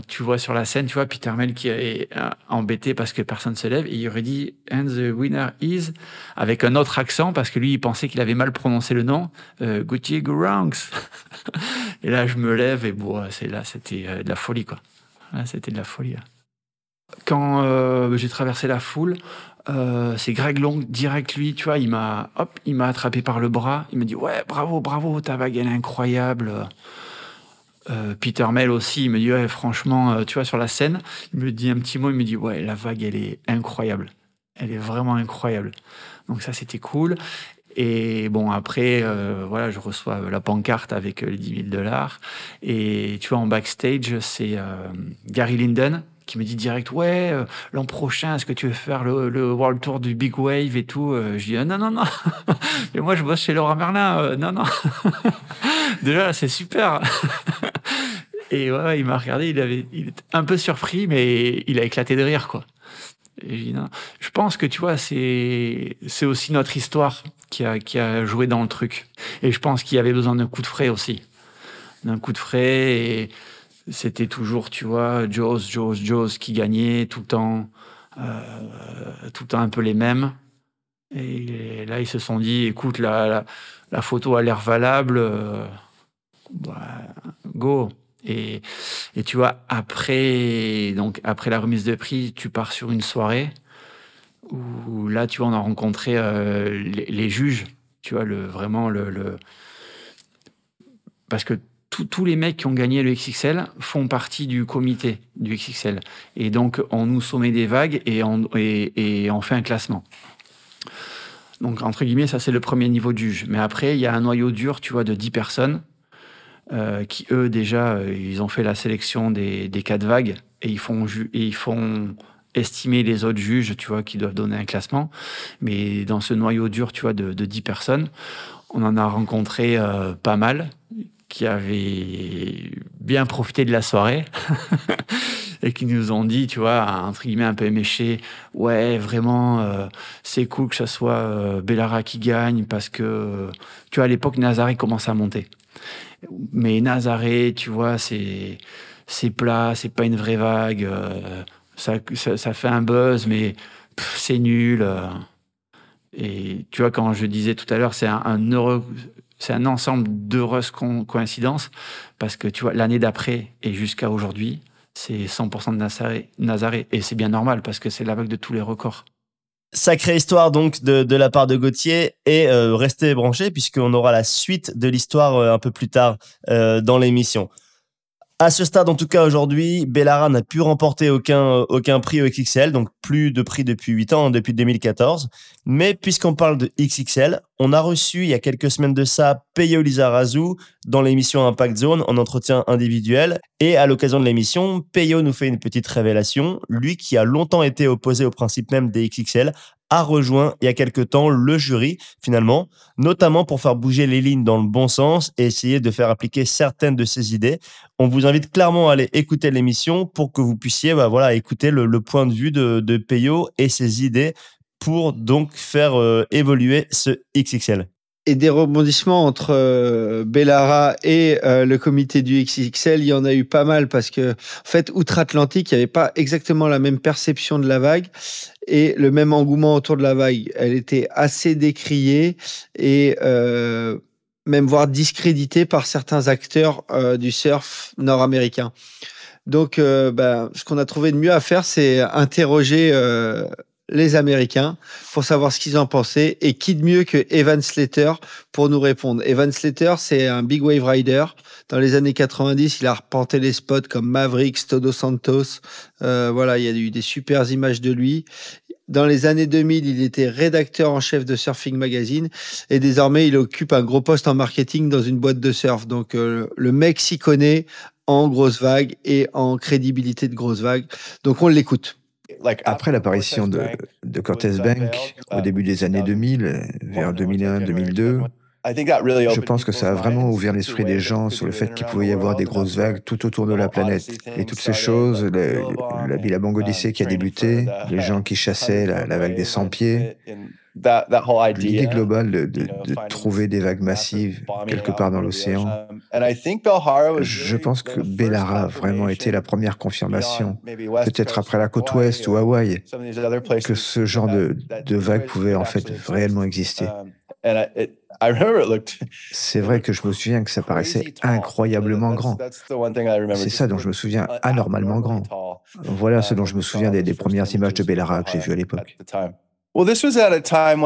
tu, vois sur la scène, tu vois Peter Mel qui est embêté parce que personne se lève et il aurait dit and the winner is avec un autre accent parce que lui il pensait qu'il avait mal prononcé le nom euh, Gauthier Gouranx. et là je me lève et bon c'est là c'était euh, de la folie quoi. C'était de la folie. Quand euh, j'ai traversé la foule, euh, c'est Greg Long direct lui, tu vois, il m'a hop, il m'a attrapé par le bras, il m'a dit ouais bravo bravo ta est incroyable. Euh, Peter Mel aussi, il me dit ouais, franchement, euh, tu vois, sur la scène, il me dit un petit mot, il me dit ouais, la vague, elle est incroyable. Elle est vraiment incroyable. Donc ça, c'était cool. Et bon, après, euh, voilà, je reçois la pancarte avec les 10 000 dollars. Et tu vois, en backstage, c'est Gary Linden, qui me dit direct ouais euh, l'an prochain est-ce que tu veux faire le, World Tour du Big Wave et tout euh, je dis ah, non non non. Mais moi je bosse chez Laurent Merlin euh, non non. Déjà c'est super. Et ouais il m'a regardé il avait il était un peu surpris mais il a éclaté de rire quoi. Et je dis non. Je pense que tu vois c'est c'est aussi notre histoire qui a qui a joué dans le truc. Et je pense qu'il y avait besoin d'un coup de frais aussi. D'un coup de frais et c'était toujours, tu vois, Joes, Joes, Joes qui gagnait tout le temps, euh, tout le temps un peu les mêmes. Et là, ils se sont dit, écoute, la, la, photo a l'air valable, euh, bah, go. Et, et tu vois, après, donc, après la remise de prix, tu pars sur une soirée où là, tu vois, on a rencontré euh, les, juges, tu vois, le, vraiment le... Parce que tous les mecs qui ont gagné le XXL font partie du comité du XXL. Et donc, on nous sommet des vagues et on, fait un classement. Donc, entre guillemets, ça, c'est le premier niveau de juge. Mais après, il y a un noyau dur, tu vois, de 10 personnes euh, qui, eux, déjà, euh, ils ont fait la sélection des, des quatre vagues et ils font, et ils font estimer les autres juges, tu vois, qui doivent donner un classement. Mais dans ce noyau dur, tu vois, de, de 10 personnes, on en a rencontré euh, pas mal qui avaient bien profité de la soirée et qui nous ont dit, tu vois, entre guillemets un peu éméché, ouais, vraiment, euh, c'est cool que ce soit euh, Bellara qui gagne parce que, tu vois, à l'époque, Nazaré commence à monter. Mais Nazaré, tu vois, c'est c'est plat, c'est pas une vraie vague, euh, ça, ça, fait un buzz, mais c'est nul. Euh. et tu vois, quand je disais tout à l'heure, c'est un heureux c'est un ensemble d'heureuses coïncidences parce que tu vois, l'année d'après et jusqu'à aujourd'hui, c'est 100% de Nazaré, Et c'est bien normal parce que c'est la vague de tous les records. Sacrée histoire donc de, la part de Gauthier et euh, restez branchés puisqu'on aura la suite de l'histoire euh, un peu plus tard euh, dans l'émission. À ce stade, en tout cas aujourd'hui, Bellara n'a pu remporter aucun, prix au XXL, donc plus de prix depuis 8 ans, depuis 2014. Mais puisqu'on parle de XXL, on a reçu il y a quelques semaines de ça Peyo Lizarazu dans l'émission Impact Zone en entretien individuel. Et à l'occasion de l'émission, Peyo nous fait une petite révélation. Lui qui a longtemps été opposé au principe même des XXL a rejoint il y a quelque temps le jury finalement, notamment pour faire bouger les lignes dans le bon sens et essayer de faire appliquer certaines de ses idées. On vous invite clairement à aller écouter l'émission pour que vous puissiez bah, voilà, écouter le, point de vue de, de Peyo et ses idées pour donc faire euh, évoluer ce XXL et des rebondissements entre euh, Bellara et euh, le comité du XXL, il y en a eu pas mal parce que, en fait, outre-Atlantique, il n'y avait pas exactement la même perception de la vague et le même engouement autour de la vague. Elle était assez décriée et euh, même voire discréditée par certains acteurs euh, du surf nord-américain. Donc, ben, ce qu'on a trouvé de mieux à faire, c'est interroger les Américains pour savoir ce qu'ils en pensaient et qui de mieux que Evan Slater pour nous répondre. Evan Slater, c'est un big wave rider. Dans les années 90, il a repenté les spots comme Mavericks, Todo Santos. Euh, voilà, il y a eu des super images de lui. Dans les années 2000, il était rédacteur en chef de Surfing Magazine et désormais il occupe un gros poste en marketing dans une boîte de surf. Donc euh, le mec s'y connaît en grosse vague et en crédibilité de grosse vague. Donc on l'écoute. Après l'apparition de, de Cortez Bank au début des années 2000, vers 2001-2002, je pense que ça a vraiment ouvert l'esprit des gens sur le fait qu'il pouvait y avoir des grosses vagues tout autour de la planète. Et toutes ces choses, la Billabong Odyssey qui a débuté, les gens qui chassaient la, la vague des 100 pieds, l'idée globale de, de, de, trouver des vagues massives quelque part dans l'océan. Je pense que Bellara a vraiment été la première confirmation, peut-être après la côte ouest ou Hawaï, que ce genre de, de vague pouvait en fait réellement exister. C'est vrai que je me souviens que ça paraissait incroyablement grand. C'est ça dont je me souviens anormalement grand. Voilà ce dont je me souviens des, des premières images de Bellara que j'ai vues à l'époque.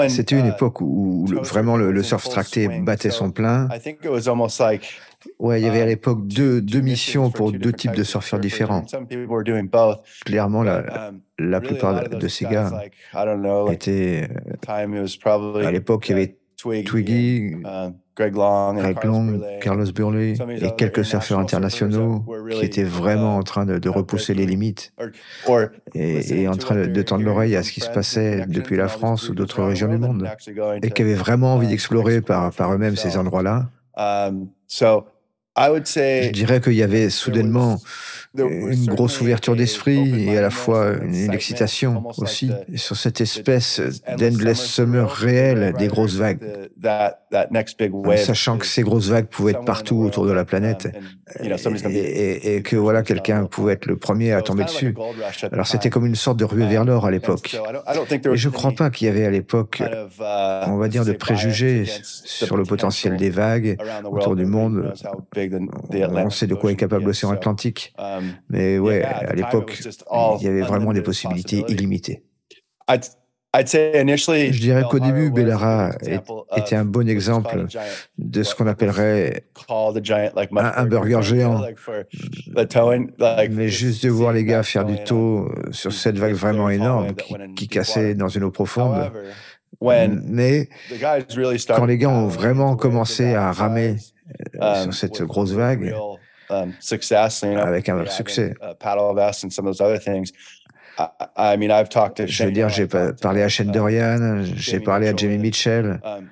C'était une époque où, vraiment le, le, surf tracté battait son plein. Ouais, il y avait à l'époque deux, deux missions pour deux types de surfeurs différents. Clairement, la, la plupart de ces gars étaient... À l'époque, il y avait Twiggy, Greg Long, Carlos Burley et quelques surfeurs internationaux qui étaient vraiment en train de, de repousser les limites et, et en train de, tendre l'oreille à ce qui se passait depuis la France ou d'autres régions du monde et qui avaient vraiment envie d'explorer par, par eux-mêmes ces endroits-là. Je dirais qu'il y avait soudainement une grosse ouverture d'esprit et à la fois une, excitation aussi sur cette espèce d'endless summer réel des grosses vagues, sachant que ces grosses vagues pouvaient être partout autour de la planète et, que voilà quelqu'un pouvait être le premier à tomber dessus. Alors c'était comme une sorte de ruée vers l'or à l'époque. Et je ne crois pas qu'il y avait à l'époque, on va dire, de préjugés sur le potentiel des vagues autour du monde. On sait de quoi est capable l'océan Atlantique. Mais ouais, à l'époque, il y avait vraiment des possibilités illimitées. Je dirais qu'au début, Bellara était un bon exemple de ce qu'on appellerait un, burger géant. Mais juste de voir les gars faire du tow sur cette vague vraiment énorme qui, cassait dans une eau profonde. Mais quand les gars ont vraiment commencé à ramer euh, sur cette grosse vague, um, avec un succès. Je veux dire, j'ai parlé à Shane Dorian, j'ai parlé à Jamie Mitchell. Um,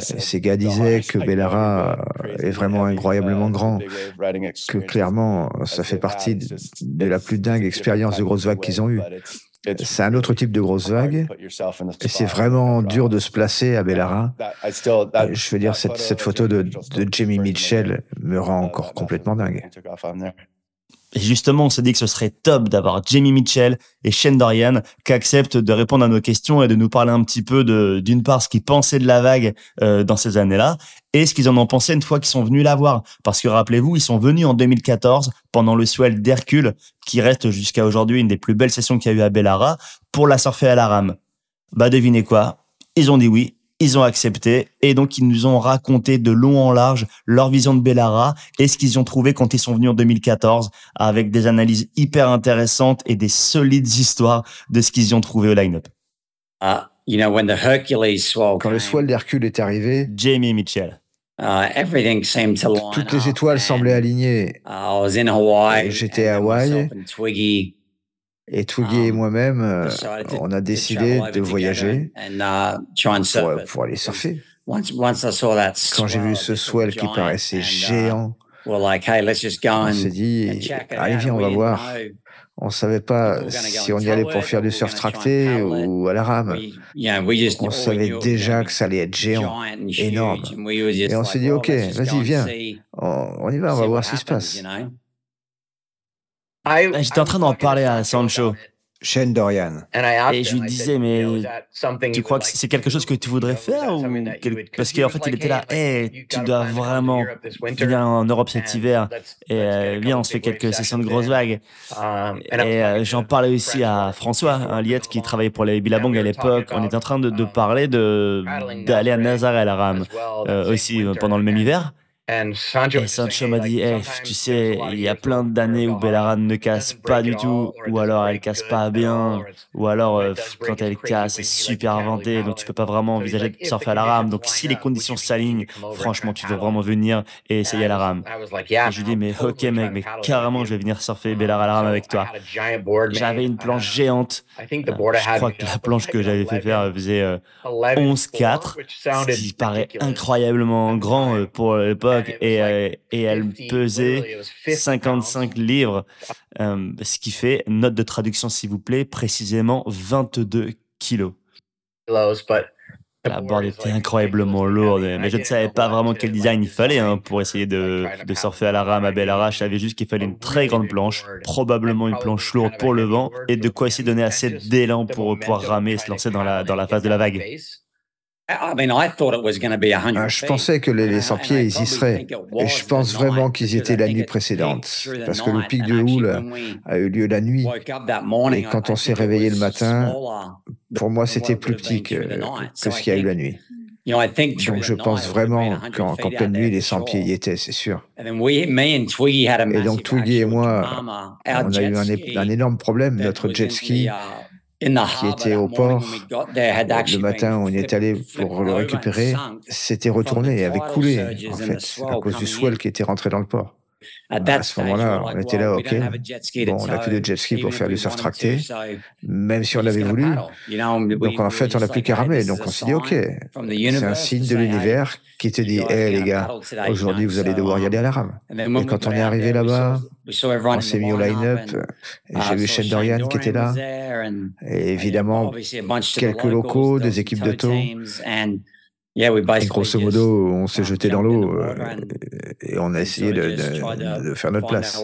ces gars disaient que Bellara est vraiment incroyablement grand, que clairement, ça fait partie de la plus dingue expérience de grosse vague qu'ils ont eue. C'est un autre type de grosse vague. Et c'est vraiment dur de se placer à Bellara. Je veux dire, cette, cette photo de, de Jamie Mitchell me rend encore complètement dingue. Et justement, on s'est dit que ce serait top d'avoir Jamie Mitchell et Shane Dorian qui acceptent de répondre à nos questions et de nous parler un petit peu de, d'une part, ce qu'ils pensaient de la vague euh, dans ces années-là et ce qu'ils en ont pensé une fois qu'ils sont venus la voir. Parce que rappelez-vous, ils sont venus en 2014 pendant le swell d'Hercule, qui reste jusqu'à aujourd'hui une des plus belles sessions qu'il y a eu à Bellara, pour la surfer à la rame. Bah devinez quoi? Ils ont dit oui ils ont accepté et donc ils nous ont raconté de long en large leur vision de Bellara et ce qu'ils ont trouvé quand ils sont venus en 2014 avec des analyses hyper intéressantes et des solides histoires de ce qu'ils ont trouvé au line-up. Ah, you know, when the Hercules quand le swell d'Hercule est arrivé, Jamie Mitchell. Uh, Toutes les étoiles semblaient alignées. J'étais à Hawaï. Et Twiggy et moi-même, euh, on a décidé de voyager uh, pour, aller surfer. Quand j'ai vu ce swell qui paraissait uh, géant, on s'est dit, allez viens, on va voir. On savait pas si on y allait pour faire du surf tracté ou à la rame. On savait déjà que ça allait être géant, énorme. Et on s'est dit, ok, vas-y, viens, on y va, on va voir ce qui se passe. J'étais en train d'en parler à Sancho. Shane Dorian. Et je lui disais, mais tu crois que c'est quelque chose que tu voudrais faire ou Parce qu'en fait, il était là, hey, tu dois vraiment venir en Europe cet hiver et euh, viens, on se fait quelques sessions de grosses vagues. Um, et euh, j'en parlais aussi à François, un liette qui travaillait pour les Billabong à l'époque. On était en train de, de um, parler d'aller à Nazaré à la rame euh, aussi pendant le même hiver. Et Sancho m'a dit, hey, tu sais, il y a plein d'années où Bellara ne casse pas du tout, ou alors elle casse pas bien, ou alors euh, quand elle casse, c'est super inventé, donc tu peux pas vraiment envisager de surfer à la rame. Donc si les conditions s'alignent, franchement, tu veux vraiment venir et essayer à la rame. Et je lui dis, mais ok mec, mais carrément, je vais venir surfer à la rame avec toi. J'avais une planche géante. Euh, je crois que la planche que j'avais fait faire faisait 11-4, euh, ce qui paraît incroyablement grand pour l'époque et, euh, et elle pesait 55 livres, euh, ce qui fait, note de traduction s'il vous plaît, précisément 22 kilos. La board était incroyablement lourde, mais je ne savais pas vraiment quel design il fallait hein, pour essayer de, de, surfer à la rame à Bellara. Je savais juste qu'il fallait une très grande planche, probablement une planche lourde pour le vent, et de quoi essayer de donner assez d'élan pour pouvoir ramer et se lancer dans la, dans la phase de la vague. Je pensais que les, 100 pieds, ils y seraient. Et je pense vraiment qu'ils y étaient la nuit précédente. Parce que le pic de houle a eu lieu la nuit. Et quand on s'est réveillé le matin, pour moi, c'était plus petit que, ce qu'il y a eu la nuit. Donc je pense vraiment qu'en pleine nuit, les 100 pieds y étaient, c'est sûr. Et donc Twiggy et moi, on a eu un, un énorme problème. Notre jet ski qui était au port, le matin, on y est allé pour le récupérer, s'était retourné et avait coulé, en fait, à cause du swell qui était rentré dans le port. À ce moment-là, on était là, ok. Bon, on n'a plus de jet ski pour faire du surf tracté, même si on l'avait voulu. Donc en fait, on n'a plus qu'à ramer. Donc on s'est dit, ok, c'est un signe de l'univers qui te dit, hé les gars, aujourd'hui vous allez devoir y aller à la rame. Et quand on est arrivé là-bas, on s'est mis au line-up. J'ai vu Shane Dorian qui était là. Et évidemment, quelques locaux, des équipes de taux. Et grosso modo, on s'est jeté dans l'eau euh, et on a essayé de, de, de faire notre place.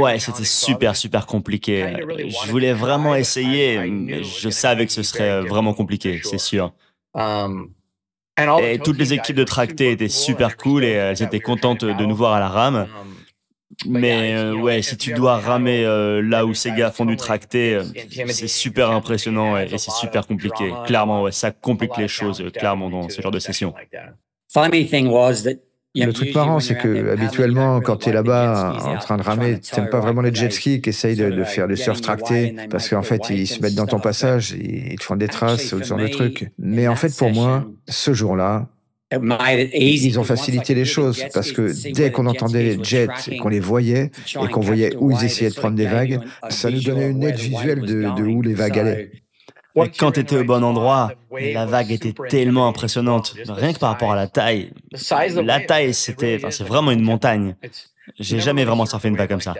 Ouais, c'était super, super compliqué. Je voulais vraiment essayer, mais je savais que ce serait vraiment compliqué, c'est sûr. Et toutes les équipes de tracté étaient super cool et elles étaient contentes de nous voir à la rame. Mais euh, ouais, si tu dois ramer euh, là où ces gars font du tracté, euh, c'est super impressionnant et, c'est super compliqué. Clairement, ouais, ça complique les choses, clairement, dans ce genre de session. Le truc marrant, c'est que habituellement, quand tu es là-bas en train de ramer, tu n'aimes pas vraiment les jet skis qui essayent de, faire du surf tracté parce qu'en fait, ils se mettent dans ton passage, ils te font des traces, ce genre de trucs. Mais en fait, pour moi, ce jour-là, ils ont facilité les choses parce que dès qu'on entendait les jets et qu'on les voyait et qu'on voyait où ils essayaient de prendre des vagues, ça nous donnait une aide visuelle de, où les vagues allaient. Et quand tu étais au bon endroit, la vague était tellement impressionnante, rien que par rapport à la taille. La taille, c'était, c'est vraiment une montagne. J'ai jamais vraiment surfé une vague comme ça.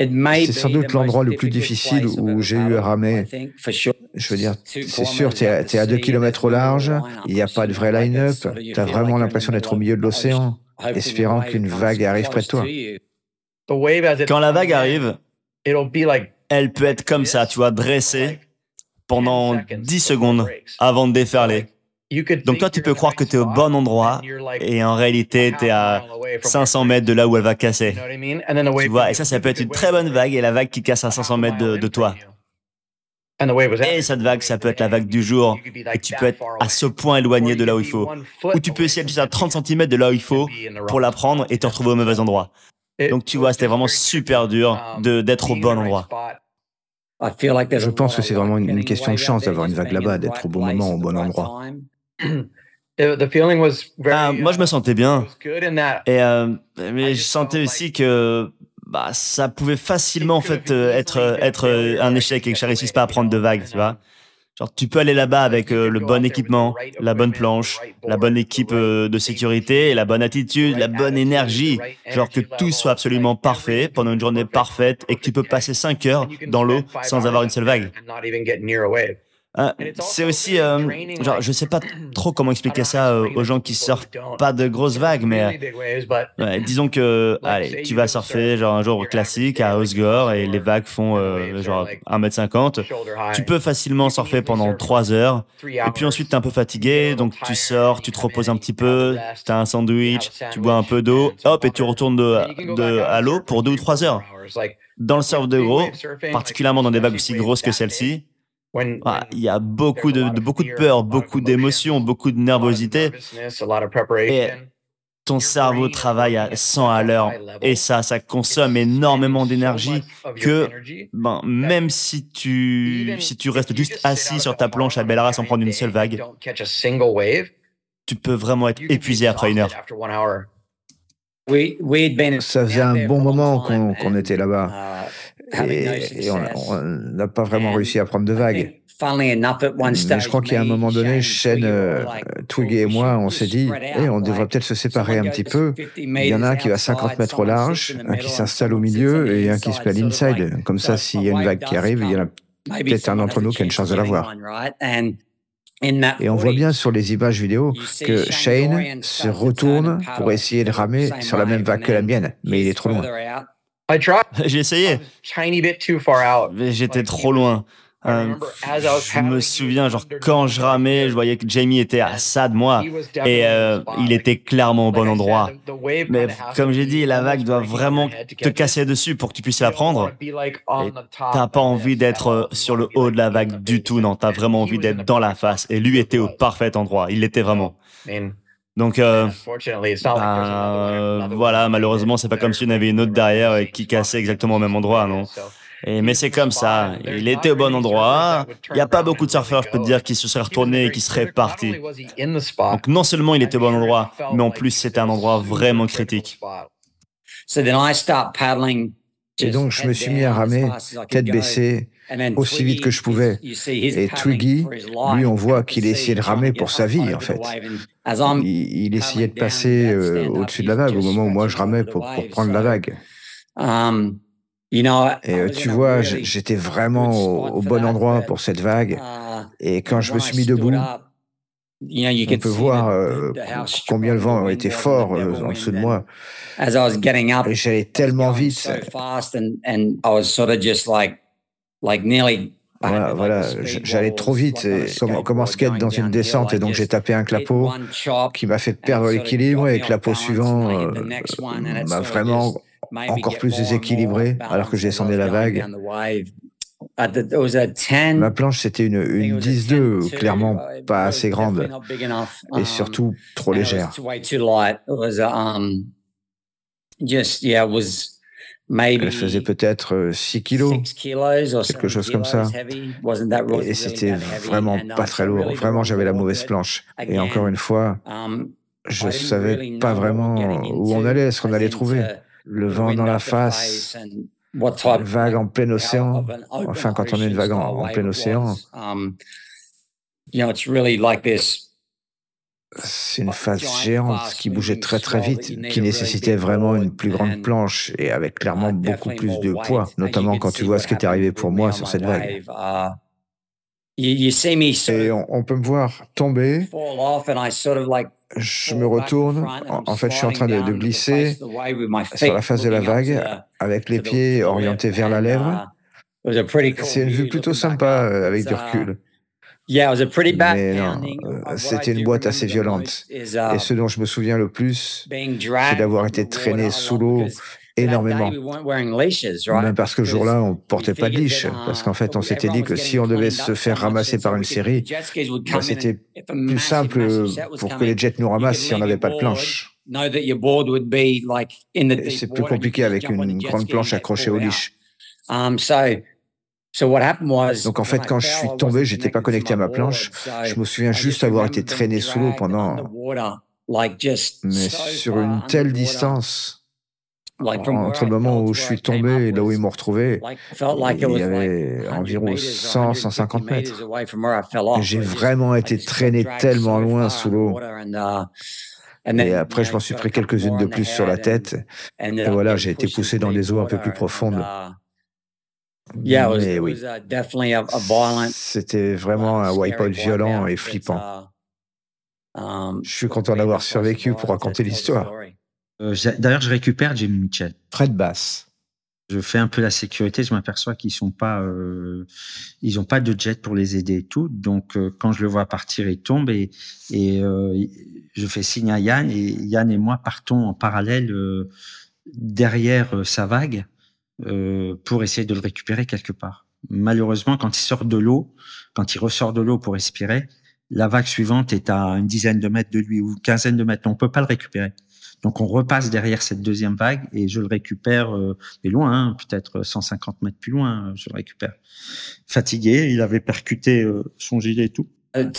C'est sans doute l'endroit le plus difficile où j'ai eu à ramer. Je veux dire, c'est sûr, tu es, à 2 km au large, il n'y a pas de vrai line-up, tu as vraiment l'impression d'être au milieu de l'océan, espérant qu'une vague arrive près de toi. Quand la vague arrive, elle peut être comme ça, tu vois, dressée pendant 10 secondes avant de déferler. Donc toi, tu peux croire que tu es au bon endroit et en réalité, tu es à 500 mètres de là où elle va casser. Tu vois, et ça, ça peut être une très bonne vague et la vague qui casse à 500 mètres de, toi. Et cette vague, ça peut être la vague du jour. Et tu peux être à ce point éloigné de là où il faut. Ou tu peux essayer juste à 30 cm de là où il faut pour la prendre et te retrouver au mauvais endroit. Donc tu vois, c'était vraiment super dur d'être au bon endroit. Je pense que c'est vraiment une question de chance d'avoir une vague là-bas, d'être au bon moment, au bon endroit. Ah, moi, je me sentais bien. Et, euh, mais je sentais aussi que bah, ça pouvait facilement en fait euh, être être euh, un échec et que je réussisse pas à prendre de vagues, tu vois. Genre, tu peux aller là-bas avec le bon équipement, la bonne planche, la bonne équipe de sécurité, la bonne attitude, la bonne énergie. Genre que tout soit absolument parfait pendant une journée parfaite et que tu peux passer 5 heures dans l'eau sans avoir une seule vague. Euh, c'est aussi, euh, genre, je sais pas trop comment expliquer ça euh, aux gens qui surfent pas de grosses vagues, mais disons que, allez, tu vas surfer genre un jour classique à Osgore et les vagues font genre 1m50. Tu peux facilement surfer pendant 3 heures et puis ensuite t'es un peu fatigué, donc tu sors, tu te reposes un petit peu, t'as un sandwich, tu bois un peu d'eau, hop, et tu retournes de, de à l'eau pour 2 ou 3 heures. Dans le surf de gros, particulièrement dans des vagues aussi grosses que celle-ci, ah, il y a beaucoup de, beaucoup de peur, beaucoup d'émotions, beaucoup de nervosité. Et ton cerveau travaille à 100 à l'heure. Et ça, ça consomme énormément d'énergie que ben, même si tu, si tu restes juste assis sur ta planche à Bellara sans prendre une seule vague, tu peux vraiment être épuisé après une heure. Ça faisait un bon moment qu'on était là-bas. Et, on n'a pas vraiment réussi à prendre de vagues. Mais je crois qu'à un moment donné, Shane, euh, Twig et moi, on s'est dit, eh, on devrait peut-être se séparer un petit peu. Il y en a un qui va 50 mètres au large, un qui s'installe au milieu et un qui se met à l'inside. Comme ça, s'il y a une vague qui arrive, il y en a peut-être un d'entre nous qui a une chance de la voir. Et on voit bien sur les images vidéo que Shane se retourne pour essayer de ramer sur la même vague que la mienne, mais il est trop loin. J'ai essayé. Mais j'étais trop loin. Euh, je me souviens, genre, quand je ramais, je voyais que Jamie était à ça de moi et euh, il était clairement au bon endroit. Mais comme j'ai dit, la vague doit vraiment te casser dessus pour que tu puisses la prendre. T'as pas envie d'être euh, sur le haut de la vague du tout, non. T'as vraiment envie d'être dans la face. Et lui était au parfait endroit. Il l'était vraiment. Donc euh, bah, voilà, malheureusement, c'est pas comme si on avait une autre derrière et qui cassait exactement au même endroit, non et, mais c'est comme ça. Il était au bon endroit. Il n'y a pas beaucoup de surfeurs, je peux te dire, qui se seraient retournés et qui seraient partis. Donc non seulement il était au bon endroit, mais en plus c'était un endroit vraiment critique. Et donc je me suis mis à ramer, tête baissée, aussi vite que je pouvais. Et Twiggy, lui, on voit qu'il essayait de ramer pour sa vie, en fait. Il, essayait de passer euh, au-dessus de la vague au moment où moi je ramais pour, pour prendre la vague. Um, et euh, tu vois, j'étais vraiment au, bon endroit pour cette vague. Uh, Et quand je me suis mis debout, on peut voir euh, combien le vent était fort euh, en dessous de moi. Et j'allais tellement vite. Voilà, voilà j'allais trop vite, comme, comme en skate dans une descente, et donc j'ai tapé un clapot qui m'a fait perdre l'équilibre, et le clapot suivant m'a vraiment encore plus déséquilibré alors que je descendais la vague. Ma planche, c'était une, une 10-2, clairement pas assez grande et surtout trop légère. Elle faisait peut-être 6 kilos, quelque chose comme ça. Et c'était vraiment pas très lourd. Vraiment, j'avais la mauvaise planche. Et encore une fois, je savais pas vraiment où on allait, ce qu'on allait trouver le vent dans la face, vague en plein océan, enfin quand on est une vague en, plein océan. C'est une phase géante qui bougeait très très vite, qui nécessitait vraiment une plus grande planche et avec clairement beaucoup plus de poids, notamment quand tu vois ce qui est arrivé pour moi sur cette vague. Et on, peut me voir tomber. Je me retourne. En, fait, je suis en train de, glisser sur la face de la vague avec les pieds orientés vers la lèvre. C'est une vue plutôt sympa euh, avec du recul. Mais non, euh, c'était une boîte assez violente. Et ce dont je me souviens le plus, c'est d'avoir été traîné sous l'eau énormément. Même parce que ce jour-là, on portait pas de leash. Parce qu'en fait, on s'était dit que si on devait se faire ramasser par une série, bah, c'était plus simple pour que les jets nous ramassent si on n'avait pas de planche. C'est plus compliqué avec une grande planche accrochée au leash. Donc en fait, quand je suis tombé, j'étais pas connecté à ma planche. Je me souviens juste avoir été traîné sous l'eau pendant, mais sur une telle distance entre le moment où je suis tombé et là où ils m'ont retrouvé, il y avait environ 100, 150 mètres. J'ai vraiment été traîné tellement loin sous l'eau. Et après, je m'en suis pris quelques-unes de plus sur la tête. Et voilà, j'ai été poussé dans des eaux un peu plus profondes. C'était vraiment un wipeout violent et flippant. Je suis content d'avoir survécu pour raconter l'histoire. Euh, d'ailleurs, je récupère Jimmy Mitchell. Fred Bass. Je fais un peu la sécurité, je m'aperçois qu'ils sont pas, euh, ils ont pas de jet pour les aider et tout. Donc euh, quand je le vois partir, il tombe et, et je fais signe à Yann et Yann et moi partons en parallèle derrière sa vague pour essayer de le récupérer quelque part. Malheureusement, quand il sort de l'eau, quand il ressort de l'eau pour respirer, la vague suivante est à une dizaine de mètres de lui ou une quinzaine de mètres. On peut pas le récupérer. Donc on repasse derrière cette deuxième vague et je le récupère, euh, mais loin, hein, peut-être 150 mètres plus loin, je le récupère. Fatigué, il avait percuté euh, son gilet et tout. Uh,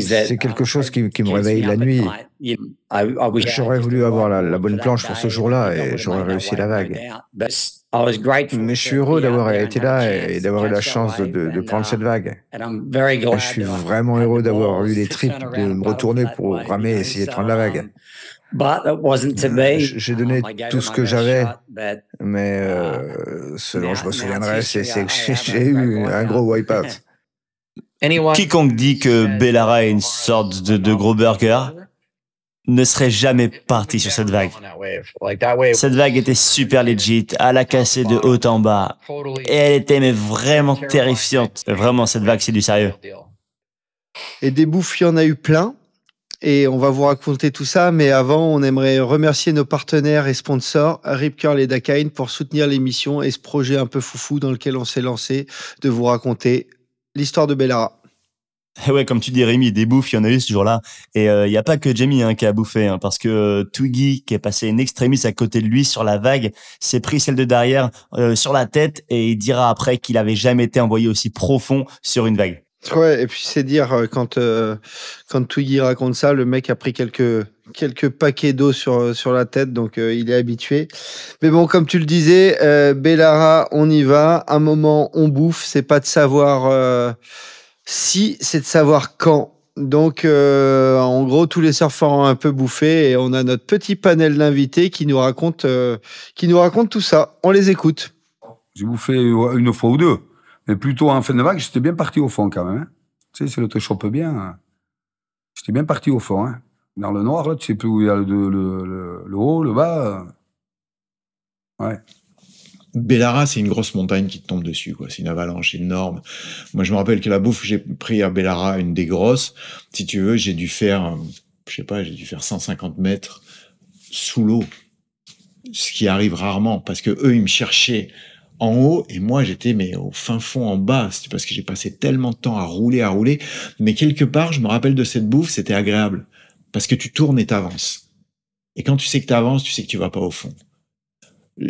c'est quelque chose qui, qui, me réveille la nuit. J'aurais voulu avoir la, la bonne planche pour ce jour-là et j'aurais réussi la vague. Mais je suis heureux d'avoir été là et d'avoir eu la chance de, de, de prendre cette vague. je suis vraiment heureux d'avoir eu les tripes de me retourner pour ramer et essayer de prendre la vague. J'ai donné tout ce que j'avais, mais euh, ce dont je me souviendrai, c'est que j'ai eu un gros wipeout. Quiconque dit que Bellara est une sorte de, de gros burger ne serait jamais parti sur cette vague. Cette vague était super legit, à la cassée de haut en bas. Et elle était mais vraiment terrifiante. Vraiment, cette vague, c'est du sérieux. Et des bouffes, il y en a eu plein. Et on va vous raconter tout ça. Mais avant, on aimerait remercier nos partenaires et sponsors, Rip Curl et Dakine, pour soutenir l'émission et ce projet un peu foufou dans lequel on s'est lancé de vous raconter l'histoire de Bellara. Et ouais, comme tu dis, Rémi, des bouffes, il y en a eu ce jour-là. Et il euh, n'y a pas que Jamie hein, qui a bouffé, hein, parce que euh, Twiggy, qui est passé une extrémiste à côté de lui sur la vague, s'est pris celle de derrière euh, sur la tête et il dira après qu'il avait jamais été envoyé aussi profond sur une vague. Ouais, et puis c'est dire quand quand Twiggy raconte ça, le mec a pris quelques quelques paquets d'eau sur sur la tête, donc il est habitué. Mais bon, comme tu le disais, Bellara, on y va. Un moment, on bouffe. C'est pas de savoir si, c'est de savoir quand. Donc, euh, en gros, tous les surfeurs ont un peu bouffé et on a notre petit panel d'invités qui nous raconte, euh, qui nous raconte tout ça. On les écoute. J'ai bouffé une fois ou deux, mais plutôt en fin de vague, j'étais bien parti au fond quand même. Hein. Tu sais, si le te chope bien, hein. j'étais bien parti au fond. Hein. Dans le noir, là, tu sais plus où il y a le, haut, le bas. Ouais. Bellara, c'est une grosse montagne qui te tombe dessus, quoi. C'est une avalanche énorme. Moi, je me rappelle que la bouffe que j'ai pris à Bellara, une des grosses, si tu veux, j'ai dû faire, je sais pas, j'ai dû faire 150 mètres sous l'eau. Ce qui arrive rarement, parce que eux, ils me cherchaient en haut et moi j'étais mais au fin fond en bas c'est parce que j'ai passé tellement de temps à rouler à rouler mais quelque part je me rappelle de cette bouffe c'était agréable parce que tu tournes et t'avances et quand tu sais que t'avances tu sais que tu vas pas au fond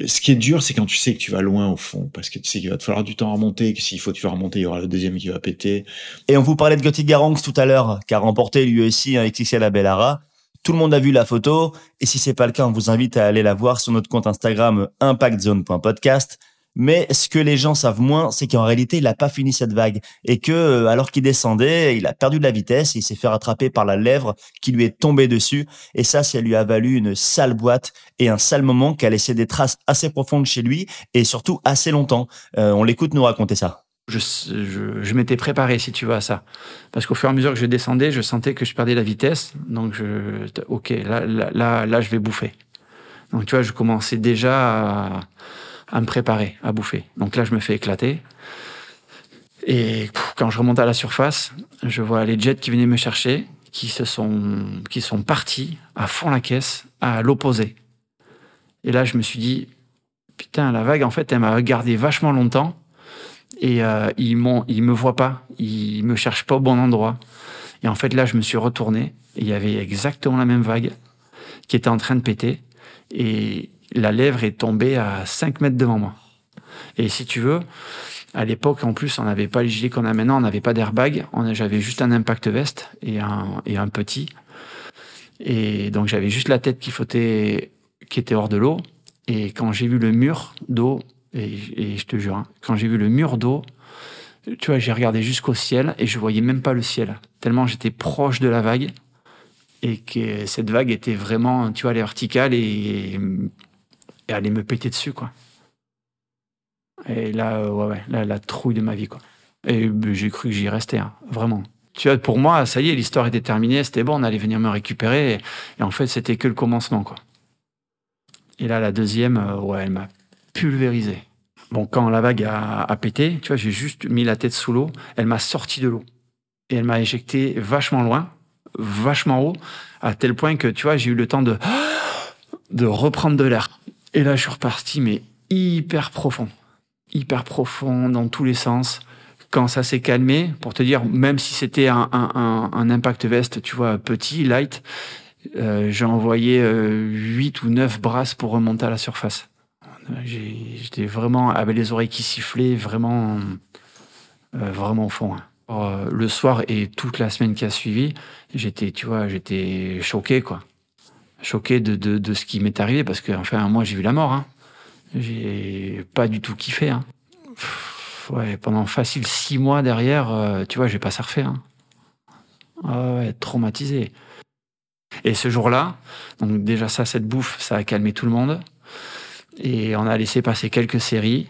ce qui est dur, c'est quand tu sais que tu vas loin au fond, parce que tu sais qu'il va te falloir du temps à remonter, que s'il faut tu vas remonter, il y aura le deuxième qui va péter. Et on vous parlait de Gotti Garangs tout à l'heure, qui a remporté l'UEC un XXL à Bellara. Tout le monde a vu la photo, et si c'est pas le cas, on vous invite à aller la voir sur notre compte Instagram impactzone.podcast. Mais ce que les gens savent moins, c'est qu'en réalité, il n'a pas fini cette vague et que, euh, alors qu'il descendait, il a perdu de la vitesse, et il s'est fait rattraper par la lèvre qui lui est tombée dessus. Et ça, ça lui a valu une sale boîte et un sale moment qui a laissé des traces assez profondes chez lui et surtout assez longtemps. Euh, on l'écoute nous raconter ça. Je, m'étais préparé, si tu veux, à ça. Parce qu'au fur et à mesure que je descendais, je sentais que je perdais la vitesse. Donc, je, ok, là, là, là, là je vais bouffer. Donc, tu vois, je commençais déjà à à me préparer à bouffer. Donc là, je me fais éclater. Et quand je remonte à la surface, je vois les jets qui venaient me chercher, qui se sont, qui sont partis à fond la caisse, à l'opposé. Et là, je me suis dit, putain, la vague, en fait, elle m'a regardé vachement longtemps. Et euh, ils, ils me voient pas, ils me cherchent pas au bon endroit. Et en fait, là, je me suis retourné et il y avait exactement la même vague qui était en train de péter. Et la lèvre est tombée à 5 mètres devant moi. Et si tu veux, à l'époque, en plus, on n'avait pas les gilets qu'on a maintenant, on n'avait pas d'airbag, j'avais juste un impact veste et un, et un petit. Et donc j'avais juste la tête qui flottait, qui était hors de l'eau. Et quand j'ai vu le mur d'eau, et, je te jure, hein, quand j'ai vu le mur d'eau, tu vois, j'ai regardé jusqu'au ciel et je voyais même pas le ciel, tellement j'étais proche de la vague et que cette vague était vraiment, tu vois, elle est verticale et aller me péter dessus, quoi. Et là, euh, ouais, ouais, la trouille de ma vie, quoi. Et euh, j'ai cru que j'y restais, hein, vraiment. Tu vois, pour moi, ça y est, l'histoire était terminée, c'était bon, on allait venir me récupérer. Et, en fait, c'était que le commencement, quoi. Et là, la deuxième, euh, ouais, elle m'a pulvérisé. Bon, quand la vague a, a pété, tu vois, j'ai juste mis la tête sous l'eau, elle m'a sorti de l'eau. Et elle m'a éjecté vachement loin, vachement haut, à tel point que, tu vois, j'ai eu le temps de, de reprendre de l'air. Et là, je suis reparti, mais hyper profond. Hyper profond dans tous les sens. Quand ça s'est calmé, pour te dire, même si c'était un, impact veste, tu vois, petit, light, euh, j'ai envoyé euh, 8 ou 9 brasses pour remonter à la surface. J'étais vraiment avec les oreilles qui sifflaient, vraiment, euh, vraiment au fond. Hein. Le soir et toute la semaine qui a suivi, j'étais, tu vois, j'étais choqué, quoi choqué de, de, ce qui m'est arrivé parce que, enfin, moi, j'ai vu la mort. Hein. J'ai pas du tout kiffé. Hein. pendant facile six mois derrière, euh, tu vois, j'ai pas surfé. Hein. Ah ouais, traumatisé. Et ce jour-là, donc déjà ça, cette bouffe, ça a calmé tout le monde. Et on a laissé passer quelques séries.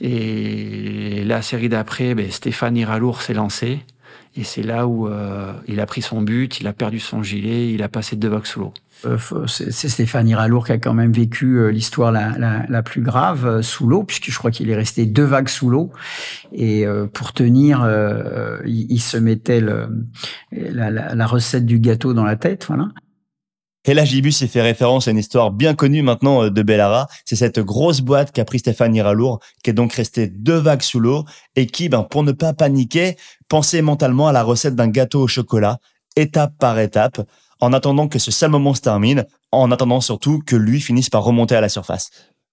Et la série d'après, ben, Stéphane Iralour s'est lancé. Et c'est là où euh, il a pris son but, il a perdu son gilet, il a passé deux vagues sous l'eau. Euh, c'est Stéphane Iralour qui a quand même vécu euh, l'histoire la, plus grave euh, sous l'eau, puisque je crois qu'il est resté deux vagues sous l'eau. Et pour tenir, il, se mettait la, recette du gâteau dans la tête. Voilà. Et là, Gibus il fait référence à une histoire bien connue maintenant de Bellara. C'est cette grosse boîte qu'a pris Stéphane Iralour, qui est donc resté deux vagues sous l'eau et qui, ben, pour ne pas paniquer, pensait mentalement à la recette d'un gâteau au chocolat, étape par étape, en attendant que ce seul moment se termine, en attendant surtout que lui finisse par remonter à la surface.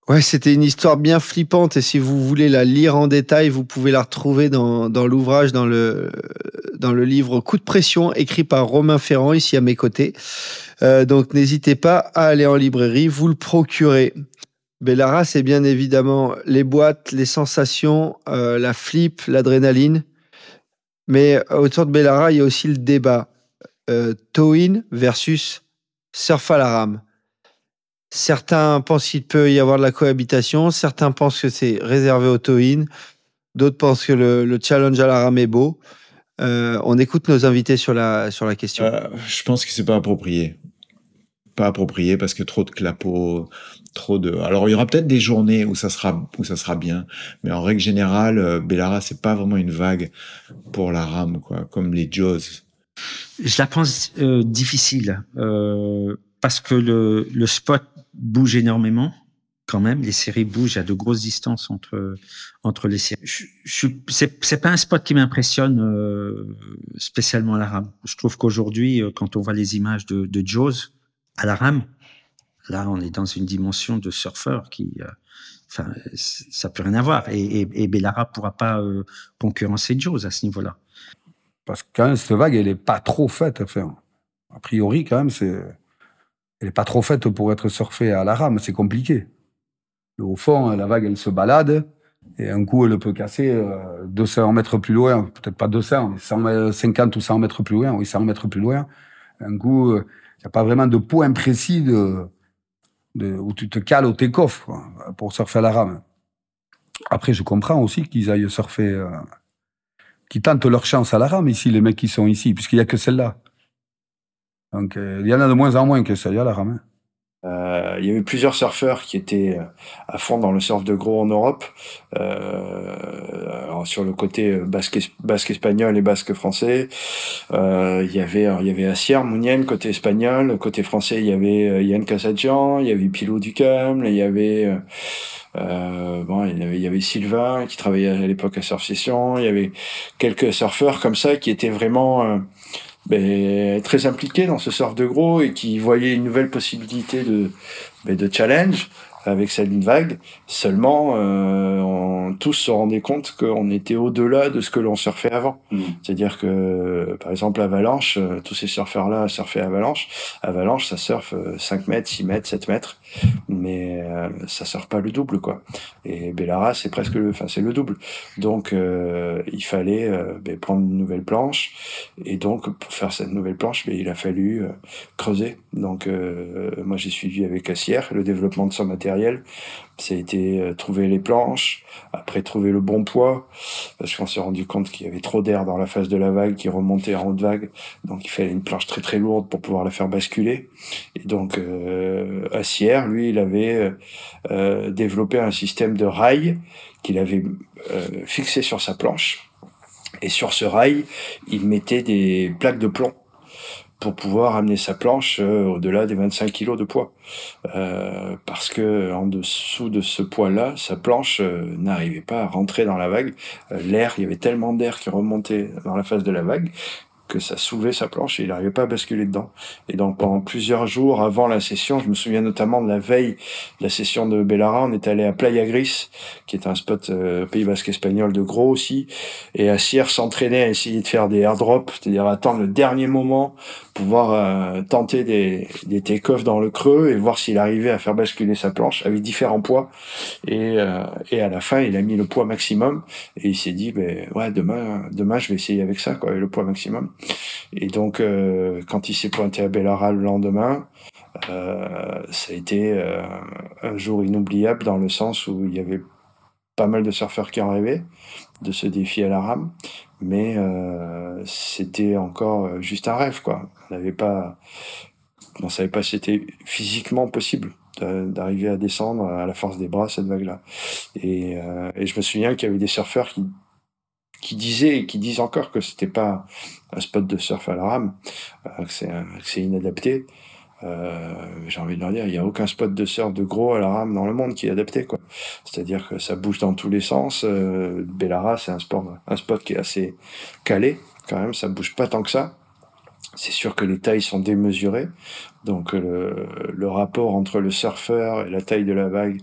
Ouais, c'était une histoire bien flippante et si vous voulez la lire en détail, vous pouvez la retrouver dans, l'ouvrage, dans le, livre Coup de pression, écrit par Romain Ferrand, ici à mes côtés. Euh, donc n'hésitez pas à aller en librairie, vous le procurez. Bellara, c'est bien évidemment les boîtes, les sensations, euh, la flip, l'adrénaline. Mais autour de Bellara, il y a aussi le débat. Euh, Towin versus surf à la rame. Certains pensent qu'il peut y avoir de la cohabitation, certains pensent que c'est réservé au tow-in, d'autres pensent que le, challenge à la rame est beau. Euh, on écoute nos invités sur la, sur la question. Euh, je pense que c'est pas approprié. Pas approprié parce que trop de clapots, trop de. Alors il y aura peut-être des journées où ça sera où ça sera bien, mais en règle générale, euh, Bellara c'est pas vraiment une vague pour la rame quoi, comme les Jaws. Je la pense difficile parce que le, spot bouge énormément quand même. Les séries bougent à de grosses distances entre entre les séries. Je, je c'est pas un spot qui m'impressionne euh, spécialement à la rame. Je trouve qu'aujourd'hui, euh, quand on voit les images de, de à la rame, là, on est dans une dimension de surfeur qui, euh, enfin, ça peut rien avoir. Et, et, et Bellara pourra pas euh, concurrencer Jaws à ce niveau-là. Parce que quand même, cette vague, elle est pas trop faite. Enfin, a priori, quand même, c'est elle n'est pas trop faite pour être surfée à la rame, c'est compliqué. Au fond, la vague, elle se balade, et un coup, elle peut casser 200 euh, mètres plus loin, peut-être pas 200, mais 150 ou 100 mètres plus loin, oui, 100 mètres plus loin. Un coup, il euh, n'y a pas vraiment de point précis où tu te cales au take-off pour surfer à la rame. Après, je comprends aussi qu'ils aillent surfer, qu'ils tentent leur chance à la rame ici, les mecs qui sont ici, puisqu'il n'y a que celle-là. Donc, euh, il y en a de moins en moins que ça, il y a la rame. Euh, il y avait plusieurs surfeurs qui étaient euh, à fond dans le surf de gros en Europe, euh, sur le côté basque, basque espagnol et basque français. Euh, il y avait il y avait Assier Mounien côté espagnol, côté français il y avait Yann Casadjian, il y avait Pilot Ducam, il y avait euh, bon, il y, avait, il y avait Sylvain qui travaillait à l'époque à Surf Session. Il y avait quelques surfeurs comme ça qui étaient vraiment ben, très impliqué dans ce surf de gros et qui voyait une nouvelle possibilité de, ben, de challenge avec sa ligne vague. Seulement, euh, on, tous se rendaient compte qu'on était au-delà de ce que l'on surfait avant. Mm. C'est-à-dire que, par exemple, Avalanche, euh, tous ces surfeurs-là surfaient Avalanche. Avalanche, ça surfe 5 euh, mètres, 6 mètres, 7 mètres, mais euh, ça surfe pas le double, quoi. Et Bellara, c'est presque le, enfin, c'est le double. Donc, euh, il fallait ben, prendre une nouvelle planche. Et donc, pour faire cette nouvelle planche, ben, il a fallu creuser. Donc, moi, j'ai suivi avec Assière le développement de son matériel été euh, trouver les planches, après trouver le bon poids, parce qu'on s'est rendu compte qu'il y avait trop d'air dans la face de la vague qui remontait en haute vague, donc il fallait une planche très très lourde pour pouvoir la faire basculer. Et donc euh, lui, il avait euh, développé un système de rail qu'il avait euh, fixé sur sa planche. Et sur ce rail, il mettait des plaques de plomb pour pouvoir amener sa planche euh, au-delà des 25 kilos de poids. Euh, parce que en dessous de ce poids-là, sa planche euh, n'arrivait pas à rentrer dans la vague. L'air, il y avait tellement d'air qui remontait dans la face de la vague que ça soulevait sa planche et il n'arrivait pas à basculer dedans. Et donc pendant plusieurs jours avant la session, je me souviens notamment de la veille de la session de Bellara, on est allé à Playa Gris, qui est un spot euh, Pays Basque espagnol de gros aussi, et à Sierre s'entraîner à essayer de faire des airdrops, c'est-à-dire attendre le dernier moment, pouvoir euh, tenter des, des take-off dans le creux et voir s'il arrivait à faire basculer sa planche avec différents poids. Et, euh, et à la fin, il a mis le poids maximum et il s'est dit, ben ouais, demain, demain je vais essayer avec ça, quoi, le poids maximum. Et donc, euh, quand il s'est pointé à Bellara le lendemain, euh, ça a été euh, un jour inoubliable dans le sens où il y avait pas mal de surfeurs qui en rêvaient de ce défi à la rame, mais c'était encore juste un rêve, quoi. On n'avait pas, on savait pas si c'était physiquement possible d'arriver à descendre à la force des bras cette vague-là. Et, et je me souviens qu'il y avait des surfeurs qui qui disaient qui disent encore que c'était pas un spot de surf à la rame, euh, que c'est inadapté. euh, j'ai envie de leur dire, il n'y a aucun spot de surf de gros à la rame dans le monde qui est adapté, quoi. C'est-à-dire que ça bouge dans tous les sens. Euh, Bellara, c'est un sport, un spot qui est assez calé, quand même, ça bouge pas tant que ça. C'est sûr que les tailles sont démesurées, donc le, le rapport entre le surfeur et la taille de la vague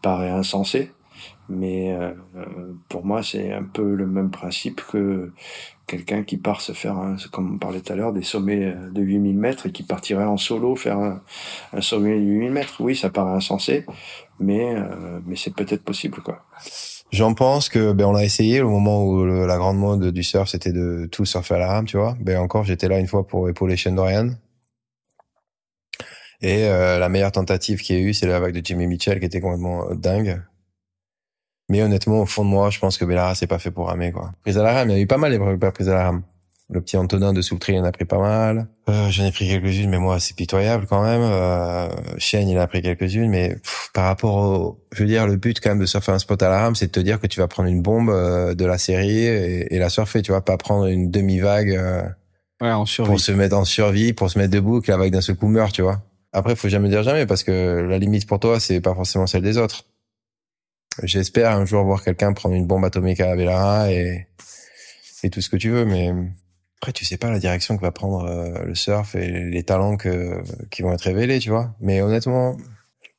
paraît insensé. Mais euh, pour moi, c'est un peu le même principe que quelqu'un qui part se faire, comme on parlait tout à l'heure, des sommets de 8000 mètres et qui partirait en solo faire un, sommet de 8000 mètres. Oui, ça paraît insensé, mais, euh, mais c'est peut-être possible. quoi. J'en pense que ben on a essayé au moment où la grande mode du surf c'était de tout surfer à la rame, tu vois. Ben encore j'étais là une fois pour épauler Shane Dorian. Et euh, la meilleure tentative qu'il y a eu, c'est la vague de Jimmy Mitchell qui était complètement dingue. Mais honnêtement, au fond de moi, je pense que Bellara, c'est pas fait pour ramer, quoi. Prise à la rame, il y a eu pas mal d'épreuves prises à la rame. Le petit Antonin de Soultry, il en a pris pas mal. Euh, J'en ai pris quelques-unes, mais moi, c'est pitoyable quand même. Euh, il en a pris quelques-unes, mais pff, par rapport au... Je veux dire, le but quand même de surfer un spot à la rame, c'est de te dire que tu vas prendre une bombe euh, de la série et, et, la surfer, tu vois, pas prendre une demi-vague euh, ouais, en pour se mettre en survie, pour se mettre debout, que la vague d'un seul coup meurt, tu vois. Après, faut jamais dire jamais, parce que la limite pour toi, c'est pas forcément celle des autres. J'espère un jour voir quelqu'un prendre une bombe atomique à Bellara et, et tout ce que tu veux, mais après, tu sais pas la direction que va prendre euh, le surf et les talents que, qui vont être révélés, tu vois. Mais honnêtement,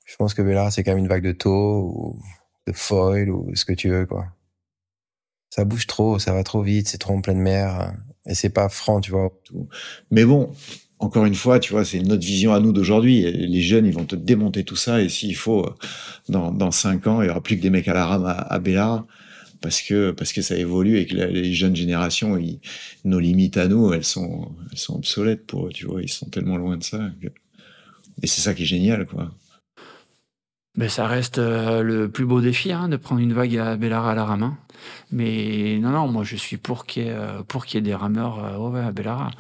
je pense que Bellara, c'est quand même une vague de taux ou de foil ou ce que tu veux, quoi. Ça bouge trop, ça va trop vite, c'est trop en pleine mer et c'est pas franc, tu vois. Mais bon, encore une fois, tu vois, c'est notre vision à nous d'aujourd'hui. Les jeunes, ils vont te démonter tout ça, et s'il faut, dans, dans cinq ans, il y aura plus que des mecs à la rame à, à Bellara, parce que, parce que ça évolue et que les jeunes générations, nos limites à nous, elles sont, elles sont obsolètes pour eux, tu vois, ils sont tellement loin de ça. Que... Et c'est ça qui est génial, quoi. Ça reste euh, le plus beau défi hein, de prendre une vague à Bellara à la rame. Hein. Mais non, non, moi je suis pour qu'il y, ait, pour qu'il y ait des rameurs euh, à Bellara.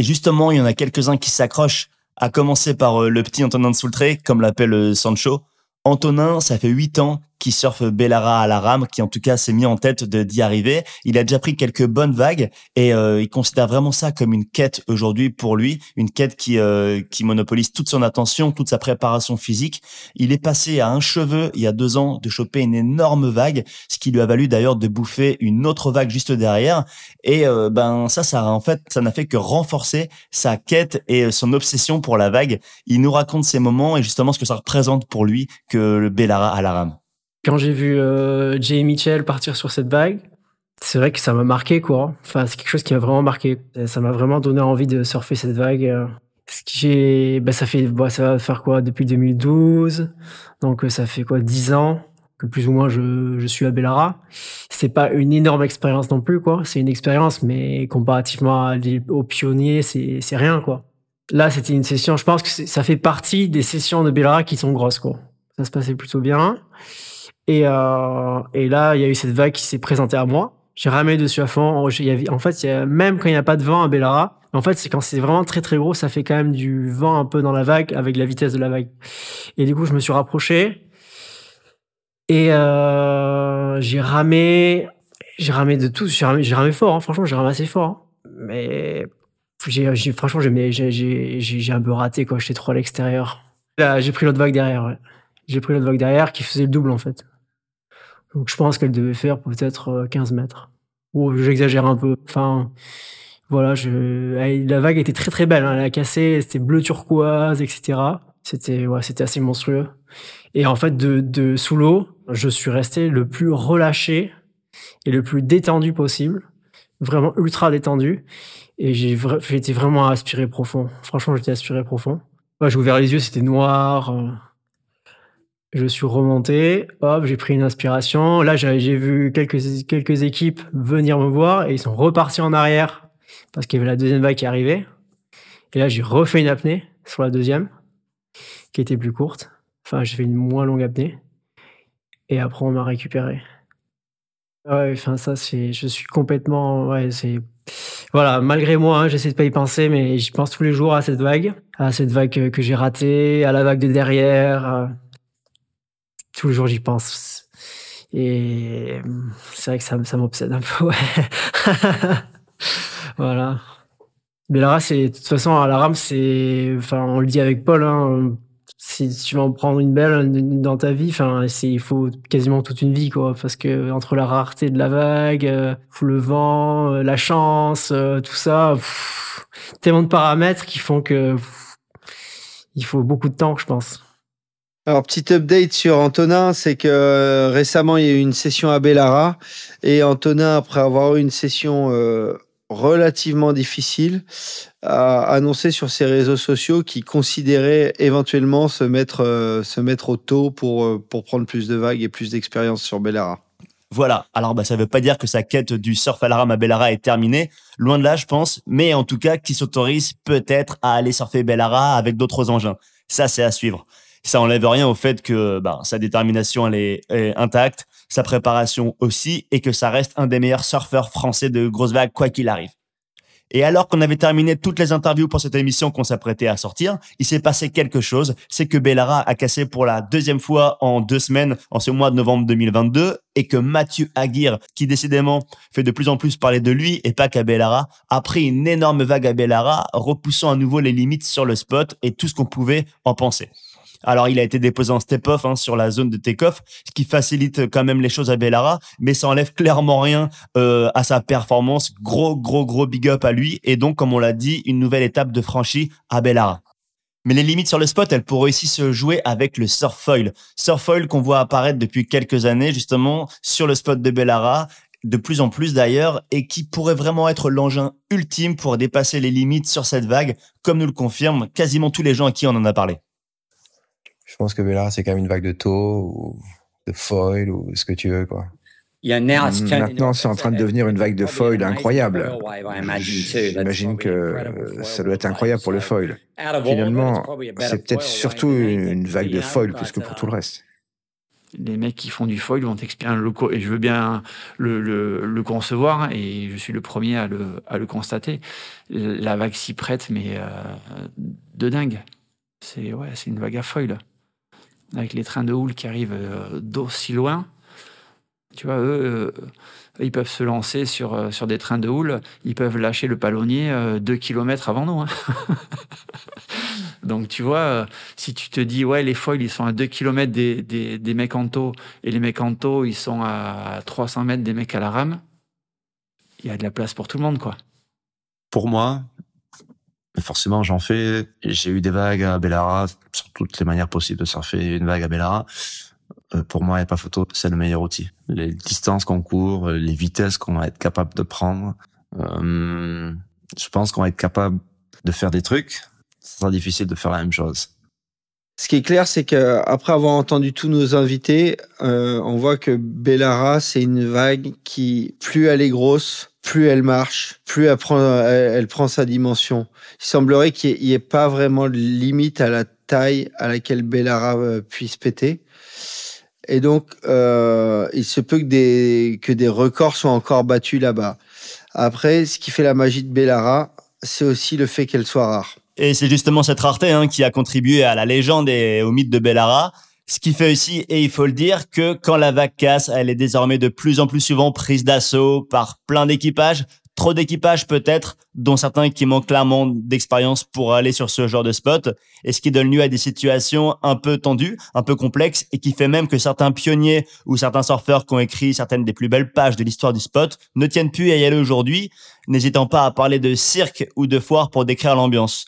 Et justement, il y en a quelques-uns qui s'accrochent, à commencer par le petit Antonin de Soultré, comme l'appelle Sancho. Antonin, ça fait huit ans qu'il surfe Bellara à la rame, qui en tout cas s'est mis en tête d'y arriver. Il a déjà pris quelques bonnes vagues et euh, il considère vraiment ça comme une quête aujourd'hui pour lui, une quête qui euh, qui monopolise toute son attention, toute sa préparation physique. Il est passé à un cheveu il y a deux ans de choper une énorme vague, ce qui lui a valu d'ailleurs de bouffer une autre vague juste derrière. Et euh, ben ça, ça en fait, ça n'a fait que renforcer sa quête et son obsession pour la vague. Il nous raconte ces moments et justement ce que ça représente pour lui que le Bellara à la rame. Quand j'ai vu euh, Jay Mitchell partir sur cette vague, c'est vrai que ça m'a marqué, quoi. Enfin, c'est quelque chose qui m'a vraiment marqué. Ça m'a vraiment donné envie de surfer cette vague. euh. Bah, ça fait, bah, ça va faire quoi depuis 2012, donc euh, ça fait quoi 10 ans que plus ou moins je, suis à Bellara. C'est pas une énorme expérience non plus, quoi. C'est une expérience, mais comparativement aux pionniers, c'est rien, quoi. Là, c'était une session. Je pense que ça fait partie des sessions de Bellara qui sont grosses, quoi. Ça se passait plutôt bien. Et, euh, et là, il y a eu cette vague qui s'est présentée à moi. J'ai ramé dessus à fond. En fait, même quand il n'y a pas de vent à Bellara, en fait, c'est quand c'est vraiment très très gros, ça fait quand même du vent un peu dans la vague avec la vitesse de la vague. Et du coup, je me suis rapproché et euh, j'ai ramé, j'ai ramé de tout. J'ai ramé, fort, hein. franchement, j'ai ramé assez fort. hein. Mais franchement, j'ai, un peu raté quoi. J'étais trop à l'extérieur. J'ai pris l'autre vague derrière. J'ai pris l'autre vague derrière qui faisait le double en fait. Donc je pense qu'elle devait faire peut-être euh, 15 mètres. Ou j'exagère un peu. Enfin, voilà, je... la vague était très très belle. hein. Elle a cassé, c'était bleu turquoise, etc. C'était ouais, c'était assez monstrueux. Et en fait, de, de sous l'eau, je suis resté le plus relâché et le plus détendu possible. Vraiment ultra détendu. Et j'ai été vraiment aspiré profond. Franchement, j'étais aspiré profond. Ouais, j'ai ouvert les yeux, c'était noir. Je suis remonté, hop, j'ai pris une inspiration. Là, j'ai vu quelques, équipes venir me voir et ils sont repartis en arrière parce qu'il y avait la deuxième vague qui arrivait. Et là, j'ai refait une apnée sur la deuxième qui était plus courte. Enfin, j'ai fait une moins longue apnée. Et après, on m'a récupéré. Ouais, enfin, ça, c'est, je suis complètement, ouais, c'est, voilà, malgré moi, hein, j'essaie de pas y penser, mais j'y pense tous les jours à cette vague, à cette vague que, que j'ai ratée, à la vague de derrière. euh, tous les jours j'y pense. Et c'est vrai que ça, m'obsède un peu, ouais. voilà. Bellara, c'est de toute façon à la rame, c'est, enfin, on le dit avec Paul, hein, si tu vas en prendre une belle dans ta vie, enfin, il faut quasiment toute une vie, quoi, parce que entre la rareté de la vague, euh, le vent, euh, la chance, euh, tout ça, tellement de paramètres qui font que il faut beaucoup de temps, je pense. Alors, petit update sur Antonin, c'est que récemment, il y a eu une session à Bellara et Antonin, après avoir eu une session relativement difficile, a annoncé sur ses réseaux sociaux qu'il considérait éventuellement se mettre, euh, se mettre au taux pour, euh, pour prendre plus de vagues et plus d'expérience sur Bellara. Voilà, alors bah, ça ne veut pas dire que sa quête du surf à la rame à Bellara est terminée, loin de là je pense, mais en tout cas qui s'autorise peut-être à aller surfer Bellara avec d'autres engins. Ça c'est à suivre. Ça enlève rien au fait que bah, sa détermination elle est, est intacte, sa préparation aussi, et que ça reste un des meilleurs surfeurs français de grosses vagues quoi qu'il arrive. Et alors qu'on avait terminé toutes les interviews pour cette émission qu'on s'apprêtait à sortir, il s'est passé quelque chose. C'est que Bellara a cassé pour la deuxième fois en deux semaines en ce mois de novembre 2022 et que Mathieu Aguirre, qui décidément fait de plus en plus parler de lui et pas qu'à Bellara, a pris une énorme vague à Bellara, repoussant à nouveau les limites sur le spot et tout ce qu'on pouvait en penser. Alors, il a été déposé en step-off hein, sur la zone de take-off, ce qui facilite quand même les choses à Bellara, mais ça enlève clairement rien euh, à sa performance. Gros, gros, gros big up à lui. Et donc, comme on l'a dit, une nouvelle étape de franchie à Bellara. Mais les limites sur le spot, elles pourraient aussi se jouer avec le surfoil. Surfoil qu'on voit apparaître depuis quelques années, justement, sur le spot de Bellara, de plus en plus d'ailleurs, et qui pourrait vraiment être l'engin ultime pour dépasser les limites sur cette vague, comme nous le confirment quasiment tous les gens à qui on en a parlé. Je pense que Bellara, c'est quand même une vague de taux ou de foil ou ce que tu veux, quoi. Maintenant, c'est en train de devenir une vague de foil incroyable. J'imagine que ça doit être incroyable pour le foil. Finalement, c'est peut-être surtout une vague de foil plus que pour tout le reste. Les mecs qui font du foil vont t'expliquer un loco, et je veux bien le, le, concevoir, et je suis le premier à le, à le constater. La vague s'y prête, mais euh, de dingue. C'est ouais, c'est une vague à foil avec les trains de houle qui arrivent euh, d'aussi loin. Tu vois, eux, euh, ils peuvent se lancer sur, euh, sur des trains de houle, ils peuvent lâcher le palonnier deux kilomètres avant nous. Hein. Donc, tu vois, si tu te dis, ouais, les foils, ils sont à 2 km des, des, des mecs en taux, et les mecs en taux, ils sont à 300 mètres des mecs à la rame, il y a de la place pour tout le monde, quoi. Pour moi, forcément, j'en fais. J'ai eu des vagues à Bellara, sur toutes les manières possibles de surfer une vague à Bellara. Euh, pour moi, il n'y a pas photo, c'est le meilleur outil. Les distances qu'on court, les vitesses qu'on va être capable de prendre. Euh, je pense qu'on va être capable de faire des trucs. Ce sera difficile de faire la même chose. Ce qui est clair, c'est qu'après avoir entendu tous nos invités, euh, on voit que Bellara, c'est une vague qui, plus elle est grosse, plus elle marche, plus elle prend, sa dimension. Il semblerait qu'il n'y ait, pas vraiment de limite à la taille à laquelle Bellara euh, puisse péter. Et donc, euh, il se peut que des, que des records soient encore battus là-bas. Après, ce qui fait la magie de Bellara, c'est aussi le fait qu'elle soit rare. Et c'est justement cette rareté hein, qui a contribué à la légende et au mythe de Bellara. Ce qui fait aussi, et il faut le dire, que quand la vague casse, elle est désormais de plus en plus souvent prise d'assaut par plein d'équipages, trop d'équipages peut-être, dont certains qui manquent clairement d'expérience pour aller sur ce genre de spot, et ce qui donne lieu à des situations un peu tendues, un peu complexes, et qui fait même que certains pionniers ou certains surfeurs qui ont écrit certaines des plus belles pages de l'histoire du spot ne tiennent plus à y aller aujourd'hui, n'hésitant pas à parler de cirque ou de foire pour décrire l'ambiance.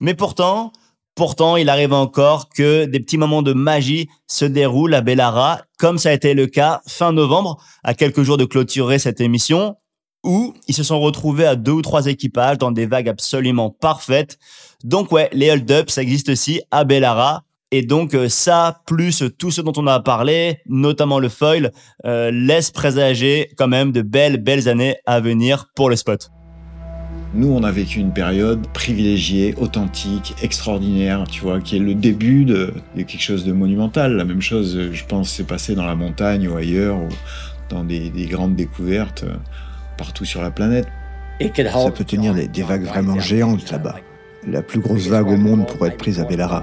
Mais pourtant, Pourtant, il arrive encore que des petits moments de magie se déroulent à Bellara, comme ça a été le cas fin novembre, à quelques jours de clôturer cette émission, où ils se sont retrouvés à deux ou trois équipages dans des vagues absolument parfaites. Donc ouais, les hold-ups, ça existe aussi à Bellara. Et donc euh, ça, plus tout ce dont on a parlé, notamment le foil, euh, laisse présager quand même de belles, belles années à venir pour le spot. Nous, on a vécu une période privilégiée, authentique, extraordinaire, tu vois, qui est le début de, quelque chose de monumental. La même chose, je pense, s'est passé dans la montagne ou ailleurs, ou dans des, grandes découvertes euh, partout sur la planète. Ça peut tenir des, des vagues vraiment géantes là-bas. La plus grosse vague au monde pourrait être prise à Bellara.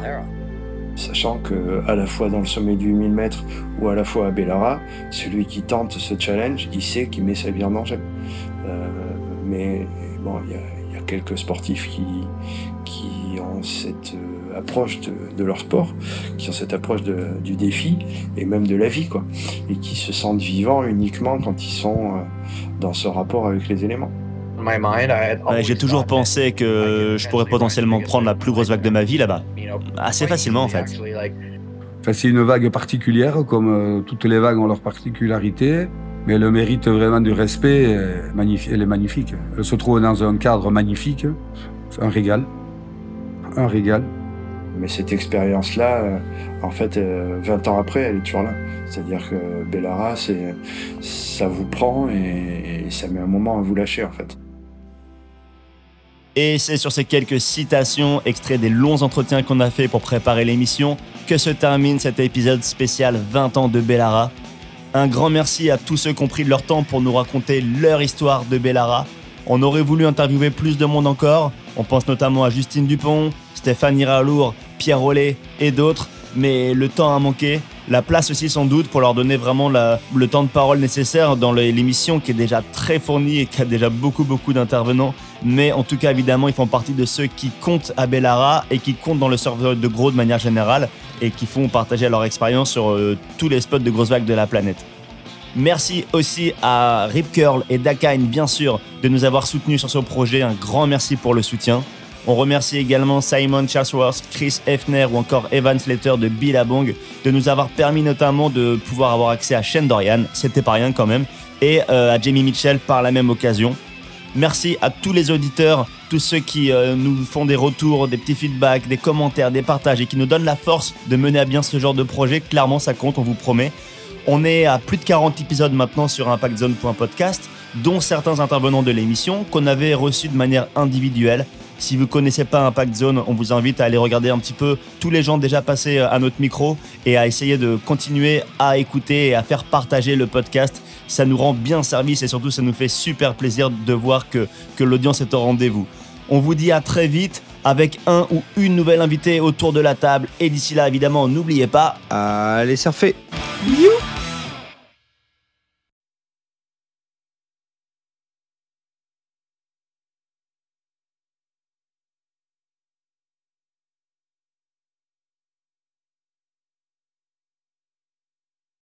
Sachant que à la fois dans le sommet du 1000 mètres ou à la fois à Bellara, celui qui tente ce challenge, il sait qu'il met sa vie en danger. Euh, mais bon, il il y a quelques sportifs qui, qui ont cette euh, approche de, de, leur sport, qui ont cette approche de, du défi et même de la vie, quoi, et qui se sentent vivants uniquement quand ils sont euh, dans ce rapport avec les éléments. Ouais, J'ai toujours pensé que je pourrais potentiellement prendre la plus grosse vague de ma vie là-bas. Assez facilement en fait. Enfin, c'est une vague particulière, comme euh, toutes les vagues ont leur particularité. Mais le mérite vraiment du respect, elle est magnifique. Elle se trouve dans un cadre magnifique, un régal. Un régal. Mais cette expérience-là, euh, en fait, 20 euh, ans après, elle est toujours là. C'est-à-dire que Bellara, ça vous prend et, et ça met un moment à vous lâcher, en fait. Et c'est sur ces quelques citations extraits des longs entretiens qu'on a fait pour préparer l'émission que se termine cet épisode spécial 20 ans de Bellara. Un grand merci à tous ceux qui ont pris de leur temps pour nous raconter leur histoire de Bellara. On aurait voulu interviewer plus de monde encore. On pense notamment à Justine Dupont, Stéphanie Ralour, Pierre Rollet et d'autres. Mais le temps a manqué. La place aussi sans doute pour leur donner vraiment le temps de parole nécessaire dans l'émission qui est déjà très fournie et qui a déjà beaucoup beaucoup d'intervenants. Mais en tout cas évidemment ils font partie de ceux qui comptent à Bellara et qui comptent dans le serveur de gros de manière générale et qui font partager leur expérience sur euh, tous les spots de grosses vagues de la planète. Merci aussi à Rip Curl et Dakine, bien sûr, de nous avoir soutenus sur ce projet. Un grand merci pour le soutien. On remercie également Simon Chatsworth, Chris Hefner ou encore Evan Slater de Billabong de nous avoir permis notamment de pouvoir avoir accès à Shane Dorian, c'était pas rien quand même, et euh, à Jamie Mitchell par la même occasion. Merci à tous les auditeurs, tous ceux qui euh, nous font des retours, des petits feedbacks, des commentaires, des partages et qui nous donnent la force de mener à bien ce genre de projet. Clairement, ça compte, on vous promet. On est à plus de 40 épisodes maintenant sur impactzone.podcast, dont certains intervenants de l'émission qu'on avait reçus de manière individuelle. Si vous connaissez pas Impact Zone, on vous invite à aller regarder un petit peu tous les gens déjà passés euh, à notre micro et à essayer de continuer à écouter et à faire partager le podcast. Ça nous rend bien service et surtout ça nous fait super plaisir de voir que, que l'audience est au rendez-vous. On vous dit à très vite avec un ou une nouvelle invitée autour de la table. Et d'ici là, évidemment, n'oubliez pas... Allez surfer You